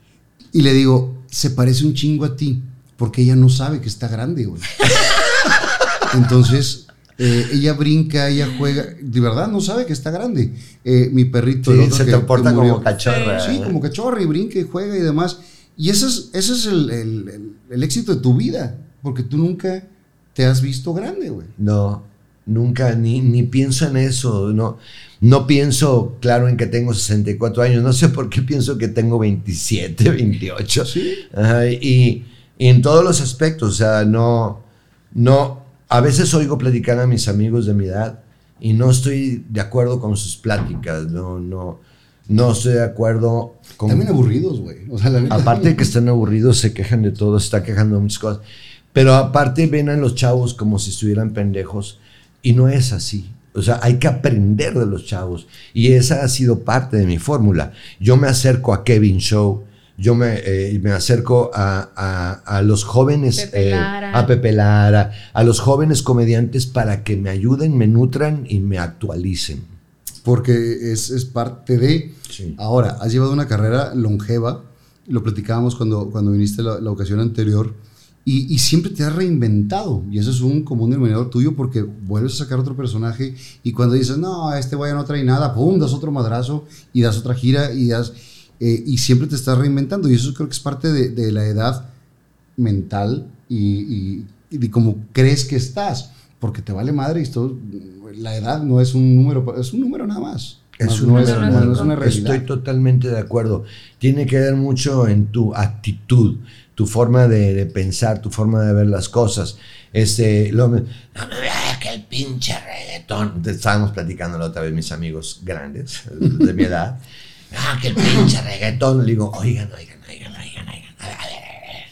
[SPEAKER 1] y le digo, se parece un chingo a ti, porque ella no sabe que está grande, güey. Entonces, eh, ella brinca, ella juega, de verdad no sabe que está grande. Eh, mi perrito, el
[SPEAKER 3] Sí,
[SPEAKER 1] otro
[SPEAKER 3] se
[SPEAKER 1] que-
[SPEAKER 3] te
[SPEAKER 1] que
[SPEAKER 3] como cachorra.
[SPEAKER 1] Sí, como cachorro y brinca y juega y demás. Y ese es, ese es el, el- el- el éxito de tu vida, porque tú nunca te has visto grande, güey.
[SPEAKER 3] No, nunca, ni, ni pienso en eso. No, no pienso, claro, en que tengo 64 años. No sé por qué pienso que tengo 27, 28.
[SPEAKER 1] Sí.
[SPEAKER 3] Ajá, y, y en todos los aspectos, o sea, no, no, a veces oigo platicar a mis amigos de mi edad y no estoy de acuerdo con sus pláticas, no, no, no estoy de acuerdo con...
[SPEAKER 1] También aburridos, güey. O sea,
[SPEAKER 3] Aparte de que están aburridos, se quejan de todo, se está quejando de muchas cosas. Pero aparte ven a los chavos como si estuvieran pendejos y no es así. O sea, hay que aprender de los chavos y esa ha sido parte de mi fórmula. Yo me acerco a Kevin Show, yo me, eh, me acerco a, a- a los jóvenes,
[SPEAKER 2] Pepe
[SPEAKER 3] eh,
[SPEAKER 2] Lara.
[SPEAKER 3] a Pepe Lara, a los jóvenes comediantes para que me ayuden, me nutran y me actualicen.
[SPEAKER 1] porque es, es parte de...
[SPEAKER 3] Sí.
[SPEAKER 1] Ahora, has llevado una carrera longeva, lo platicábamos cuando, cuando viniste la, la ocasión anterior, y, y siempre te has reinventado, y eso es un común denominador tuyo porque vuelves a sacar otro personaje y cuando dices, no, este vaya no trae nada, pum, das otro madrazo y das otra gira y das... eh, y siempre te estás reinventando, y eso creo que es parte de, de la edad mental y, de cómo crees que estás, porque te vale madre y esto, la edad no es un número, es un número nada más.
[SPEAKER 3] Es
[SPEAKER 1] No-
[SPEAKER 3] un
[SPEAKER 1] no, es,
[SPEAKER 3] número,
[SPEAKER 1] no
[SPEAKER 3] ¿no?
[SPEAKER 1] es una realidad.
[SPEAKER 3] Estoy totalmente de acuerdo. Tiene que ver mucho en tu actitud, tu forma de, de pensar, tu forma de ver las cosas. Este, lo, no me vea que el pinche reggaetón. Estábamos platicando la otra vez mis amigos grandes de mi edad. Ah, que el pinche reggaetón. Le digo, oigan, oigan, oigan, oigan, oigan. A ver, a ver, a ver.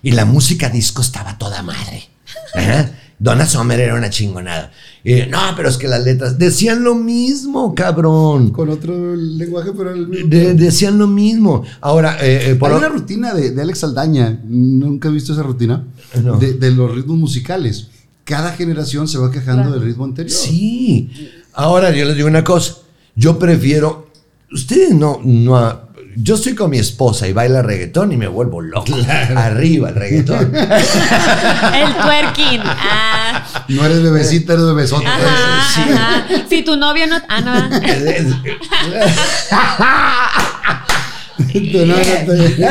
[SPEAKER 3] Y la música disco estaba toda madre. Ajá. Donna Summer era una chingonada. Y, no, pero es que las letras decían lo mismo, cabrón.
[SPEAKER 1] Con otro lenguaje, pero el mismo.
[SPEAKER 3] De- decían lo mismo. Ahora, eh, eh, por
[SPEAKER 1] Hay
[SPEAKER 3] o-
[SPEAKER 1] una rutina de, de Alex Aldaña, nunca he visto esa rutina,
[SPEAKER 3] No.
[SPEAKER 1] de, de los ritmos musicales. Cada generación se va quejando
[SPEAKER 2] Claro.
[SPEAKER 1] del ritmo anterior.
[SPEAKER 3] Sí. Ahora yo les digo una cosa. Yo prefiero. Ustedes no, no. Yo estoy con mi esposa y baila reggaetón y me vuelvo loco. Arriba el reggaetón.
[SPEAKER 2] El twerking. Ah,
[SPEAKER 1] No eres bebecita, eres bebesota.
[SPEAKER 2] ajá,
[SPEAKER 3] sí.
[SPEAKER 2] ajá. Si tu novio no. Ah, no.
[SPEAKER 1] No, no, no,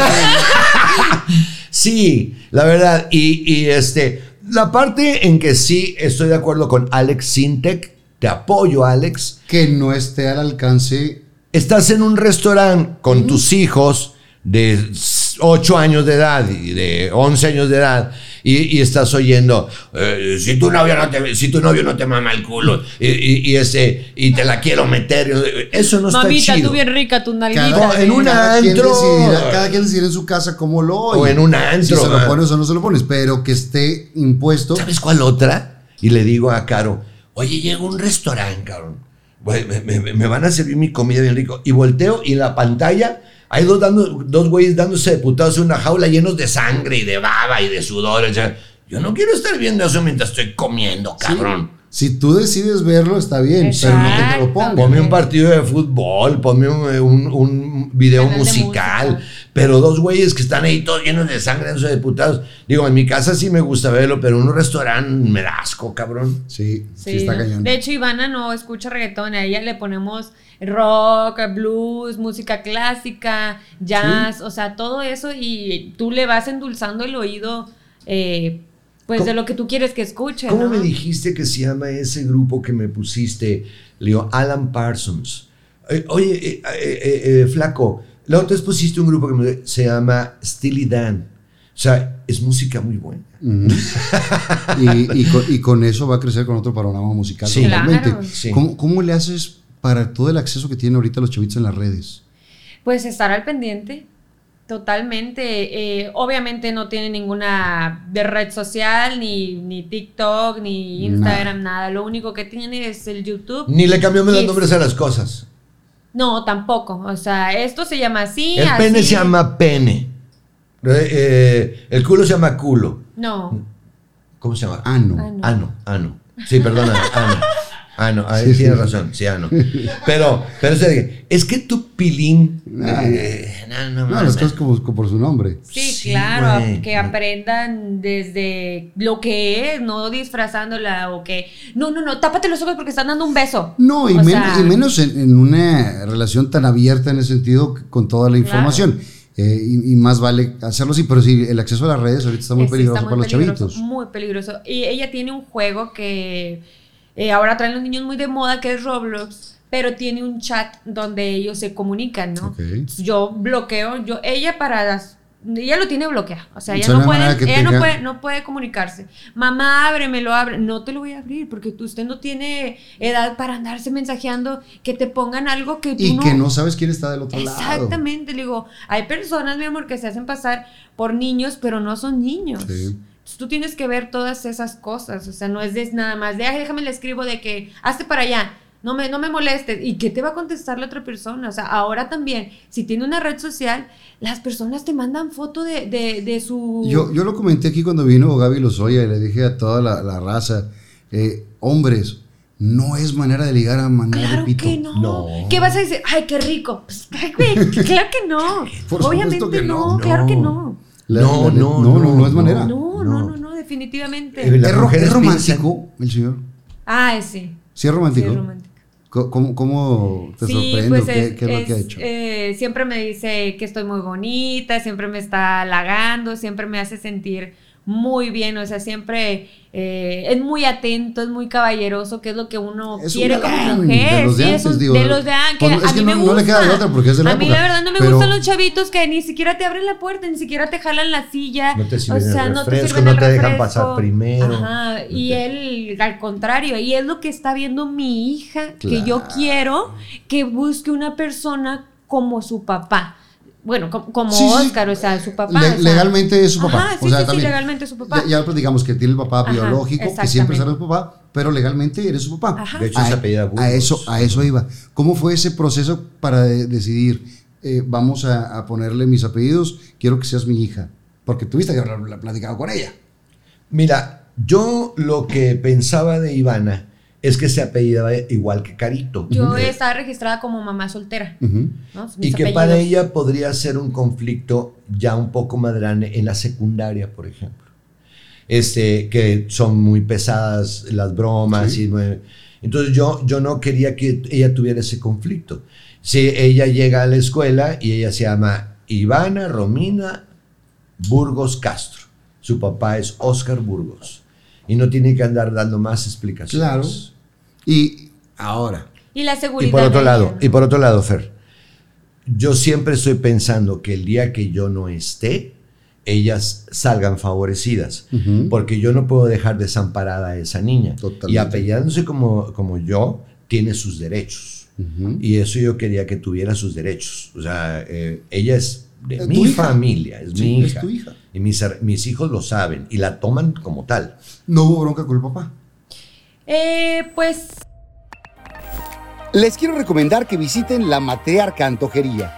[SPEAKER 3] Sí, la verdad. Y, y, este, la parte en que sí estoy de acuerdo con Alex Sintek, te apoyo, Alex.
[SPEAKER 1] que no esté al alcance.
[SPEAKER 3] Estás en un restaurante con tus hijos de 8 años de edad y de 11 años de edad y, y estás oyendo eh, si tu novio no te si tu novio no te mama el culo y, y- y ese y te la quiero meter eso no
[SPEAKER 2] Mamita,
[SPEAKER 3] está
[SPEAKER 2] tú
[SPEAKER 3] chido
[SPEAKER 2] bien rica, tu nalguita.
[SPEAKER 3] No, en un
[SPEAKER 1] cada quien
[SPEAKER 3] antro.
[SPEAKER 1] decidirá- cada quien decidirá en su casa cómo lo oye.
[SPEAKER 3] O en un antro,
[SPEAKER 1] Si se lo
[SPEAKER 3] ah.
[SPEAKER 1] pones o no se lo pones, pero que esté impuesto.
[SPEAKER 3] ¿Sabes cuál otra? Y le digo a Caro, oye, llega un restaurante, cabrón. Me, me- me van a servir mi comida bien rico. Y volteo y en la pantalla hay dos, dando, dos güeyes dándose de putados en una jaula llenos de sangre y de baba y de sudor. O sea, yo no quiero estar viendo eso mientras estoy comiendo, cabrón.
[SPEAKER 1] Si tú decides verlo, está bien, pero no que te lo pongan.
[SPEAKER 3] Ponme un partido de fútbol, ponme un, un- un video musical, pero dos güeyes que están ahí todos llenos de sangre, dándose de putados. Digo, en mi casa sí me gusta verlo, pero en un restaurante me da asco, cabrón.
[SPEAKER 1] Sí, sí,
[SPEAKER 2] Sí,
[SPEAKER 1] está
[SPEAKER 2] ¿no?
[SPEAKER 1] cañón.
[SPEAKER 2] De hecho, Ivana no escucha reggaetón, a ella le ponemos rock, blues, música clásica, jazz, o sea, todo eso y tú le vas endulzando el oído, eh, pues
[SPEAKER 3] ¿Cómo-
[SPEAKER 2] de lo que tú quieres que escuche.
[SPEAKER 3] ¿Cómo
[SPEAKER 2] ¿no?
[SPEAKER 3] me dijiste que se llama ese grupo que me pusiste? Le digo, Alan Parsons. Eh, oye, eh, eh, eh, eh, flaco, la otra vez pusiste un grupo que me- se llama Steely Dan. O sea, es música muy buena.
[SPEAKER 1] Ujú. y, y con, y con eso va a crecer con otro panorama musical.
[SPEAKER 3] Sí.
[SPEAKER 1] totalmente.
[SPEAKER 2] Claro.
[SPEAKER 3] Sí.
[SPEAKER 1] ¿Cómo, cómo le haces para todo el acceso que tienen ahorita los chavitos en las redes?
[SPEAKER 2] Pues estar al pendiente, totalmente. Eh, obviamente no tiene ninguna de red social, ni, ni TikTok, ni Instagram, nada. Lo único que tiene es el YouTube.
[SPEAKER 3] Ni le cambiamos los nombres a las cosas.
[SPEAKER 2] No, tampoco. O sea, esto se llama así.
[SPEAKER 3] El pene se llama pene. Eh, eh, el culo se llama culo.
[SPEAKER 2] No.
[SPEAKER 3] ¿Cómo se llama?
[SPEAKER 1] Ano.
[SPEAKER 2] Ano.
[SPEAKER 3] Ano, ano. Sí, perdona, ano. Ano, ahí
[SPEAKER 1] Sí,
[SPEAKER 3] tienes
[SPEAKER 1] sí.
[SPEAKER 3] razón, sí, ano. Pero, pero o sea, es que tu pilín.
[SPEAKER 1] Ah,
[SPEAKER 3] eh, no, no,
[SPEAKER 1] No, las cosas como, como por su nombre.
[SPEAKER 2] Sí,
[SPEAKER 3] Sí,
[SPEAKER 2] claro,
[SPEAKER 3] güey.
[SPEAKER 2] que aprendan desde lo que es, no disfrazándola o que, no, no, no, tápate los ojos porque están dando un beso.
[SPEAKER 1] No, y,
[SPEAKER 2] O
[SPEAKER 1] men-
[SPEAKER 2] sea,
[SPEAKER 1] y menos en, en una relación tan abierta en ese sentido con toda la información. Eh, y, y más vale hacerlo así, pero sí, el acceso a las redes ahorita está muy
[SPEAKER 2] Sí,
[SPEAKER 1] peligroso
[SPEAKER 2] está
[SPEAKER 1] para los
[SPEAKER 2] peligroso,
[SPEAKER 1] chavitos.
[SPEAKER 2] Muy peligroso. Y ella tiene un juego que eh, ahora traen los niños muy de moda, que es Roblox, pero tiene un chat donde ellos se comunican, ¿no? Yo bloqueo, yo, ella para las- ella lo tiene bloqueado, o sea, ella, no puede, ella no puede, no puede comunicarse. Mamá, ábremelo, abre. No te lo voy a abrir porque tú- usted no tiene edad para andarse mensajeando que te pongan algo que tú
[SPEAKER 1] Y
[SPEAKER 2] no...
[SPEAKER 1] que no sabes quién está del otro lado.
[SPEAKER 2] Exactamente, le digo, hay personas, mi amor, que se hacen pasar por niños, pero no son niños.
[SPEAKER 1] Sí.
[SPEAKER 2] Entonces, tú tienes que ver todas esas cosas, o sea, no es de nada más de, "Ay, déjame le escribo de que, hazte para allá, no me, no me molestes. ¿Y qué te va a contestar la otra persona? O sea, ahora también, si tiene una red social, las personas te mandan foto de, de, de su...
[SPEAKER 1] Yo, yo lo comenté aquí cuando vino Gaby Lozoya y le dije a toda la, la raza, eh, hombres, no es manera de ligar a manera de
[SPEAKER 2] Claro
[SPEAKER 1] pito.
[SPEAKER 2] que no.
[SPEAKER 3] No.
[SPEAKER 2] ¿Qué vas a decir? Ay, qué rico. Pues, ay, güey, claro que no.
[SPEAKER 1] Por
[SPEAKER 2] Obviamente
[SPEAKER 1] que no.
[SPEAKER 2] no, claro que
[SPEAKER 3] No.
[SPEAKER 2] No.
[SPEAKER 1] La-
[SPEAKER 3] No,
[SPEAKER 1] la-
[SPEAKER 3] no,
[SPEAKER 1] no, no, no es manera.
[SPEAKER 2] No, no,
[SPEAKER 3] No.
[SPEAKER 2] no, no, definitivamente.
[SPEAKER 3] Eh,
[SPEAKER 1] ¿Es, romántico el señor?
[SPEAKER 2] Ah, sí.
[SPEAKER 1] ¿Sí es
[SPEAKER 2] Sí,
[SPEAKER 1] romántico?
[SPEAKER 2] es romántico.
[SPEAKER 1] Co- ¿Cómo, cómo te
[SPEAKER 2] Sí,
[SPEAKER 1] sorprende?
[SPEAKER 2] pues
[SPEAKER 1] ¿Qué,
[SPEAKER 2] es-
[SPEAKER 1] qué es lo que ha hecho?
[SPEAKER 2] eh, siempre me dice que estoy muy bonita, siempre me está halagando, siempre me hace sentir muy bien, o sea, siempre eh, es muy atento, es muy caballeroso, que es lo que uno
[SPEAKER 1] Es un
[SPEAKER 2] quiere como mujer.
[SPEAKER 1] de los de
[SPEAKER 2] sí,
[SPEAKER 1] antes,
[SPEAKER 2] es un-
[SPEAKER 1] digo,
[SPEAKER 2] de los de antes, que
[SPEAKER 1] pues, es
[SPEAKER 2] a
[SPEAKER 1] que
[SPEAKER 2] mí
[SPEAKER 1] no-
[SPEAKER 2] me
[SPEAKER 1] no
[SPEAKER 2] gusta.
[SPEAKER 1] le queda de otra porque es de la
[SPEAKER 2] a mí
[SPEAKER 1] época,
[SPEAKER 2] la verdad no me
[SPEAKER 1] pero-
[SPEAKER 2] gustan los chavitos que ni siquiera te abren la puerta, ni siquiera te jalan la silla.
[SPEAKER 3] No te
[SPEAKER 2] o
[SPEAKER 3] sirven
[SPEAKER 2] sea,
[SPEAKER 3] el
[SPEAKER 2] no te sirven
[SPEAKER 3] no
[SPEAKER 2] el
[SPEAKER 3] te dejan pasar primero.
[SPEAKER 2] Ajá, y él al contrario, y es lo que está viendo mi hija, que yo quiero que busque una persona como su papá. Bueno, co- como,
[SPEAKER 1] Sí, sí, sí.
[SPEAKER 2] Oscar, o sea, su papá.
[SPEAKER 1] Le-
[SPEAKER 2] o sea.
[SPEAKER 1] legalmente es su papá.
[SPEAKER 2] Ajá,
[SPEAKER 1] o
[SPEAKER 2] sí,
[SPEAKER 1] sea,
[SPEAKER 2] sí, sí,
[SPEAKER 1] también,
[SPEAKER 2] legalmente es su papá.
[SPEAKER 1] Ya, ya platicamos que tiene el papá
[SPEAKER 2] Ajá,
[SPEAKER 1] biológico, que siempre será su papá, pero legalmente eres su papá.
[SPEAKER 2] Ajá.
[SPEAKER 3] De hecho,
[SPEAKER 1] a,
[SPEAKER 3] se
[SPEAKER 1] a eso, a eso iba. ¿Cómo fue ese proceso para de- decidir, eh, vamos a, a ponerle mis apellidos, quiero que seas mi hija? Porque tuviste que haber platicado con ella.
[SPEAKER 3] Mira, yo lo que pensaba de Ivana es que se apellidaba igual que Carito.
[SPEAKER 2] Yo estaba registrada como mamá soltera.
[SPEAKER 3] Y que para ella podría ser un conflicto ya un poco más grande en la secundaria, por ejemplo. Este, que son muy pesadas las bromas.
[SPEAKER 1] Sí.
[SPEAKER 3] Y, muy- entonces yo, yo no quería que ella tuviera ese conflicto. Si ella llega a la escuela y ella se llama Ivana Romina Burgos Castro. Su papá es Oscar Burgos. Y no tiene que andar dando más explicaciones.
[SPEAKER 1] Claro. Y ahora,
[SPEAKER 2] Y la seguridad.
[SPEAKER 3] Y por otro lado, y por otro lado, Fer, yo siempre estoy pensando que el día que yo no esté, ellas salgan favorecidas, porque yo no puedo dejar desamparada a esa niña.
[SPEAKER 1] Totalmente.
[SPEAKER 3] Y apellándose como, como yo, tiene sus derechos. Y eso yo quería que tuviera sus derechos. O sea, eh, ella es de
[SPEAKER 1] Es
[SPEAKER 3] mi familia, es
[SPEAKER 1] Sí,
[SPEAKER 3] mi
[SPEAKER 1] es
[SPEAKER 3] hija.
[SPEAKER 1] tu hija.
[SPEAKER 3] Y mis, mis hijos lo saben y la toman como tal.
[SPEAKER 1] no hubo bronca con el papá.
[SPEAKER 2] Eh, pues
[SPEAKER 7] Les quiero recomendar que visiten la Matriarca Antojería.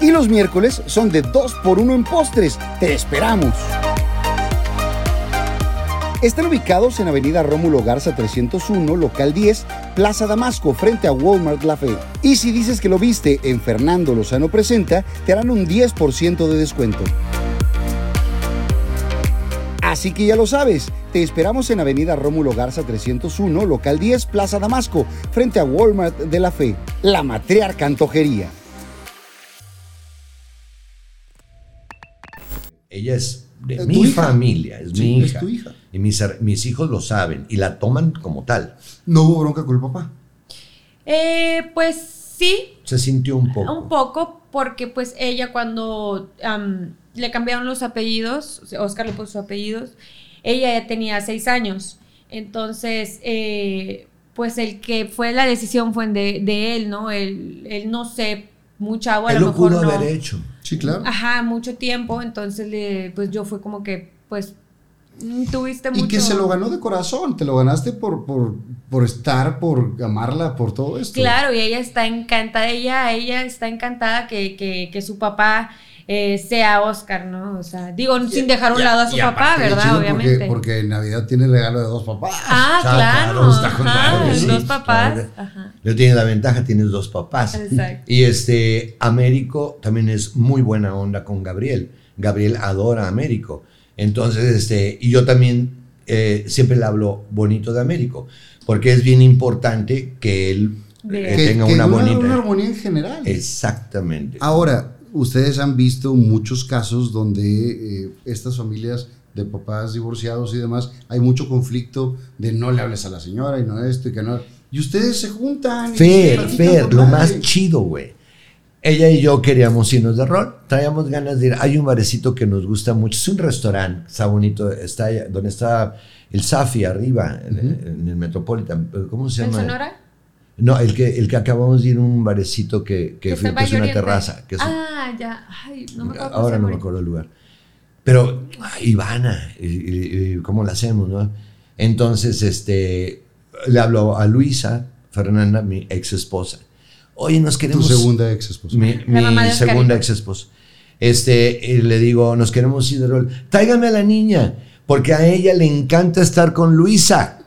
[SPEAKER 7] Y los miércoles son de 2 por 1 en postres. Te esperamos. Están ubicados en Avenida Rómulo Garza 301, local 10, Plaza Damasco, frente a Walmart La Fe. Y si dices que lo viste en Fernando Lozano Presenta, te harán un 10% de descuento. Así que ya lo sabes, te esperamos en Avenida Rómulo Garza 301, local 10, Plaza Damasco, frente a Walmart de La Fe. La matriarca antojería.
[SPEAKER 3] Ella es de
[SPEAKER 1] Es
[SPEAKER 3] mi familia, es
[SPEAKER 1] Sí,
[SPEAKER 3] mi
[SPEAKER 1] es
[SPEAKER 3] hija.
[SPEAKER 1] tu hija.
[SPEAKER 3] Y mis, hijos lo saben y la toman como tal.
[SPEAKER 1] No hubo bronca con el papá.
[SPEAKER 2] Eh, pues sí,
[SPEAKER 3] Se sintió un poco.
[SPEAKER 2] un poco, porque pues ella cuando le cambiaron los apellidos, Oscar le puso sus apellidos, ella ya tenía seis años. Entonces, eh, pues el que fue la decisión fue de, de él, ¿no? Él, él no sé, mucha agua, a lo
[SPEAKER 3] lo
[SPEAKER 2] mejor
[SPEAKER 3] pudo
[SPEAKER 2] no.
[SPEAKER 3] haber hecho.
[SPEAKER 1] Sí, claro.
[SPEAKER 2] Ajá, mucho tiempo, entonces le, pues yo fue como que, pues, tuviste mucho...
[SPEAKER 1] Y que se lo ganó de corazón, te lo ganaste por, por, por estar, por amarla, por todo esto.
[SPEAKER 2] Claro, y ella está encantada, ella, ella está encantada que, que, que su papá eh, sea Oscar, ¿no? O sea, digo, sin dejar a un
[SPEAKER 1] Y-
[SPEAKER 2] lado a su
[SPEAKER 1] y
[SPEAKER 2] papá, ¿verdad?
[SPEAKER 1] chido
[SPEAKER 2] Obviamente.
[SPEAKER 1] Porque, porque en Navidad tiene regalo de dos papás.
[SPEAKER 2] Ah,
[SPEAKER 3] Ah,
[SPEAKER 2] claro,
[SPEAKER 3] claro, está con
[SPEAKER 2] ajá,
[SPEAKER 3] madre, sí,
[SPEAKER 2] dos papás.
[SPEAKER 3] claro.
[SPEAKER 2] Ajá.
[SPEAKER 3] Yo tienes la ventaja, tienes dos papás.
[SPEAKER 2] Exacto.
[SPEAKER 3] Y este, Américo también es muy buena onda con Gabriel. Gabriel adora a Américo. Entonces, este, y yo también eh, siempre le hablo bonito de Américo, porque es bien importante que él eh,
[SPEAKER 1] Que-
[SPEAKER 3] tenga
[SPEAKER 1] que
[SPEAKER 3] una bonita.
[SPEAKER 1] una armonía en general.
[SPEAKER 3] Exactamente.
[SPEAKER 1] Ahora, ustedes han visto muchos casos donde eh, estas familias de papás divorciados y demás, hay mucho conflicto de no le hables a la señora y no esto y que no. Y ustedes se juntan. y
[SPEAKER 3] Fer,
[SPEAKER 1] platican
[SPEAKER 3] Fer, lo más chido, güey. Ella y yo queríamos irnos de rol. Traíamos ganas de ir. Hay un barecito que nos gusta mucho. Es un restaurante. Está bonito. Está allá- donde está el Safi arriba, en, en el Metropolitan. ¿Cómo se
[SPEAKER 2] ¿En
[SPEAKER 3] llama?
[SPEAKER 2] Sonora?
[SPEAKER 3] No, el que, el que acabamos de ir a un barecito que, que,
[SPEAKER 2] Que
[SPEAKER 3] fui-
[SPEAKER 2] está en
[SPEAKER 3] que es una terraza. Que es-
[SPEAKER 2] Ah, ya. Ay, no me acuerdo.
[SPEAKER 3] ahora no me acuerdo el lugar. Pero, ay, Ivana, y- y- y ¿cómo la hacemos, no? Entonces, este, le hablo a Luisa Fernanda, mi ex esposa. Oye, nos
[SPEAKER 1] Tu
[SPEAKER 3] queremos.
[SPEAKER 1] segunda ex esposa.
[SPEAKER 3] Mi, segunda ex esposa. Este, y le digo, nos queremos ir de rol. Tráigame a la niña, porque a ella le encanta estar con Luisa.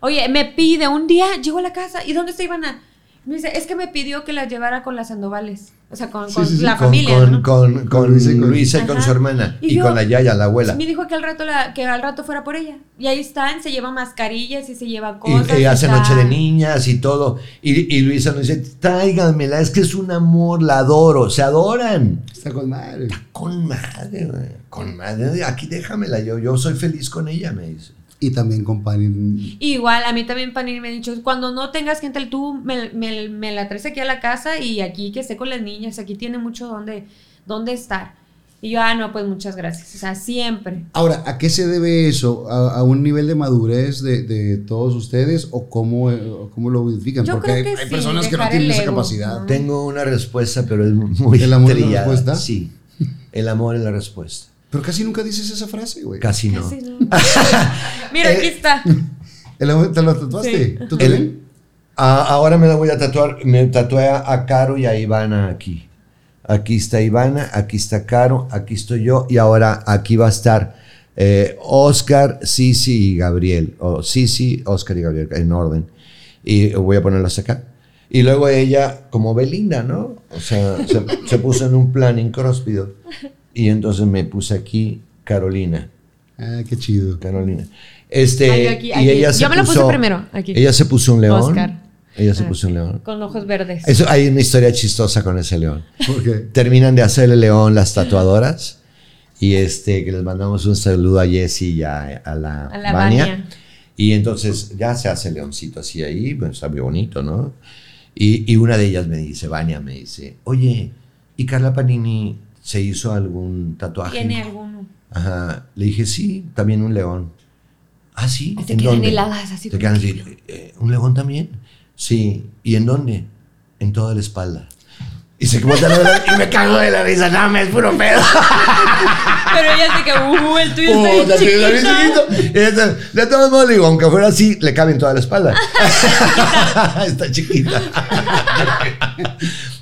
[SPEAKER 2] Oye, me pide, un día llegó a la casa, ¿y dónde está Ivana? Me dice, es que me pidió que la llevara con las Sandovales. O sea, con,
[SPEAKER 1] Sí,
[SPEAKER 2] con
[SPEAKER 1] sí, sí,
[SPEAKER 2] la
[SPEAKER 3] Con,
[SPEAKER 2] familia,
[SPEAKER 3] con,
[SPEAKER 2] ¿no?
[SPEAKER 3] con, con
[SPEAKER 1] Con Luisa y con-
[SPEAKER 3] Luisa y con
[SPEAKER 2] Ajá.
[SPEAKER 3] su hermana.
[SPEAKER 2] Y
[SPEAKER 3] Y,
[SPEAKER 2] yo-
[SPEAKER 3] con la yaya, la abuela.
[SPEAKER 2] Me dijo que al rato la, que al rato fuera por ella. Y ahí están, se llevan mascarillas y se llevan
[SPEAKER 3] Y,
[SPEAKER 2] cosas.
[SPEAKER 3] y hace
[SPEAKER 2] está-
[SPEAKER 3] noche de niñas y todo. Y, y Luisa nos dice, tráiganmela, es que es un amor, la adoro, se adoran.
[SPEAKER 1] Está con madre.
[SPEAKER 3] Con madre, güey, con madre. Aquí déjamela, yo, yo soy feliz con ella, me dice.
[SPEAKER 1] Y también con Pani.
[SPEAKER 2] Igual, a mí también Panini me ha dicho, cuando no tengas gente, tú me, me- me la traes aquí a la casa y aquí que esté con las niñas, aquí tiene mucho donde, donde estar. Y yo, ah, no, pues muchas gracias. O sea, siempre.
[SPEAKER 1] Ahora, ¿a qué se debe eso? ¿A, a un nivel de madurez de, de todos ustedes o cómo, eh, o cómo lo identifican?
[SPEAKER 2] Yo
[SPEAKER 1] Porque
[SPEAKER 2] creo
[SPEAKER 1] hay,
[SPEAKER 2] que
[SPEAKER 1] hay
[SPEAKER 2] sí,
[SPEAKER 1] personas que no tienen
[SPEAKER 2] el
[SPEAKER 1] esa capacidad.
[SPEAKER 2] ¿no?
[SPEAKER 3] Tengo una respuesta, pero es muy
[SPEAKER 1] ¿El amor es la
[SPEAKER 3] trillada.
[SPEAKER 1] respuesta?
[SPEAKER 3] Sí, el amor es la respuesta.
[SPEAKER 1] Pero casi nunca dices esa frase, güey.
[SPEAKER 3] Casi no.
[SPEAKER 2] Casi no. Mira, aquí está.
[SPEAKER 1] ¿El amor te lo tatuaste?
[SPEAKER 2] Sí.
[SPEAKER 1] ¿Tú
[SPEAKER 3] El-
[SPEAKER 1] también?
[SPEAKER 3] Ah, ahora me la voy a tatuar. Me tatué a, Caro y a Ivana aquí. Aquí está Ivana, aquí está Caro, aquí estoy yo y ahora aquí va a estar eh, Oscar, Sisi y Gabriel. O Sisi, Oscar y Gabriel en orden. Y voy a ponerlos acá. Y luego ella, como Belinda, ¿no? O sea, se, se puso en un plan incróspido. Y entonces me puse aquí Carolina.
[SPEAKER 1] Ah, qué chido.
[SPEAKER 3] Carolina. Este,
[SPEAKER 2] Ay, aquí,
[SPEAKER 3] y ella se
[SPEAKER 2] Yo me lo puse primero, aquí.
[SPEAKER 3] Ella se puso un león.
[SPEAKER 2] Oscar.
[SPEAKER 3] Ella se
[SPEAKER 2] Ah,
[SPEAKER 3] puso un león.
[SPEAKER 2] Con ojos verdes.
[SPEAKER 3] Eso, hay una historia chistosa con ese león.
[SPEAKER 1] ¿Por qué?
[SPEAKER 3] Terminan de hacerle león las tatuadoras y este que les mandamos un saludo a Jessie y a, a la,
[SPEAKER 2] A la
[SPEAKER 3] Vania.
[SPEAKER 2] Vania.
[SPEAKER 3] Y entonces ya se hace el leoncito así ahí, bueno, está muy bonito, ¿no? Y, y una de ellas me dice, Vania me dice, oye, ¿y Carla Panini se hizo algún tatuaje?
[SPEAKER 2] ¿Tiene alguno?
[SPEAKER 3] Ajá. Le dije, sí, también un león. Ah, sí. ¿En
[SPEAKER 2] quedan
[SPEAKER 3] dónde?
[SPEAKER 2] heladas, así
[SPEAKER 3] Te quedan
[SPEAKER 2] que-
[SPEAKER 3] así, "Eh, ¿Un león también? Sí. ¿Y en dónde? En toda la espalda. Y se ver y me cago de la risa. No, me es puro pedo.
[SPEAKER 2] Pero ella se que, uh, el tuyo
[SPEAKER 3] Oh,
[SPEAKER 2] está
[SPEAKER 3] está
[SPEAKER 2] bien
[SPEAKER 3] está
[SPEAKER 2] chiquito.
[SPEAKER 3] entonces, De todos modos, le digo, aunque fuera así, le cabe en toda la espalda. está chiquita.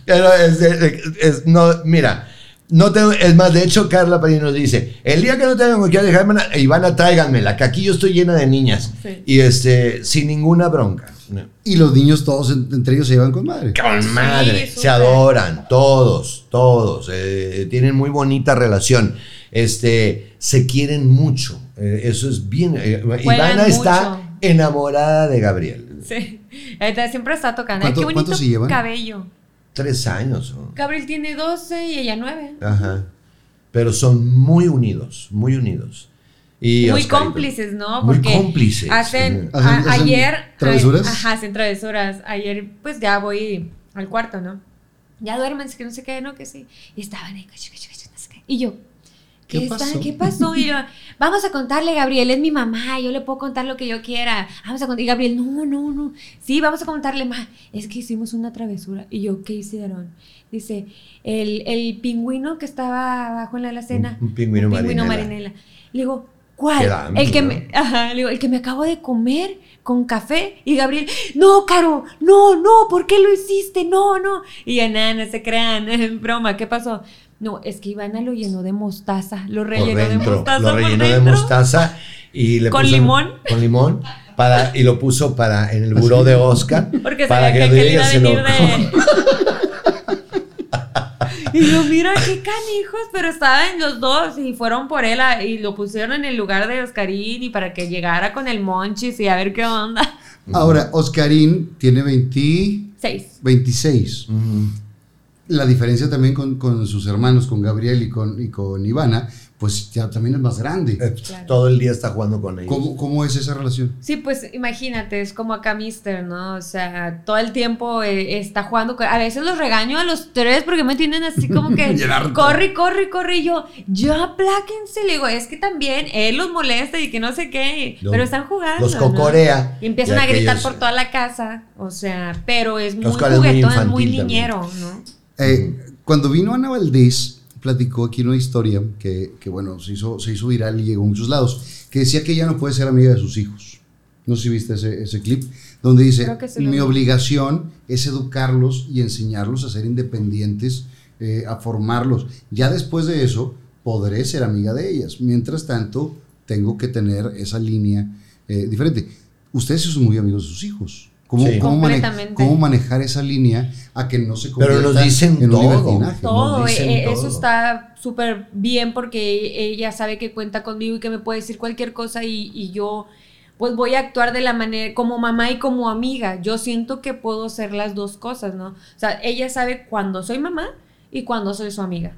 [SPEAKER 3] Pero es, es- es- no, mira, no tengo, es más, de hecho, Carla Padilla nos dice, el día que no tengan con quién dejarme, Ivana, tráiganmela, que aquí yo estoy llena de niñas.
[SPEAKER 2] Sí.
[SPEAKER 3] Y este, sin ninguna bronca.
[SPEAKER 1] Y los niños todos en- entre ellos se llevan con madre.
[SPEAKER 3] Con madre, se adoran, todos, todos, eh, tienen muy bonita relación, este, se quieren mucho, eh, eso es bien, eh, Ivana está enamorada de Gabriel,
[SPEAKER 2] Sí. Ahorita siempre está tocando. Ay,
[SPEAKER 1] ¿Cuánto-
[SPEAKER 2] qué bonito
[SPEAKER 1] cuánto se llevan?
[SPEAKER 2] cabello.
[SPEAKER 3] Tres años, ¿no?
[SPEAKER 2] Gabriel tiene 12 y ella 9.
[SPEAKER 3] ajá, pero son muy unidos, muy unidos. Y
[SPEAKER 2] Muy
[SPEAKER 3] Oscarito,
[SPEAKER 2] cómplices, ¿no?
[SPEAKER 3] Muy
[SPEAKER 2] Porque
[SPEAKER 3] cómplices.
[SPEAKER 2] Hacen,
[SPEAKER 1] Hacen-
[SPEAKER 2] a-
[SPEAKER 1] hacen
[SPEAKER 2] ayer.
[SPEAKER 1] travesuras.
[SPEAKER 2] a- ajá, hacen travesuras. Ayer, pues ya voy al cuarto, ¿no? Ya duérmense, que no sé qué, no, que sí. Y estaban ahí, no sé qué. Y yo, ¿qué,
[SPEAKER 1] ¿Qué
[SPEAKER 2] está-
[SPEAKER 1] pasó?
[SPEAKER 2] ¿qué pasó? Y yo, vamos a contarle, Gabriel, es mi mamá, yo le puedo contar lo que yo quiera. Vamos a contar. Y Gabriel, no, no, no. Sí, vamos a contarle más. Es que hicimos una travesura. Y yo, ¿qué hicieron? Dice, el, el pingüino que estaba abajo en la alacena.
[SPEAKER 3] Un- un pingüino marinela.
[SPEAKER 2] marinela. Le digo, ¿cuál? El que, me, ajá, le digo, el que me acabo de comer con café. Y Gabriel, no, Caro, no, no, ¿por qué lo hiciste? No, no. Y ya nada, no se crean, es broma, ¿qué pasó? No, es que Ivana lo llenó de mostaza, lo
[SPEAKER 3] por
[SPEAKER 2] rellenó de mostaza.
[SPEAKER 3] lo
[SPEAKER 2] por
[SPEAKER 3] rellenó de mostaza y le
[SPEAKER 2] ¿Con
[SPEAKER 3] puso-
[SPEAKER 2] limón?
[SPEAKER 3] con limón para y lo puso para en el buró de Oscar
[SPEAKER 2] Porque
[SPEAKER 3] para
[SPEAKER 2] sabía que
[SPEAKER 3] que ella
[SPEAKER 2] a
[SPEAKER 3] se lo
[SPEAKER 2] venir de... Y yo, mira qué canijos, pero estaban los dos y fueron por él a- y lo pusieron en el lugar de Oscarín y para que llegara con el monchis y a ver qué onda.
[SPEAKER 1] Ahora, Oscarín tiene 20,
[SPEAKER 2] Seis.
[SPEAKER 1] 26.
[SPEAKER 3] Ujú.
[SPEAKER 1] La diferencia también con, con sus hermanos, con Gabriel y con, y con Ivana, pues ya también es más grande.
[SPEAKER 3] Eh, Todo el día está jugando con ellos.
[SPEAKER 1] ¿Cómo, ¿Cómo es esa relación?
[SPEAKER 2] Sí, pues imagínate, es como acá Mister, ¿no? O sea, todo el tiempo eh, está jugando. con- A veces los regaño a los tres porque me tienen así como que corre, corre, corre. Y yo, ya apláquense. Le digo, es que también él los molesta y que no sé qué.
[SPEAKER 3] Los-
[SPEAKER 2] pero están jugando.
[SPEAKER 3] los
[SPEAKER 2] ¿no?
[SPEAKER 3] cocorea.
[SPEAKER 2] Y empiezan
[SPEAKER 3] Y
[SPEAKER 2] a gritar por toda la casa. O sea, pero es muy
[SPEAKER 3] Oscar es muy
[SPEAKER 2] juguetón, es muy, niñero, ¿no?
[SPEAKER 1] Eh, Cuando vino Ana Valdés, platicó aquí una historia que, que, bueno, se hizo, se hizo viral y llegó a muchos lados, que decía que ella no puede ser amiga de sus hijos. No sé si viste ese, ese clip, donde dice, mi
[SPEAKER 2] vi.
[SPEAKER 1] obligación es educarlos y enseñarlos a ser independientes, eh, a formarlos. Ya después de eso, podré ser amiga de ellas. Mientras tanto, tengo que tener esa línea eh, diferente. Ustedes son muy amigos de sus hijos. ¿Cómo,
[SPEAKER 3] Sí.
[SPEAKER 1] cómo mane-
[SPEAKER 2] Completamente.
[SPEAKER 1] cómo manejar esa línea a que no se
[SPEAKER 3] Pero
[SPEAKER 1] convierta
[SPEAKER 3] nos dicen
[SPEAKER 1] en un
[SPEAKER 3] todo.
[SPEAKER 1] libertinaje?
[SPEAKER 2] Todo,
[SPEAKER 3] Nos dicen
[SPEAKER 2] eh,
[SPEAKER 3] todo.
[SPEAKER 2] eso está súper bien porque ella sabe que cuenta conmigo y que me puede decir cualquier cosa y, y yo pues voy a actuar de la manera como mamá y como amiga. Yo siento que puedo hacer las dos cosas, ¿no? O sea, ella sabe cuando soy mamá y cuando soy su amiga.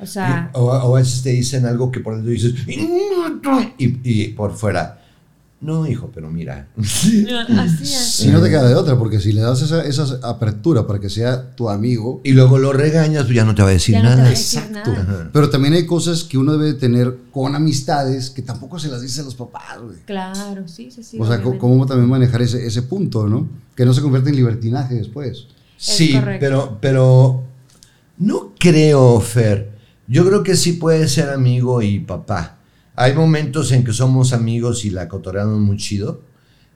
[SPEAKER 2] O sea,
[SPEAKER 3] O, o a veces te dicen algo que por dentro dices, y, y por fuera, no, hijo, pero mira.
[SPEAKER 2] así es.
[SPEAKER 1] Si no te queda de otra, porque si le das esa, esa apertura para que sea tu amigo,
[SPEAKER 3] Y luego lo regañas, pues ya no te va a decir
[SPEAKER 2] Ya no te
[SPEAKER 3] nada.
[SPEAKER 2] va a decir
[SPEAKER 1] Exacto.
[SPEAKER 2] nada.
[SPEAKER 1] Pero también hay cosas que uno debe de tener con amistades que tampoco se las dice a los papás, güey.
[SPEAKER 2] Claro, sí, sí, sí.
[SPEAKER 1] o sea,
[SPEAKER 2] obviamente.
[SPEAKER 1] cómo también manejar ese, ese punto, ¿no? Que no se convierta en libertinaje después.
[SPEAKER 3] Sí,
[SPEAKER 2] correcto.
[SPEAKER 3] pero, pero no creo, Fer. Yo creo que sí puede ser amigo y papá. Hay momentos en que somos amigos y la cotorreamos muy chido.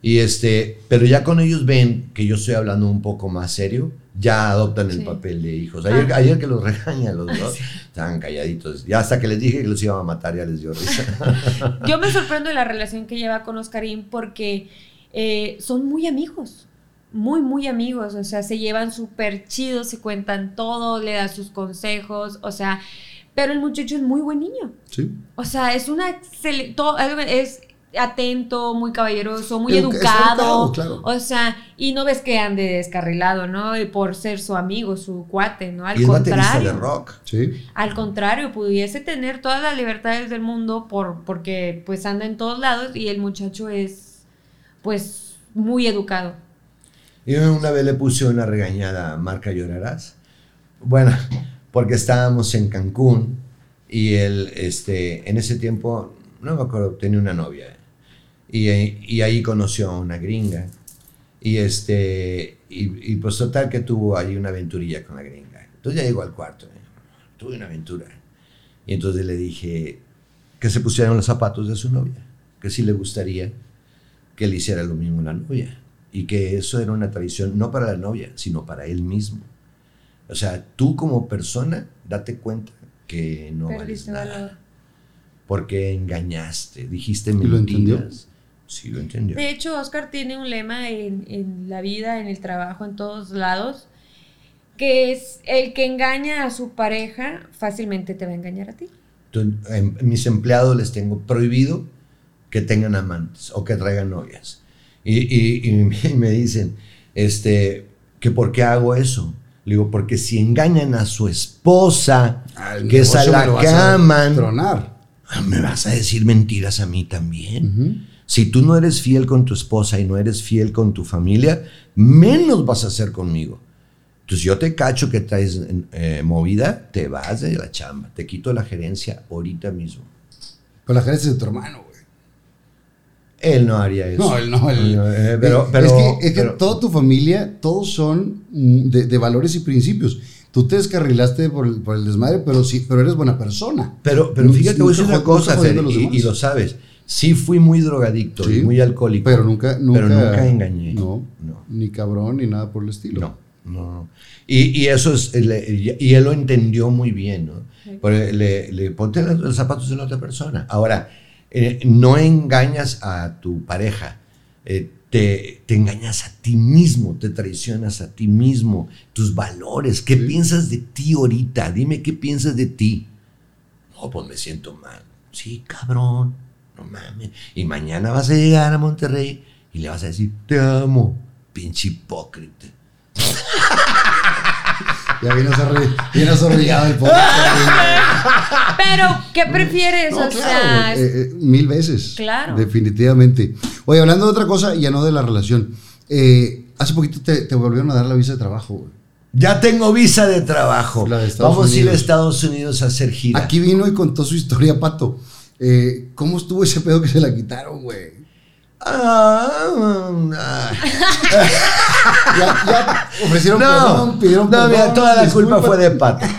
[SPEAKER 3] Y este, pero ya con ellos ven que yo estoy hablando un poco más serio, ya adoptan el
[SPEAKER 2] Sí.
[SPEAKER 3] papel de hijos. Ayer,
[SPEAKER 2] Ah.
[SPEAKER 3] ayer que los regaña a los dos, estaban calladitos. Ya hasta que les dije que los iba a matar, ya les dio risa.
[SPEAKER 2] Yo me sorprendo de la relación que lleva con Oscarín porque eh, son muy amigos, muy, muy amigos, o sea, se llevan súper chidos, se cuentan todo, le da sus consejos, o sea, pero el muchacho es muy buen niño,
[SPEAKER 1] ¿Sí?
[SPEAKER 2] o sea, es una excel- todo- es atento, muy caballeroso, muy
[SPEAKER 1] Educa-
[SPEAKER 2] educado,
[SPEAKER 1] educado, claro.
[SPEAKER 2] o sea, y no ves que ande descarrilado, ¿no? Por ser su amigo, su cuate, ¿no? Al
[SPEAKER 3] y
[SPEAKER 2] contrario.
[SPEAKER 3] de rock.
[SPEAKER 1] ¿Sí?
[SPEAKER 2] Al contrario, pudiese tener todas las libertades del mundo por, porque pues anda en todos lados y el muchacho es pues muy educado.
[SPEAKER 3] Y una vez le puse una regañada a Marca Llorarás. Bueno, porque estábamos en Cancún y él, este, en ese tiempo, no me acuerdo, tenía una novia. Y, y ahí conoció a una gringa. Y, este, y, pues total que tuvo ahí una aventurilla con la gringa. Entonces ya llegó al cuarto. ¿eh? Tuve una aventura. Y entonces le dije que se pusieran los zapatos de su novia. Que si le gustaría que le hiciera lo mismo a la novia. Y que eso era una tradición no para la novia, sino para él mismo. O sea, tú como persona, date cuenta que no
[SPEAKER 2] Perdiste
[SPEAKER 3] vales nada.
[SPEAKER 2] valor.
[SPEAKER 3] Porque engañaste, dijiste
[SPEAKER 1] lo entendió?
[SPEAKER 3] mentiras. Sí, lo entendió.
[SPEAKER 2] De hecho, Oscar tiene un lema en, en la vida, en el trabajo, en todos lados, que es el que engaña a su pareja fácilmente te va a engañar a ti.
[SPEAKER 3] Tú- em, mis empleados les tengo prohibido que tengan amantes o que traigan novias. Y, y- y me dicen, este, que por qué hago eso. Le digo, porque si engañan a su esposa, que es a la que aman, ah, me vas a decir mentiras a mí también. Si tú no eres fiel con tu esposa y no eres fiel con tu familia, menos vas a ser conmigo. Entonces yo te cacho que traes eh, movida, te vas de la chamba, te quito la gerencia ahorita mismo.
[SPEAKER 1] Pero la gerencia de tu hermano, güey.
[SPEAKER 3] Él no haría eso.
[SPEAKER 1] No, él no. él-
[SPEAKER 3] Eh, pero, pero-
[SPEAKER 1] es que, es que
[SPEAKER 3] pero-
[SPEAKER 1] toda tu familia, todos son mm, de, de valores y principios. Tú te descarrilaste por el, por el desmadre, pero sí, pero eres buena persona.
[SPEAKER 3] Pero, fíjate, voy a decir una cosa, Fer, y, lo sabes. Sí fui muy drogadicto y muy alcohólico.
[SPEAKER 1] Pero nunca, nunca,
[SPEAKER 3] pero nunca engañé.
[SPEAKER 1] No,
[SPEAKER 3] No.
[SPEAKER 1] ni cabrón, ni nada por el estilo.
[SPEAKER 3] No, no, no. Y, y eso es, le- y él lo entendió muy bien, ¿no? Porque le, le ponte los, los zapatos de la otra persona. Ahora, eh, no engañas a tu pareja, eh, te, te engañas a ti mismo, te traicionas a ti mismo, tus valores, ¿qué piensas de ti ahorita? Dime qué piensas de ti. No, pues me siento mal. Sí, cabrón, no mames. Y mañana vas a llegar a Monterrey y le vas a decir, te amo, pinche hipócrita.
[SPEAKER 1] Ya vienes, vienes el pobre.
[SPEAKER 2] Pero, ¿qué prefieres?
[SPEAKER 1] No,
[SPEAKER 2] o
[SPEAKER 1] claro,
[SPEAKER 2] sea,
[SPEAKER 1] eh, eh, mil veces.
[SPEAKER 2] Claro.
[SPEAKER 1] Definitivamente. Oye, hablando de otra cosa, ya no de la relación. eh, hace poquito te, te volvieron a dar la visa de trabajo, güey.
[SPEAKER 3] Ya tengo visa de trabajo.
[SPEAKER 1] La de Estados
[SPEAKER 3] Vamos a ir a. Estados Unidos a hacer gira.
[SPEAKER 1] Aquí vino y contó su historia, Pato. Eh, ¿Cómo estuvo ese pedo que se la quitaron, güey?
[SPEAKER 3] Ah, ah.
[SPEAKER 1] Ya, ya ofrecieron
[SPEAKER 3] No,
[SPEAKER 1] perdón, pidieron
[SPEAKER 3] no, mira,
[SPEAKER 1] perdón,
[SPEAKER 3] toda la
[SPEAKER 1] disculpa.
[SPEAKER 3] culpa fue de Pato.
[SPEAKER 2] él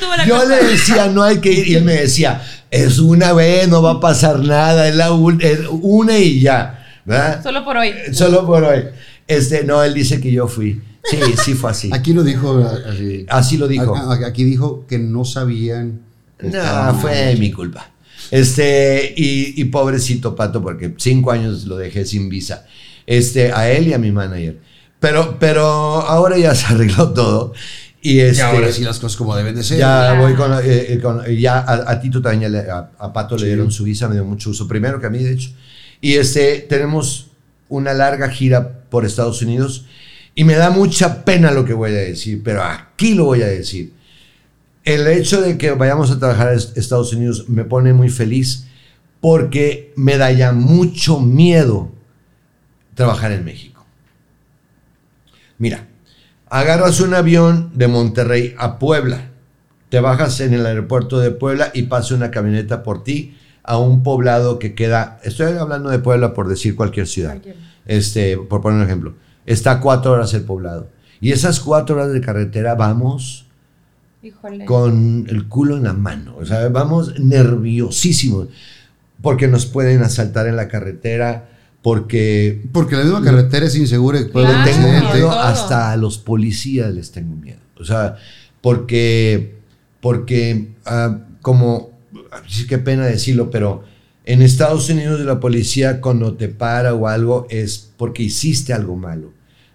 [SPEAKER 2] tuvo la
[SPEAKER 3] Yo
[SPEAKER 2] culpa.
[SPEAKER 3] le decía, no hay que ir. Y él me decía, es una vez, no va a pasar nada, es la es una y ya. ¿verdad?
[SPEAKER 2] Solo por hoy.
[SPEAKER 3] Solo por hoy. Este, no, él dice que yo fui. Sí, sí fue así.
[SPEAKER 1] Aquí lo dijo así.
[SPEAKER 3] Así lo dijo.
[SPEAKER 1] Aquí dijo que no sabían.
[SPEAKER 3] No, fue mi culpa. Este, y, y pobrecito Pato, porque cinco años lo dejé sin visa. Este, a él y a mi manager. Pero, pero ahora ya se arregló todo. Y,
[SPEAKER 1] Y
[SPEAKER 3] este,
[SPEAKER 1] ahora sí las cosas como deben de ser.
[SPEAKER 3] ya voy con, eh, eh, con- ya a, a Tito también, ya le- a, a Pato
[SPEAKER 1] Sí.
[SPEAKER 3] le dieron su visa, me dio mucho uso, primero que a mí, de hecho. Y este, tenemos una larga gira por Estados Unidos y me da mucha pena lo que voy a decir, pero aquí lo voy a decir. El hecho de que vayamos a trabajar a est- Estados Unidos me pone muy feliz porque me da ya mucho miedo trabajar en México. Mira, agarras un avión de Monterrey a Puebla, te bajas en el aeropuerto de Puebla y pasa una camioneta por ti a un poblado que queda, estoy hablando de Puebla por decir cualquier ciudad,
[SPEAKER 2] Cualquier.
[SPEAKER 3] este, por poner un ejemplo, está a cuatro horas el poblado. Y esas cuatro horas de carretera vamos
[SPEAKER 2] Híjole.
[SPEAKER 3] con el culo en la mano. O sea, vamos nerviosísimos porque nos pueden asaltar en la carretera, porque
[SPEAKER 1] Porque la misma carretera es insegura y puede
[SPEAKER 2] Claro.
[SPEAKER 3] tengo miedo,
[SPEAKER 2] todo.
[SPEAKER 3] hasta a los policías les tengo miedo. O sea, porque, porque ah, como, sí, qué pena decirlo, pero en Estados Unidos la policía cuando te para o algo es porque hiciste algo malo.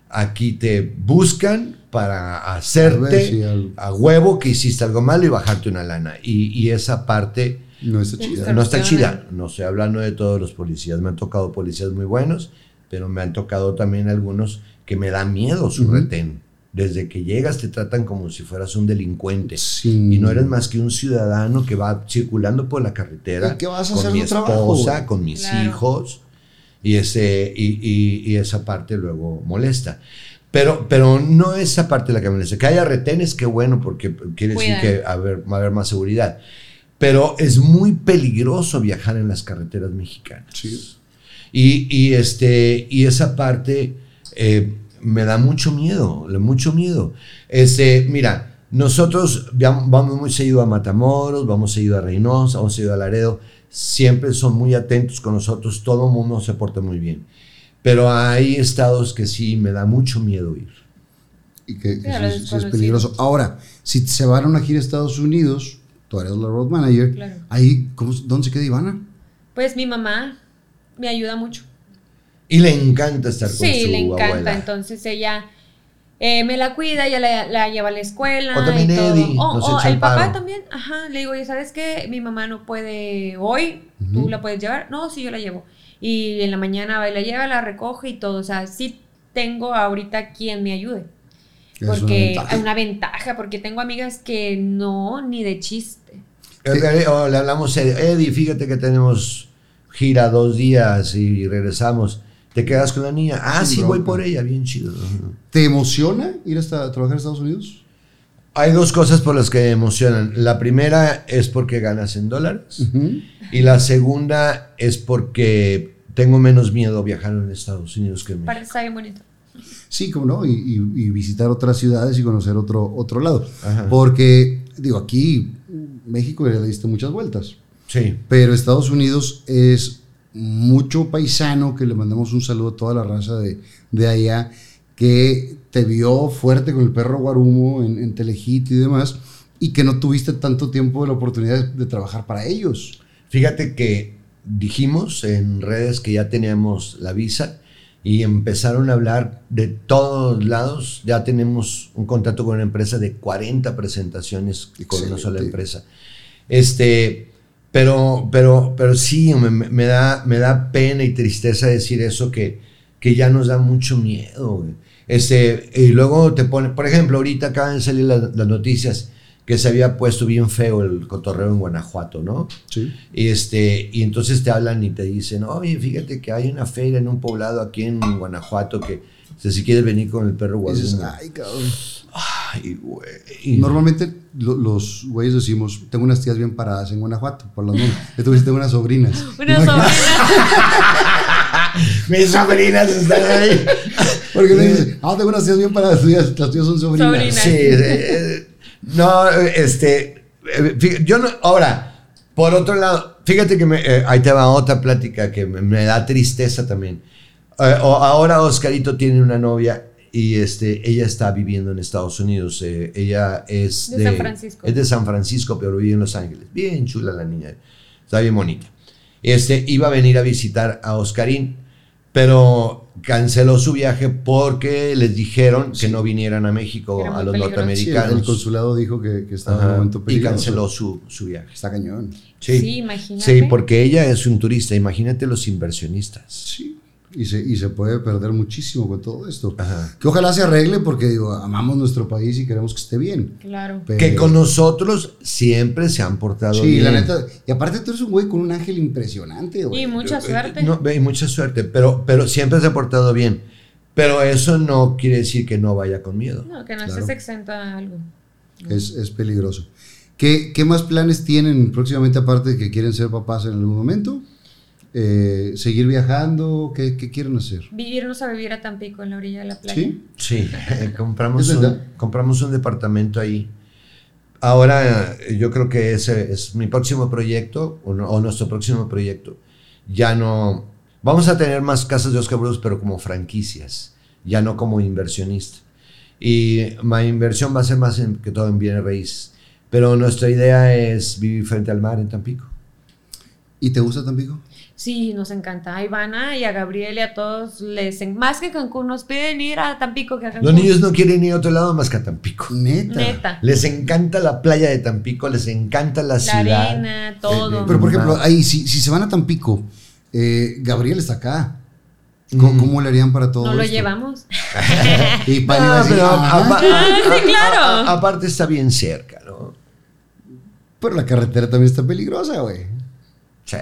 [SPEAKER 3] Aquí te buscan para
[SPEAKER 1] A ver
[SPEAKER 3] hacerte
[SPEAKER 1] si
[SPEAKER 3] a huevo que hiciste algo malo y bajarte una lana. Y, y esa parte
[SPEAKER 1] No está chida.
[SPEAKER 3] no está chida. No estoy hablando de todos los policías. Me han tocado policías muy buenos, pero me han tocado también algunos que me dan miedo su
[SPEAKER 1] Ujú.
[SPEAKER 3] retén. Desde que llegas te tratan como si fueras un delincuente.
[SPEAKER 1] Sí.
[SPEAKER 3] Y no eres más que un ciudadano que va circulando por la carretera
[SPEAKER 1] ¿Y qué vas a
[SPEAKER 3] con
[SPEAKER 1] hacer
[SPEAKER 3] mi
[SPEAKER 1] trabajo,
[SPEAKER 3] esposa, con mis
[SPEAKER 2] Claro.
[SPEAKER 3] hijos. Y, ese, y, y- y esa parte luego molesta. Pero, pero no esa parte de la que me dice. Que haya retenes, qué bueno, porque quiere decir que a va a haber más seguridad. Pero es muy peligroso viajar en las carreteras mexicanas.
[SPEAKER 1] Sí.
[SPEAKER 3] Y, y, este, y esa parte eh, me da mucho miedo, mucho miedo. Este, mira, nosotros via- vamos muy seguido a Matamoros, vamos seguido a Reynosa, vamos seguido a Laredo, siempre son muy atentos con nosotros, todo el mundo se porta muy bien. Pero hay estados que sí me da mucho miedo ir.
[SPEAKER 1] Y que,
[SPEAKER 2] Sí,
[SPEAKER 1] sí- sí es peligroso. Ahora, si se van a una gira a Estados Unidos, tú eres la road manager,
[SPEAKER 2] Claro.
[SPEAKER 1] ahí, ¿cómo, ¿dónde se queda Ivana?
[SPEAKER 2] Pues mi mamá me ayuda mucho.
[SPEAKER 3] Y le encanta estar con
[SPEAKER 2] Sí,
[SPEAKER 3] su
[SPEAKER 2] le encanta.
[SPEAKER 3] abuela.
[SPEAKER 2] Entonces ella eh, me la cuida, ella la, la lleva a la escuela.
[SPEAKER 3] O también
[SPEAKER 2] y todo.
[SPEAKER 3] Eddie,
[SPEAKER 2] O-
[SPEAKER 3] nos
[SPEAKER 2] o
[SPEAKER 3] echa el
[SPEAKER 2] el papá también. Ajá, le digo, ya sabes que mi mamá no puede hoy, tú la puedes llevar. No, sí, yo la llevo. Y en la mañana va y la lleva, la recoge y todo. O sea, sí tengo ahorita quien me ayude.
[SPEAKER 1] Es una
[SPEAKER 2] Porque
[SPEAKER 1] ventaja.
[SPEAKER 2] hay una ventaja, porque tengo amigas que no, ni de chiste.
[SPEAKER 3] Eh, o le hablamos Eddie, fíjate que tenemos gira dos días y regresamos. ¿Te quedas con la niña? Ah, sí, voy por ella, bien chido.
[SPEAKER 1] ¿Te emociona ir hasta a trabajar a Estados Unidos?
[SPEAKER 3] Hay dos cosas por las que me emocionan. La primera es porque ganas en dólares y la segunda es porque tengo menos miedo a viajar en Estados Unidos que en México.
[SPEAKER 2] Parece bien bonito.
[SPEAKER 1] Sí, como no, y, y- y visitar otras ciudades y conocer otro, otro lado.
[SPEAKER 3] Ajá.
[SPEAKER 1] Porque, digo, aquí México ya le diste muchas vueltas,
[SPEAKER 3] Sí.
[SPEAKER 1] pero Estados Unidos es mucho paisano, que le mandamos un saludo a toda la raza de, de allá, que te vio fuerte con el perro Guarumo en, en Telehit y demás, y que no tuviste tanto tiempo de la oportunidad de, de trabajar para ellos.
[SPEAKER 3] Fíjate que dijimos en redes que ya teníamos la visa y empezaron a hablar de todos lados. Ya tenemos un contrato con una empresa de 40 presentaciones con una sola empresa. Este, pero, pero, pero sí, me, me da, me da pena y tristeza decir eso que, que ya nos da mucho miedo. güey. Este, y luego te pone, por ejemplo, ahorita acaban de salir las, las noticias que se había puesto bien feo el cotorreo en Guanajuato, ¿no?
[SPEAKER 1] Sí.
[SPEAKER 3] Y, este, y entonces te hablan y te dicen, oye, fíjate que hay una feria en un poblado aquí en Guanajuato que o sea, si quieres venir con el perro Guadalupe.
[SPEAKER 1] ay, cabrón.
[SPEAKER 3] Ay, güey.
[SPEAKER 1] Normalmente lo- los güeyes decimos, tengo unas tías bien paradas en Guanajuato, por las monjas. Entonces tengo unas sobrinas.
[SPEAKER 2] Una
[SPEAKER 1] Imagínate,
[SPEAKER 2] sobrina.
[SPEAKER 3] Mis sobrinas están ahí.
[SPEAKER 1] Porque le dices, ah, tengo unas tías bien paradas, las tuyas son sobrinas.
[SPEAKER 2] Sobrinas.
[SPEAKER 3] Sí, eh, no, este, yo no, ahora, por otro lado, fíjate que me, eh, ahí te va otra plática que me, me da tristeza también. Eh, o- ahora Oscarito tiene una novia y este, ella está viviendo en Estados Unidos. eh, ella es
[SPEAKER 2] De San Francisco.
[SPEAKER 3] Es de San Francisco, pero vive en Los Ángeles. Bien chula la niña, está bien bonita. Este, iba a venir a visitar a Oscarín, pero canceló su viaje porque les dijeron que no vinieran a México, a los
[SPEAKER 2] peligroso.
[SPEAKER 1] Sí, el,
[SPEAKER 3] norteamericanos.
[SPEAKER 1] el consulado dijo que, que estaba en un momento
[SPEAKER 3] y
[SPEAKER 1] peligroso.
[SPEAKER 3] canceló su, su viaje.
[SPEAKER 1] Está cañón.
[SPEAKER 3] Sí,
[SPEAKER 2] Sí, imagínate.
[SPEAKER 3] Sí, porque ella es un turista. Imagínate los inversionistas.
[SPEAKER 1] Sí. Y se, y se puede perder muchísimo con todo esto.
[SPEAKER 3] Ajá.
[SPEAKER 1] Que ojalá se arregle porque digo, amamos nuestro país y queremos que esté bien.
[SPEAKER 2] Claro.
[SPEAKER 1] Pero-
[SPEAKER 3] Que con nosotros siempre se han portado
[SPEAKER 1] Sí,
[SPEAKER 3] bien.
[SPEAKER 1] la neta. Y aparte tú eres un güey con un ángel impresionante, güey.
[SPEAKER 2] Y mucha suerte.
[SPEAKER 3] Eh, No, y mucha suerte, pero, pero siempre se ha portado bien. Pero eso no quiere decir que no vaya con miedo.
[SPEAKER 2] No, que no
[SPEAKER 1] Claro.
[SPEAKER 2] estés exenta a algo.
[SPEAKER 1] Es, es peligroso. ¿Qué, ¿Qué más planes tienen próximamente aparte de que quieren ser papás en algún momento? Eh, ¿Seguir viajando? ¿Qué, qué quieren hacer?
[SPEAKER 2] Vivirnos a vivir a Tampico, en la orilla de la playa.
[SPEAKER 1] ¿Sí?
[SPEAKER 3] Sí, eh, compramos,
[SPEAKER 1] ¿Es
[SPEAKER 3] un, compramos un departamento ahí. Ahora eh, yo creo que ese es mi próximo proyecto o, no- o nuestro próximo proyecto. Ya no... Vamos a tener más casas de Oscar Bros, pero como franquicias, ya no como inversionista. Y mi inversión va a ser más en, que todo en bienes raíces. Pero nuestra idea es vivir frente al mar en Tampico.
[SPEAKER 1] ¿Y te gusta Tampico?
[SPEAKER 2] Sí, nos encanta. A Ivana y a Gabriel y a todos les... Más que Cancún, nos piden ir a Tampico que a Cancún.
[SPEAKER 3] Los niños no quieren ir a otro lado más que a Tampico.
[SPEAKER 1] Neta.
[SPEAKER 2] Neta.
[SPEAKER 3] Les encanta la playa de Tampico, les encanta la,
[SPEAKER 2] La
[SPEAKER 3] ciudad.
[SPEAKER 2] arena, todo.
[SPEAKER 1] Pero por ejemplo,
[SPEAKER 3] Ah.
[SPEAKER 1] ahí, si, si se van a Tampico, eh, Gabriel está acá. ¿Cómo,
[SPEAKER 3] Mm.
[SPEAKER 1] cómo le harían para todo
[SPEAKER 2] No lo llevamos.
[SPEAKER 1] Y Pani
[SPEAKER 3] No,
[SPEAKER 1] decir,
[SPEAKER 3] pero
[SPEAKER 1] "Ajá".
[SPEAKER 3] apa-
[SPEAKER 2] sí, claro.
[SPEAKER 3] aparte está bien cerca, ¿no?
[SPEAKER 1] Pero la carretera también está peligrosa, güey.
[SPEAKER 3] Sí.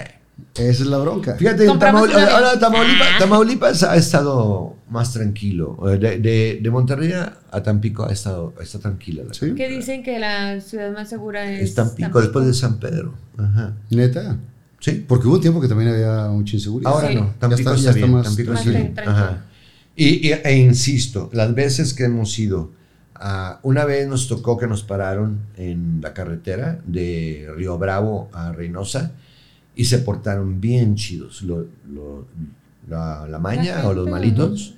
[SPEAKER 1] Esa es la bronca.
[SPEAKER 3] Fíjate, Tamaul- ahora Tamaulipas,
[SPEAKER 2] Ah.
[SPEAKER 3] Tamaulipas ha estado más tranquilo. Eh, De, de- de Monterrey a Tampico ha estado está tranquila. La
[SPEAKER 1] ¿Sí?
[SPEAKER 2] Que dicen que la ciudad más segura es.
[SPEAKER 3] Es Tampico, después de San Pedro. Ajá.
[SPEAKER 1] Neta.
[SPEAKER 3] Sí.
[SPEAKER 1] Porque hubo un tiempo que también había mucha inseguridad.
[SPEAKER 3] Ahora
[SPEAKER 2] Sí.
[SPEAKER 3] no,
[SPEAKER 1] Ya
[SPEAKER 3] Tampico
[SPEAKER 1] está,
[SPEAKER 3] está,
[SPEAKER 1] ya está
[SPEAKER 3] bien,
[SPEAKER 1] más
[SPEAKER 3] Tampico
[SPEAKER 2] Más tranquilo.
[SPEAKER 3] Ajá. Y, y- e insisto, las veces que hemos ido, ah, una vez nos tocó que nos pararon en la carretera de Río Bravo a Reynosa y se portaron bien chidos. Lo- lo- la, la maña
[SPEAKER 2] La
[SPEAKER 3] o los malitos.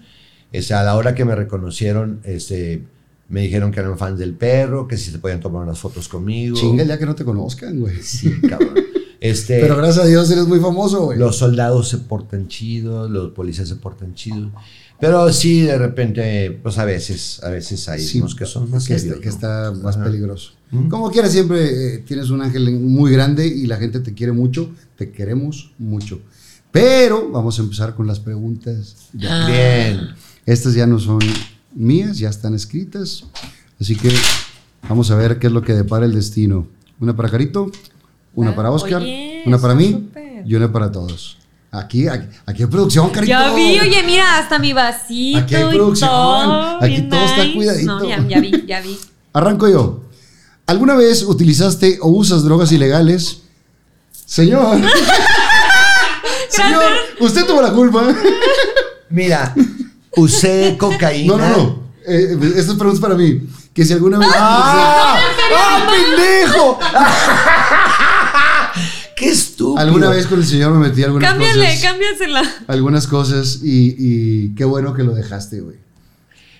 [SPEAKER 3] O sea, a la hora que me reconocieron, este, me dijeron que eran fans del perro, que si se podían tomar unas fotos conmigo.
[SPEAKER 1] Chinga ya que no te conozcan, güey.
[SPEAKER 3] Sí, cabrón. Este,
[SPEAKER 1] Pero gracias a Dios eres muy famoso, güey.
[SPEAKER 3] los soldados se portan chidos, los policías se portan chidos. Pero sí, de repente, pues a veces, a veces hay
[SPEAKER 1] Sí,
[SPEAKER 3] unos que son más
[SPEAKER 1] que,
[SPEAKER 3] serios,
[SPEAKER 1] está, que
[SPEAKER 3] ¿no?
[SPEAKER 1] está más
[SPEAKER 3] Ajá.
[SPEAKER 1] peligroso.
[SPEAKER 3] Mm.
[SPEAKER 1] Como quiera, siempre eh, tienes un ángel muy grande y la gente te quiere mucho, te queremos mucho. Pero vamos a empezar con las preguntas. Ya.
[SPEAKER 3] Bien.
[SPEAKER 1] Estas ya no son mías, ya están escritas. Así que vamos a ver qué es lo que depara el destino. Una para Carito, una
[SPEAKER 2] Ah,
[SPEAKER 1] para Oscar,
[SPEAKER 2] oye,
[SPEAKER 1] una para mí y una para todos. Aquí, aquí, aquí hay producción, Carito.
[SPEAKER 2] Ya vi, oye, mira, hasta mi vasito.
[SPEAKER 1] Aquí hay
[SPEAKER 2] y
[SPEAKER 1] producción,
[SPEAKER 2] todo,
[SPEAKER 1] aquí todo está cuidadito.
[SPEAKER 2] No, ya, ya vi, ya vi.
[SPEAKER 1] Arranco yo. ¿Alguna vez utilizaste o usas drogas ilegales? Señor. Señor, usted tuvo la culpa.
[SPEAKER 3] Mira, usé cocaína.
[SPEAKER 1] No, no, no. Eh, esta pregunta es para mí. Que si alguna vez.
[SPEAKER 3] ¡Ah! ¡Ah, pendejo! ¡Qué estúpido!
[SPEAKER 1] Alguna vez con el señor me metí algunas
[SPEAKER 2] Cámbiale,
[SPEAKER 1] cosas.
[SPEAKER 2] cámbiasela.
[SPEAKER 1] Algunas cosas y, y qué bueno que lo dejaste, güey.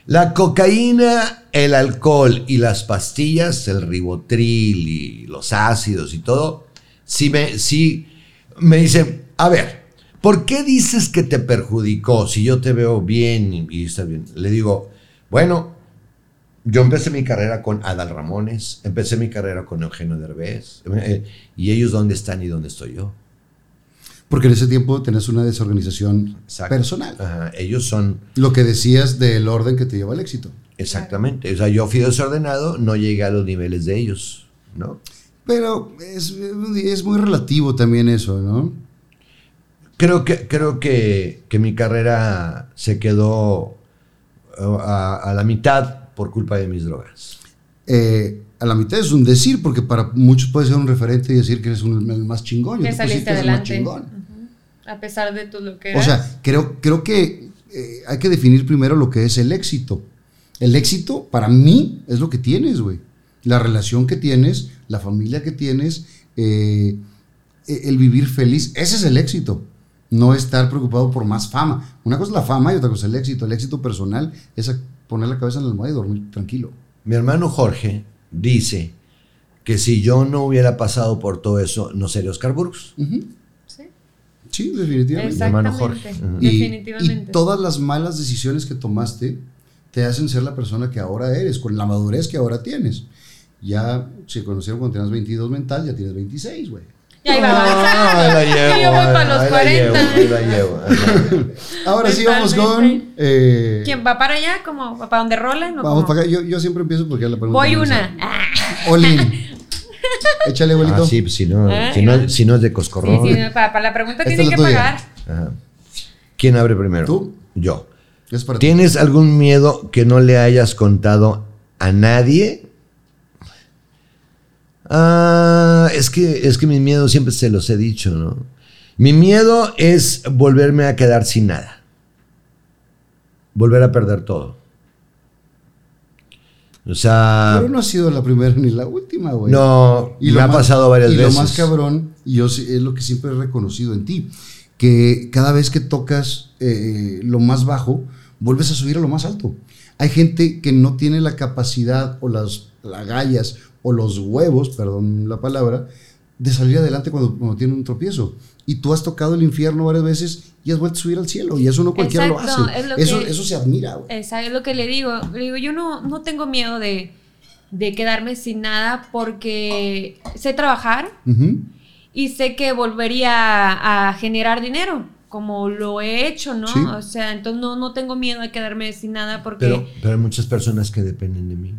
[SPEAKER 3] La cocaína, el alcohol y las pastillas, el ribotril y los ácidos y todo, sí me, sí me dicen, a ver, ¿por qué dices que te perjudicó si yo te veo bien y, y estás bien? Le digo, bueno, yo empecé mi carrera con Adal Ramones, empecé mi carrera con Eugenio Derbez, eh, y ellos dónde están y dónde estoy yo.
[SPEAKER 1] Porque en ese tiempo tenés una desorganización
[SPEAKER 3] Exacto.
[SPEAKER 1] personal.
[SPEAKER 3] Ajá, ellos son
[SPEAKER 1] Lo que decías del orden que te lleva al éxito.
[SPEAKER 3] Exactamente. O sea, yo fui desordenado, no llegué a los niveles de ellos, ¿no?
[SPEAKER 1] Pero es, es muy relativo también eso, ¿no?
[SPEAKER 3] Creo que, creo que, que mi carrera se quedó a, a la mitad por culpa de mis drogas.
[SPEAKER 1] Eh, a la mitad es un decir, porque para muchos puede ser un referente y decir que eres un- el más chingón.
[SPEAKER 2] Que saliste
[SPEAKER 1] que
[SPEAKER 2] adelante. A pesar de tu lo que
[SPEAKER 1] O
[SPEAKER 2] eras.
[SPEAKER 1] sea, creo, creo que eh, hay que definir primero lo que es el éxito. El éxito, para mí, es lo que tienes, güey. La relación que tienes, la familia que tienes, eh, eh, el vivir feliz. Ese es el éxito. No estar preocupado por más fama. Una cosa es la fama y otra cosa es el éxito. El éxito personal es poner la cabeza en la almohada y dormir tranquilo.
[SPEAKER 3] Mi hermano Jorge dice que si yo no hubiera pasado por todo eso, no sería Oscar.
[SPEAKER 1] Ujú.
[SPEAKER 2] Sí.
[SPEAKER 1] Sí, definitivamente.
[SPEAKER 3] Mi hermano. Jorge.
[SPEAKER 2] Definitivamente.
[SPEAKER 1] Y, todas las malas decisiones que tomaste te hacen ser la persona que ahora eres, con la madurez que ahora tienes. Ya se conocieron cuando tenías 22 mental, ya tienes 26, güey.
[SPEAKER 2] Ya iba
[SPEAKER 3] Ah, ahí la llevo,
[SPEAKER 2] Yo voy para los
[SPEAKER 3] ahí la llevo,
[SPEAKER 2] 40.
[SPEAKER 3] ahí la llevo, ahí la llevo.
[SPEAKER 1] Ahora sí vamos con... Eh,
[SPEAKER 2] ¿Quién va para allá? como ¿Para donde rolen? o
[SPEAKER 1] Vamos
[SPEAKER 2] cómo?
[SPEAKER 1] para acá. Yo, yo siempre empiezo porque la pregunta...
[SPEAKER 2] Voy una. Ah,
[SPEAKER 1] Olin. Échale, abuelito.
[SPEAKER 3] Ah, sí, pues si no,
[SPEAKER 2] Ah,
[SPEAKER 3] si, no, si no es de
[SPEAKER 2] sí,
[SPEAKER 3] coscorrón.
[SPEAKER 2] sí, para, para la pregunta
[SPEAKER 1] Esta
[SPEAKER 2] tienen que pagar.
[SPEAKER 3] Ajá. ¿Quién abre primero?
[SPEAKER 1] ¿Tú?
[SPEAKER 3] Yo.
[SPEAKER 1] Es para ti.
[SPEAKER 3] ¿Tienes algún miedo que no le hayas contado a nadie? Ah, es que, es que mi miedo siempre se los he dicho, ¿no? Mi miedo es volverme a quedar sin nada. Volver a perder todo. O sea,
[SPEAKER 1] Pero no ha sido la primera ni la última, güey.
[SPEAKER 3] no,
[SPEAKER 1] Y
[SPEAKER 3] me ha
[SPEAKER 1] más-
[SPEAKER 3] pasado varias
[SPEAKER 1] y
[SPEAKER 3] veces.
[SPEAKER 1] lo más cabrón, y yo es lo que siempre he reconocido en ti, que cada vez que tocas eh, lo más bajo, vuelves a subir a lo más alto. Hay gente que no tiene la capacidad o las agallas o los huevos, perdón la palabra, de salir adelante cuando, cuando tiene un tropiezo. Y tú has tocado el infierno varias veces y has vuelto a subir al cielo. Y eso no cualquiera
[SPEAKER 2] Exacto,
[SPEAKER 1] lo hace.
[SPEAKER 2] es lo
[SPEAKER 1] eso,
[SPEAKER 2] que-
[SPEAKER 1] eso se admira, güey.
[SPEAKER 2] Esa es lo que le digo. Le digo, yo no, no tengo miedo de, de quedarme sin nada porque sé trabajar
[SPEAKER 1] Ujú.
[SPEAKER 2] y sé que volvería a generar dinero, como lo he hecho, ¿no?
[SPEAKER 1] Sí.
[SPEAKER 2] O sea, entonces no, no tengo miedo de quedarme sin nada porque...
[SPEAKER 3] Pero, pero hay muchas personas que dependen de mí.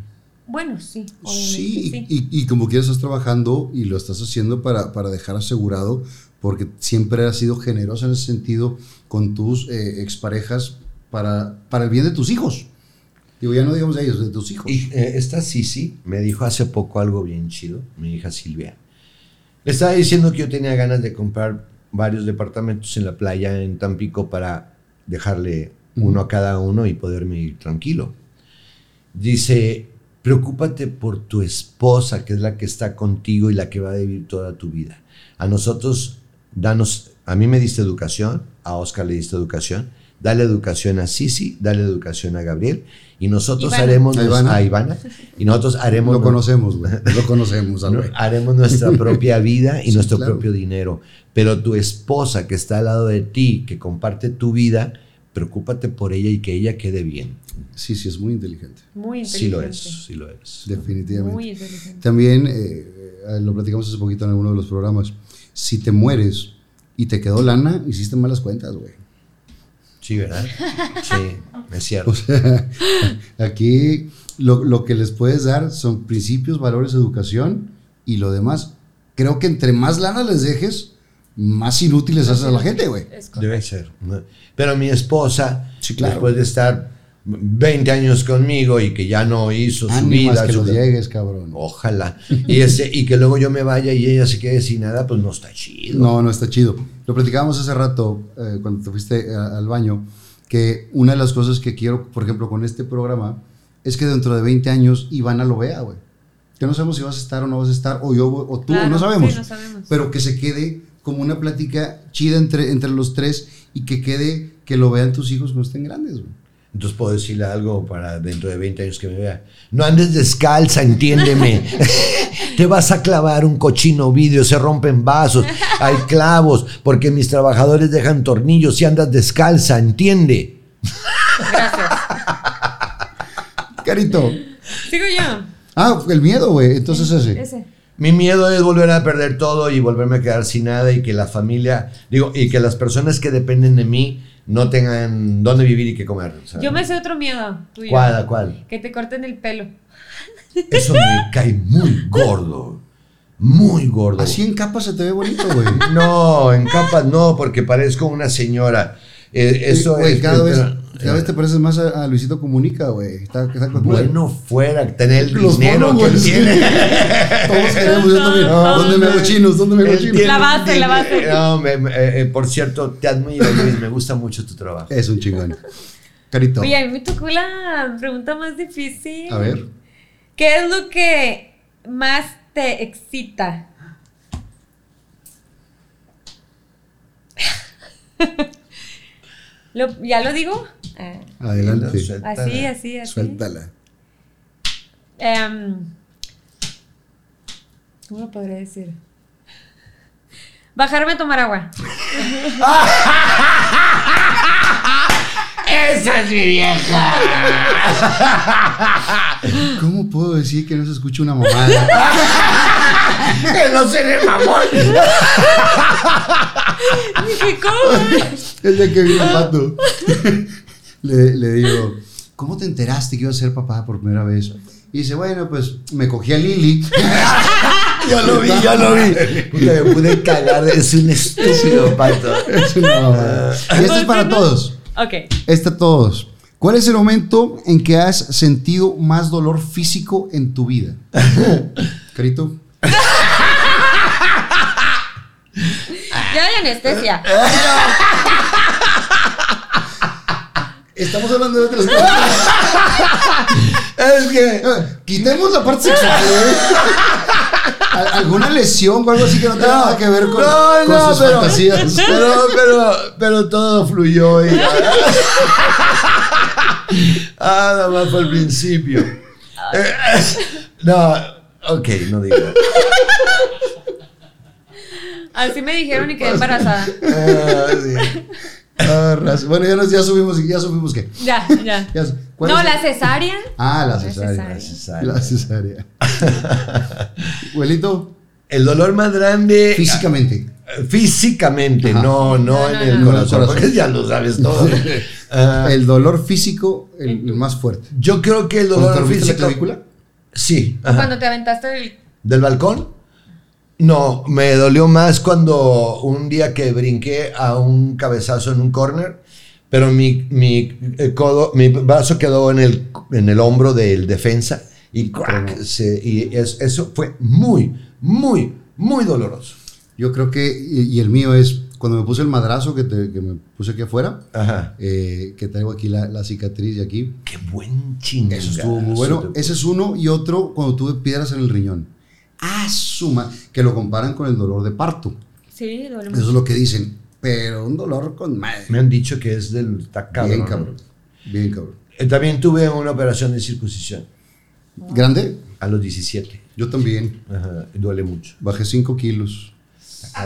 [SPEAKER 2] Bueno, sí.
[SPEAKER 1] Sí,
[SPEAKER 2] sí.
[SPEAKER 1] Y, y como quieras estás trabajando y lo estás haciendo para, para dejar asegurado, porque siempre has sido generosa en ese sentido con tus eh, exparejas para, para el bien de tus hijos. Digo, ya no digamos de ellos, de tus hijos.
[SPEAKER 3] Y eh, esta Sisi me dijo hace poco algo bien chido, mi hija Silvia. Le estaba diciendo que yo tenía ganas de comprar varios departamentos en la playa en Tampico para dejarle uno a cada uno y poderme ir tranquilo. Dice, preocúpate por tu esposa, que es la que está contigo y la que va a vivir toda tu vida. A nosotros, danos, a mí me diste educación, a Oscar le diste educación, dale educación a Sisi, dale educación a Gabriel, y nosotros
[SPEAKER 2] Ivana.
[SPEAKER 3] haremos,
[SPEAKER 1] A
[SPEAKER 3] nos-
[SPEAKER 1] Ivana.
[SPEAKER 3] a Ivana, y nosotros haremos,
[SPEAKER 1] lo conocemos, güey. Lo conocemos,
[SPEAKER 3] haremos nuestra propia vida y
[SPEAKER 1] Sí,
[SPEAKER 3] nuestro
[SPEAKER 1] claro.
[SPEAKER 3] propio dinero. Pero tu esposa que está al lado de ti, que comparte tu vida, preocúpate por ella y que ella quede bien.
[SPEAKER 1] Sí, sí, es muy inteligente.
[SPEAKER 2] Muy
[SPEAKER 3] Sí
[SPEAKER 2] inteligente.
[SPEAKER 3] lo es, sí lo es.
[SPEAKER 1] Definitivamente.
[SPEAKER 2] Muy inteligente.
[SPEAKER 1] También, eh, eh, lo platicamos hace poquito en alguno de los programas, si te mueres y te quedó lana, hiciste malas cuentas, güey.
[SPEAKER 3] Sí, ¿verdad? Sí, es cierto.
[SPEAKER 1] O sea, aquí lo, lo que les puedes dar son principios, valores, educación y lo demás. Creo que entre más lana les dejes, más inútiles haces a la gente, güey.
[SPEAKER 3] Debe ser. Pero mi esposa,
[SPEAKER 1] Sí, claro.
[SPEAKER 3] después de estar 20 años conmigo y que ya no hizo su
[SPEAKER 1] Ánimas
[SPEAKER 3] vida,
[SPEAKER 1] que
[SPEAKER 3] su-
[SPEAKER 1] los llegues, cabrón.
[SPEAKER 3] ojalá, y, ese, y que luego yo me vaya y ella se quede sin nada, pues no está chido.
[SPEAKER 1] No, no está chido. Lo platicábamos hace rato, eh, cuando te fuiste a- al baño, que una de las cosas que quiero, por ejemplo, con este programa, es que dentro de 20 años Ivana lo vea, güey. Que no sabemos si vas a estar o no vas a estar, o yo, o tú,
[SPEAKER 2] Claro,
[SPEAKER 1] no sabemos.
[SPEAKER 2] sí, no sabemos.
[SPEAKER 1] Pero que se quede como una plática chida entre, entre los tres y que quede, que lo vean tus hijos cuando estén grandes, güey.
[SPEAKER 3] Entonces puedo decirle algo para dentro de 20 años que me vea. No andes descalza, entiéndeme. Te vas a clavar un cochino vidrio, se rompen vasos, hay clavos, porque mis trabajadores dejan tornillos y andas descalza, entiende.
[SPEAKER 2] Gracias.
[SPEAKER 1] Carito.
[SPEAKER 2] Sigo yo.
[SPEAKER 1] Ah, el miedo, güey. Entonces ese.
[SPEAKER 2] Ese.
[SPEAKER 3] Mi miedo es volver a perder todo y volverme a quedar sin nada y que la familia, digo, y que las personas que dependen de mí no tengan dónde vivir y qué comer. ¿sabes?
[SPEAKER 2] Yo me sé otro miedo tuyo.
[SPEAKER 3] ¿Cuál, a cuál?
[SPEAKER 2] Que te corten el pelo.
[SPEAKER 3] Eso me cae muy gordo. Muy gordo.
[SPEAKER 1] Así en capa se te ve bonito, güey.
[SPEAKER 3] No, en capas no, porque parezco una señora. Eh, eso
[SPEAKER 1] Güey,
[SPEAKER 3] es.
[SPEAKER 1] cada, vez, cada vez te pareces más a, a Luisito Comunica, güey. Está, está con-
[SPEAKER 3] Bueno, fuera, tener el
[SPEAKER 1] Los
[SPEAKER 3] dinero que él tiene.
[SPEAKER 1] Todos queremos, yo también.
[SPEAKER 2] No,
[SPEAKER 1] ¿Dónde me hago chinos? ¿Dónde me hago chinos?
[SPEAKER 2] La base, la base.
[SPEAKER 3] No, me- me- eh, eh, por cierto, te admiro, Luis. Me gusta mucho tu trabajo.
[SPEAKER 1] Es un chingón. Carito.
[SPEAKER 2] Oye, a mí me tocó la pregunta más difícil.
[SPEAKER 1] A ver.
[SPEAKER 2] ¿Qué es lo que más te excita? Lo- ¿Ya lo digo? Ah,
[SPEAKER 1] Adelante.
[SPEAKER 3] Suéltala.
[SPEAKER 2] así, así, así.
[SPEAKER 1] Suéltala.
[SPEAKER 2] Em, ¿Cómo lo podría decir? Bajarme a tomar agua.
[SPEAKER 3] ¡Esa es mi vieja!
[SPEAKER 1] ¿Cómo puedo decir que no se escucha una mamada?
[SPEAKER 3] ¡Que no se le mamón!
[SPEAKER 2] Dije, ¿cómo?
[SPEAKER 1] El día que vino Pato, le, le digo, ¿cómo te enteraste que iba a ser papá por primera vez? Y dice, bueno, pues me cogí a Lili.
[SPEAKER 3] Yo lo vi, yo lo vi. Puta, me pude cagar. Es un estúpido pato.
[SPEAKER 1] Es una mamada. Y esto es para todos.
[SPEAKER 2] Ok.
[SPEAKER 1] Este a todos. ¿Cuál es el momento en que has sentido más dolor físico en tu vida? Carito.
[SPEAKER 2] Ya hay anestesia.
[SPEAKER 1] Estamos hablando de otras cosas.
[SPEAKER 3] Es que.
[SPEAKER 1] Eh, Quitemos la parte sexual, ¿eh? Al- ¿Alguna lesión o algo así que no tenga nada que ver con,
[SPEAKER 3] No,
[SPEAKER 1] con
[SPEAKER 3] no,
[SPEAKER 1] sus
[SPEAKER 3] pero-
[SPEAKER 1] fantasías?
[SPEAKER 3] Pero, pero, pero todo fluyó. Y... ah, nada más fue el principio. Eh, no, ok, no digo.
[SPEAKER 2] Así me dijeron y quedé embarazada.
[SPEAKER 3] Ah, sí.
[SPEAKER 1] Ah, bueno, ya, nos, ya subimos, ya subimos que.
[SPEAKER 2] Ya, ya.
[SPEAKER 1] ya su- ¿cuál
[SPEAKER 2] No, la cesárea.
[SPEAKER 1] Ah, la
[SPEAKER 2] La
[SPEAKER 1] cesárea.
[SPEAKER 2] cesárea.
[SPEAKER 1] La cesárea. Abuelito,
[SPEAKER 3] El dolor más grande.
[SPEAKER 1] físicamente.
[SPEAKER 3] Físicamente, no, no,
[SPEAKER 2] No,
[SPEAKER 3] en
[SPEAKER 2] no,
[SPEAKER 3] el
[SPEAKER 2] no.
[SPEAKER 3] corazón, porque ya lo sabes todo. Ah,
[SPEAKER 1] El dolor físico, el, el más fuerte.
[SPEAKER 3] yo creo que el
[SPEAKER 1] ¿Cuando te
[SPEAKER 3] dolor
[SPEAKER 1] rompiste la
[SPEAKER 3] físico.
[SPEAKER 1] clavícula?
[SPEAKER 3] Sí.
[SPEAKER 2] ¿O
[SPEAKER 3] ajá.
[SPEAKER 2] Cuando te aventaste el...
[SPEAKER 3] ¿Del balcón? No, me dolió más cuando un día que brinqué a un cabezazo en un corner, pero mi, mi eh, codo, mi brazo quedó en el, en el hombro del defensa y, crack, se- y es- eso fue muy, muy, muy doloroso.
[SPEAKER 1] Yo creo que, y, el mío es cuando me puse el madrazo que, te- que me puse aquí afuera,
[SPEAKER 3] Ajá.
[SPEAKER 1] eh, que traigo aquí la, la cicatriz de aquí.
[SPEAKER 3] Qué buen chingazo.
[SPEAKER 1] Eso estuvo muy bueno. Ese es uno y otro cuando tuve piedras en el riñón. Ah, suma, que lo comparan con el dolor de parto.
[SPEAKER 2] Sí, duele
[SPEAKER 1] Eso es lo que dicen. Pero un dolor con madre.
[SPEAKER 3] Me han dicho que es del está cabrón.
[SPEAKER 1] Bien cabrón. Bien cabrón.
[SPEAKER 3] Eh, También tuve una operación de circuncisión
[SPEAKER 1] ¿Grande?
[SPEAKER 3] a los 17.
[SPEAKER 1] Yo también.
[SPEAKER 3] Ajá, duele mucho.
[SPEAKER 1] Bajé 5 kilos.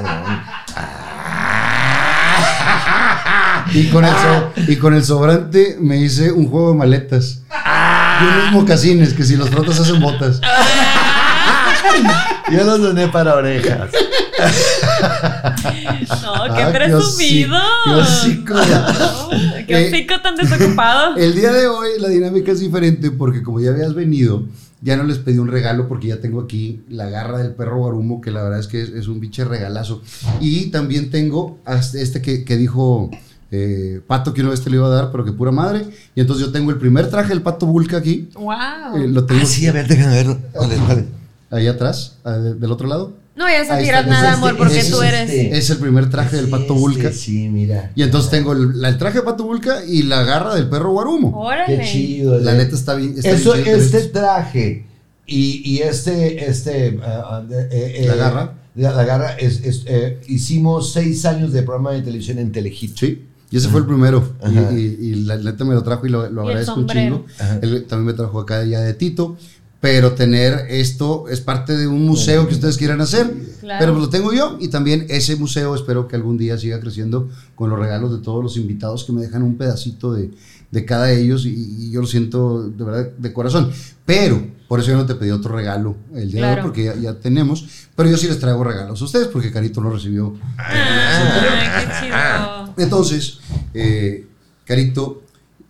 [SPEAKER 1] Y con, el so- y con el sobrante me hice un juego de maletas. Y unos mocasines que si los frotas hacen botas.
[SPEAKER 3] Yo los doné para orejas.
[SPEAKER 2] No, qué
[SPEAKER 1] Ah,
[SPEAKER 2] presumido.
[SPEAKER 1] qué hocico.
[SPEAKER 2] Qué
[SPEAKER 1] Eh,
[SPEAKER 2] hocico tan desocupado.
[SPEAKER 1] El día de hoy la dinámica es diferente porque como ya habías venido, ya no les pedí un regalo porque ya tengo aquí la garra del perro guarumo, que la verdad es que es, es un pinche regalazo. Y también tengo este que, que dijo eh, Pato que una vez te lo iba a dar, pero que pura madre. Y entonces yo tengo el primer traje del Pato Vulca aquí.
[SPEAKER 2] Wow.
[SPEAKER 1] eh, lo tengo
[SPEAKER 3] Ah, sí, a ver, déjame ver. ¿Cuál es?
[SPEAKER 1] Ahí atrás, ah, de- del otro lado.
[SPEAKER 2] no vayas a
[SPEAKER 1] está,
[SPEAKER 2] nada,
[SPEAKER 1] ese-
[SPEAKER 2] amor, porque tú
[SPEAKER 3] es
[SPEAKER 2] eres.
[SPEAKER 3] este.
[SPEAKER 1] Es el primer traje del Pato
[SPEAKER 3] Este,
[SPEAKER 1] Vulca.
[SPEAKER 3] Sí, mira.
[SPEAKER 1] Y entonces tengo el, el traje de Pato Vulca y la garra del perro guarumo.
[SPEAKER 2] Órale.
[SPEAKER 3] Qué chido.
[SPEAKER 1] La
[SPEAKER 3] eh.
[SPEAKER 1] neta está bien. Está
[SPEAKER 3] Eso,
[SPEAKER 1] bien chido
[SPEAKER 3] este traje y, y este, este, ah, eh, eh,
[SPEAKER 1] La garra.
[SPEAKER 3] La, la garra, es, es, eh, hicimos seis años de programa de televisión en Telehit.
[SPEAKER 1] Sí, y ese fue el primero. Y-
[SPEAKER 3] Ajá.
[SPEAKER 1] Y, y la neta me lo trajo y lo, lo agradezco un chingo.
[SPEAKER 3] Ajá.
[SPEAKER 1] Él también me trajo acá ya de Tito. Pero tener esto es parte de un museo que ustedes quieran hacer.
[SPEAKER 2] Claro.
[SPEAKER 1] Pero pues lo tengo yo y también ese museo espero que algún día siga creciendo con los regalos de todos los invitados que me dejan un pedacito de, de cada de ellos y, y yo lo siento de verdad de corazón. Pero por eso yo no te pedí otro regalo el día de hoy porque ya, ya tenemos. Pero yo sí les traigo regalos a ustedes porque Carito no recibió
[SPEAKER 2] Ay, qué chido.
[SPEAKER 1] entonces, eh, Carito,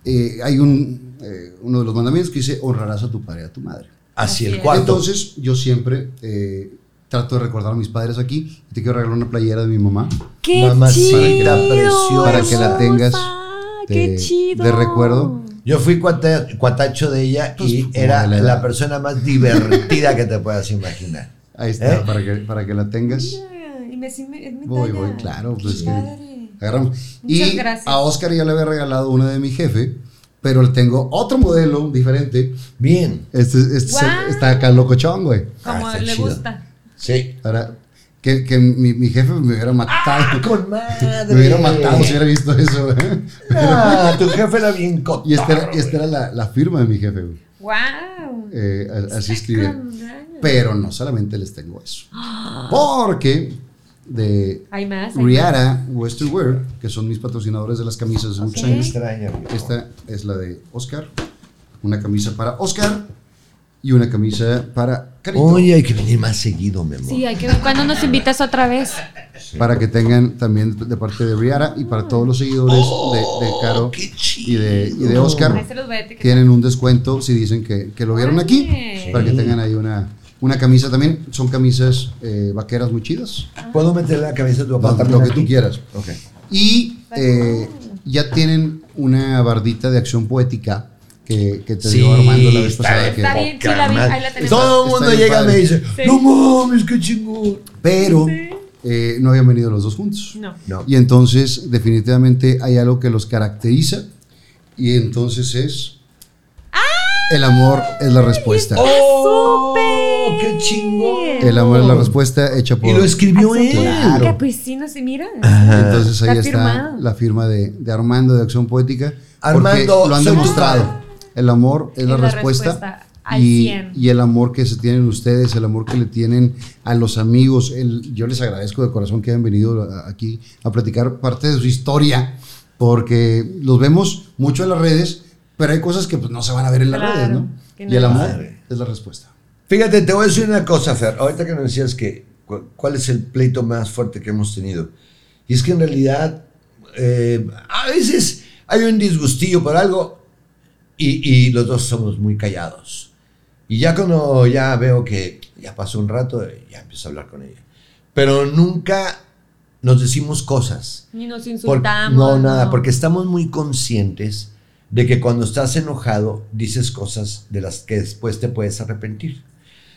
[SPEAKER 1] eh, hay un, eh, uno de los mandamientos que dice, honrarás a tu padre y a tu madre.
[SPEAKER 3] Así
[SPEAKER 2] Así
[SPEAKER 3] el cuarto.
[SPEAKER 1] Entonces, yo siempre eh, trato de recordar a mis padres aquí. Te quiero regalar una playera de mi mamá.
[SPEAKER 2] ¡Qué
[SPEAKER 3] Mamacita
[SPEAKER 2] chido!
[SPEAKER 3] preciosa.
[SPEAKER 1] Para que la tengas de-
[SPEAKER 2] ¡Qué chido!
[SPEAKER 1] de recuerdo.
[SPEAKER 3] Yo fui cuata- cuatacho de ella
[SPEAKER 1] Pues,
[SPEAKER 3] y era
[SPEAKER 1] la
[SPEAKER 3] la, persona más divertida que te puedas imaginar.
[SPEAKER 1] Ahí está,
[SPEAKER 3] ¿Eh?
[SPEAKER 1] para, que, para que la tengas.
[SPEAKER 2] Mira, y me, me- mi
[SPEAKER 1] Voy, voy, claro. Pues, es que agarramos.
[SPEAKER 2] Muchas
[SPEAKER 1] y
[SPEAKER 2] gracias.
[SPEAKER 1] a Oscar ya le había regalado una de mi jefe, pero tengo otro modelo diferente.
[SPEAKER 3] Bien.
[SPEAKER 1] Este, este
[SPEAKER 2] Guau.
[SPEAKER 1] está acá locochón, güey.
[SPEAKER 2] Como
[SPEAKER 3] Ah,
[SPEAKER 2] le
[SPEAKER 3] chido.
[SPEAKER 2] gusta.
[SPEAKER 3] Sí.
[SPEAKER 1] Ahora, que, que mi, mi jefe me hubiera matado.
[SPEAKER 3] Con madre.
[SPEAKER 1] me hubiera matado si hubiera visto eso. ¿eh?
[SPEAKER 3] Ah, tu jefe era bien cotorro.
[SPEAKER 1] Y esta era, y esta era la, la firma de mi jefe. güey.
[SPEAKER 2] ¡Wow!
[SPEAKER 1] Eh, así escribía. Pero no solamente les tengo eso. Porque de
[SPEAKER 2] Hay más. hay
[SPEAKER 1] Riara Western Wear, que son mis patrocinadores de las camisas de muchos
[SPEAKER 2] Ok.
[SPEAKER 1] años,
[SPEAKER 3] extraña. viejo.
[SPEAKER 1] esta es la de Oscar. Una camisa para Oscar y una camisa para Carito.
[SPEAKER 3] Oye, hay que venir más seguido, mi amor.
[SPEAKER 2] Sí, hay que ver cuándo nos invitas otra vez.
[SPEAKER 1] para que tengan también de parte de Riara y para todos los seguidores de, de Caro
[SPEAKER 3] Oh,
[SPEAKER 1] y de, y de Oscar tienen un descuento si dicen que, que lo vieron aquí para que tengan ahí una, una camisa también son camisas eh, vaqueras muy chidas
[SPEAKER 3] ¿Puedo meter la cabeza de tu papá
[SPEAKER 1] lo, que
[SPEAKER 3] aquí?
[SPEAKER 1] tú quieras
[SPEAKER 3] Ok.
[SPEAKER 1] y eh, ya tienen una bardita de acción poética que, que te
[SPEAKER 3] Sí,
[SPEAKER 1] dio Armando la vez pasada
[SPEAKER 3] de
[SPEAKER 1] que-
[SPEAKER 2] Está bien, sí la vi, ahí la tenemos.
[SPEAKER 3] Todo el mundo llega y me dice,
[SPEAKER 2] Sí.
[SPEAKER 3] no mames, qué chingón.
[SPEAKER 1] pero eh, no habían venido los dos juntos
[SPEAKER 2] No.
[SPEAKER 3] No.
[SPEAKER 1] Y entonces definitivamente hay algo que los caracteriza y entonces es el amor es la respuesta.
[SPEAKER 3] ¡Oh!
[SPEAKER 2] ¡Súper!
[SPEAKER 3] ¡Qué chingón!
[SPEAKER 1] El amor es la respuesta hecha por
[SPEAKER 3] Y lo escribió
[SPEAKER 2] Ay,
[SPEAKER 3] él.
[SPEAKER 1] Claro.
[SPEAKER 2] Que pues sí, no se mira.
[SPEAKER 1] Entonces ahí
[SPEAKER 2] Está firmado.
[SPEAKER 1] la firma de, de Armando de Acción Poética.
[SPEAKER 3] Armando,
[SPEAKER 1] lo han demostrado. El amor es la,
[SPEAKER 2] Es la
[SPEAKER 1] respuesta. y,
[SPEAKER 2] 100.
[SPEAKER 1] y el amor que se tienen ustedes, el amor que le tienen a los amigos. El, yo les agradezco de corazón que hayan venido aquí a platicar parte de su historia, porque los vemos mucho en las redes, pero hay cosas que pues, no se van a ver en las
[SPEAKER 2] Claro,
[SPEAKER 1] redes, ¿no? Y el amor
[SPEAKER 3] Padre.
[SPEAKER 1] es la respuesta.
[SPEAKER 3] Fíjate, te voy a decir una cosa, Fer. Ahorita que nos decías que cu- cuál es el pleito más fuerte que hemos tenido. Y es que en realidad eh, a veces hay un disgustillo por algo y, y los dos somos muy callados. Y ya cuando ya veo que ya pasó un rato, ya empiezo a hablar con ella. Pero nunca nos decimos cosas.
[SPEAKER 2] Ni nos
[SPEAKER 3] Por-
[SPEAKER 2] insultamos.
[SPEAKER 3] no, nada, porque estamos muy conscientes de que cuando estás enojado dices cosas de las que después te puedes arrepentir.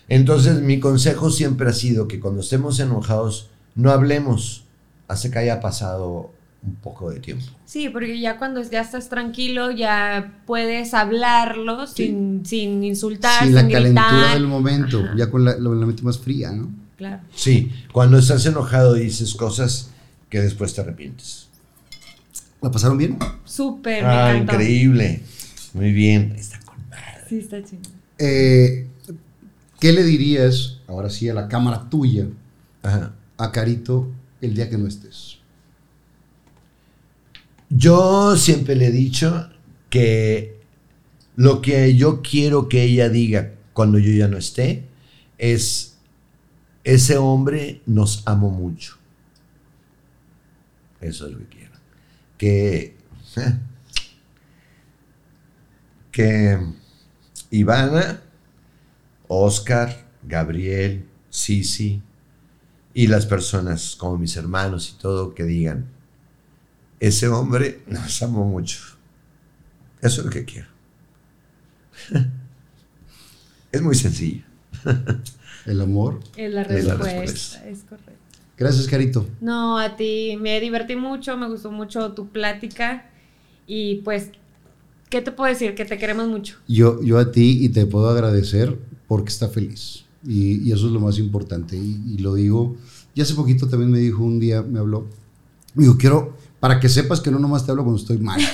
[SPEAKER 3] Entonces mi consejo siempre ha sido que cuando estemos enojados no hablemos hasta que haya pasado un poco de tiempo.
[SPEAKER 2] Sí, porque ya cuando ya estás tranquilo, ya puedes hablarlo sin, sin insultar,
[SPEAKER 1] Sin
[SPEAKER 2] sin,
[SPEAKER 1] la calentura
[SPEAKER 2] gritar.
[SPEAKER 1] del momento,
[SPEAKER 2] Ajá.
[SPEAKER 1] ya con la, la mente más fría, ¿no?
[SPEAKER 2] Claro.
[SPEAKER 3] Sí, cuando estás enojado dices cosas que después te arrepientes.
[SPEAKER 1] ¿La pasaron bien?
[SPEAKER 2] Súper, me
[SPEAKER 3] Ah,
[SPEAKER 2] encantó.
[SPEAKER 3] increíble. Muy bien. Está con madre.
[SPEAKER 2] Sí, está chido.
[SPEAKER 1] Eh, ¿Qué le dirías, ahora sí, a la cámara tuya,
[SPEAKER 3] Ajá.
[SPEAKER 1] a Carito el día que no estés?
[SPEAKER 3] Yo siempre le he dicho que lo que yo quiero que ella diga cuando yo ya no esté es, ese hombre nos amo mucho. Eso es lo que quiero. Que, que Ivana, Oscar, Gabriel, Sisi y las personas como mis hermanos y todo que digan, ese hombre nos amó mucho. Eso es lo que quiero. es muy sencillo.
[SPEAKER 1] El amor.
[SPEAKER 2] Es la
[SPEAKER 3] Es la
[SPEAKER 2] respuesta,
[SPEAKER 3] respuesta.
[SPEAKER 2] es correcto.
[SPEAKER 1] Gracias, Carito.
[SPEAKER 2] No, a ti me divertí mucho, me gustó mucho tu plática y pues, ¿qué te puedo decir? Que te queremos mucho.
[SPEAKER 1] Yo, yo a ti y te puedo agradecer porque está feliz. Y, y eso es lo más importante. Y, y lo digo, y hace poquito también me dijo un día, me habló, me dijo, quiero, para que sepas que no nomás te hablo cuando estoy mal.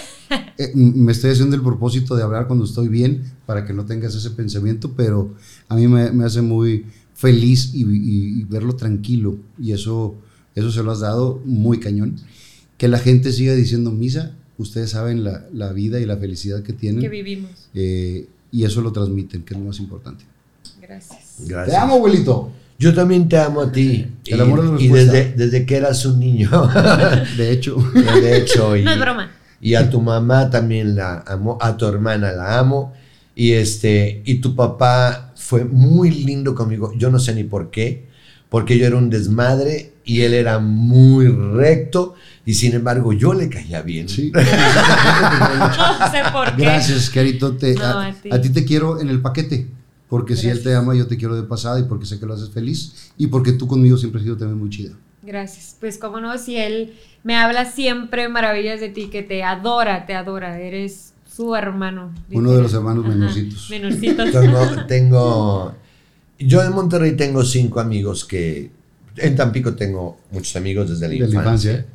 [SPEAKER 1] Eh, me estoy haciendo el propósito de hablar cuando estoy bien para que no tengas ese pensamiento, pero a mí me, me hace muy feliz y, y- y verlo tranquilo. Y eso, eso se lo has dado muy cañón. Que la gente siga diciendo misa. Ustedes saben la, la vida y la felicidad que tienen.
[SPEAKER 2] Que vivimos.
[SPEAKER 1] Eh, y eso lo transmiten, que es lo más importante.
[SPEAKER 2] Gracias.
[SPEAKER 3] Gracias.
[SPEAKER 1] Te amo, abuelito.
[SPEAKER 3] Yo también te amo a ti.
[SPEAKER 1] El amor es la
[SPEAKER 3] y desde, desde que eras un niño.
[SPEAKER 1] De hecho,
[SPEAKER 3] de hecho. Y,
[SPEAKER 2] No es broma.
[SPEAKER 3] Y a tu mamá también la amo. A tu hermana la amo. Y este. Y tu papá fue muy lindo conmigo. Yo no sé ni por qué. Porque yo era un desmadre y él era muy recto. Y sin embargo, yo le caía bien.
[SPEAKER 1] sí.
[SPEAKER 2] No sé por qué.
[SPEAKER 1] Gracias, Carito. Te-
[SPEAKER 2] No,
[SPEAKER 1] a,
[SPEAKER 2] a ti.
[SPEAKER 1] a ti te quiero en el paquete. Porque si él te ama, yo te quiero de pasada y porque sé que lo haces feliz. Y porque tú conmigo siempre has sido también muy chida.
[SPEAKER 2] Gracias. Pues cómo no, si él me habla siempre maravillas de ti, que te adora, te adora. Eres su hermano.
[SPEAKER 1] Uno de los hermanos
[SPEAKER 2] Ajá,
[SPEAKER 1] menorcitos.
[SPEAKER 2] Menorcitos.
[SPEAKER 3] Tengo, tengo- yo en Monterrey tengo cinco amigos que, en Tampico tengo muchos amigos desde la
[SPEAKER 1] De la
[SPEAKER 3] infancia.
[SPEAKER 1] infancia.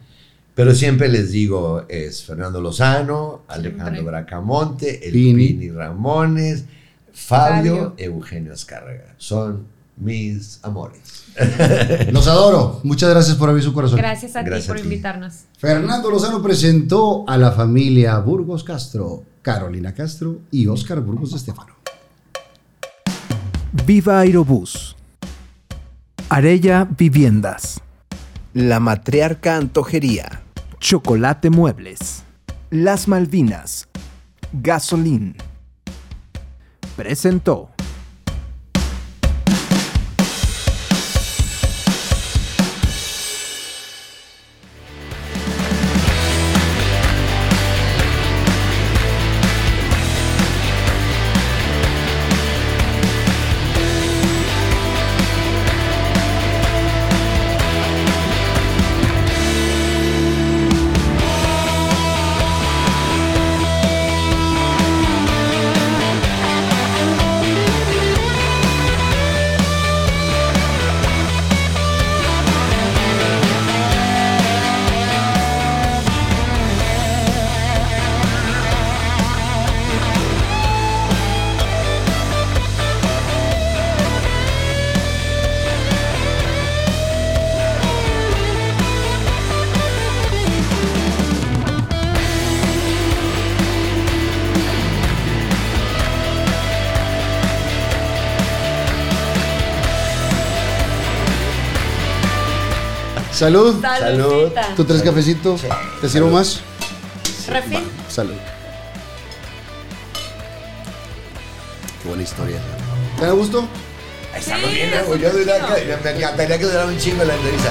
[SPEAKER 3] Pero siempre les digo, es Fernando Lozano, Alejandro
[SPEAKER 2] Siempre.
[SPEAKER 3] Bracamonte, el
[SPEAKER 1] Pini.
[SPEAKER 3] Pini, Ramones, Fabio,
[SPEAKER 2] Fabio.
[SPEAKER 3] Eugenio Azcárraga. Son mis amores.
[SPEAKER 1] Los adoro. Muchas gracias por abrir su corazón.
[SPEAKER 2] Gracias a
[SPEAKER 3] Gracias
[SPEAKER 2] ti por
[SPEAKER 3] a ti.
[SPEAKER 2] invitarnos.
[SPEAKER 1] Fernando Lozano presentó a la familia Burgos Castro, Carolina Castro y Óscar Burgos de Estefano.
[SPEAKER 4] Viva Aerobús. Arella Viviendas.
[SPEAKER 5] La Matriarca Antojería.
[SPEAKER 4] Chocolate Muebles. Las Malvinas. Gasolín. Presentó.
[SPEAKER 1] Salud.
[SPEAKER 2] Saludcita.
[SPEAKER 1] ¿Tú tres cafecitos? ¿Te sirvo más?
[SPEAKER 2] Refil.
[SPEAKER 1] Salud. Qué buena historia. ¿Te da gusto?
[SPEAKER 3] Estamos
[SPEAKER 2] Sí,
[SPEAKER 3] bien, que me encantaría que durara un chingo la entrevista.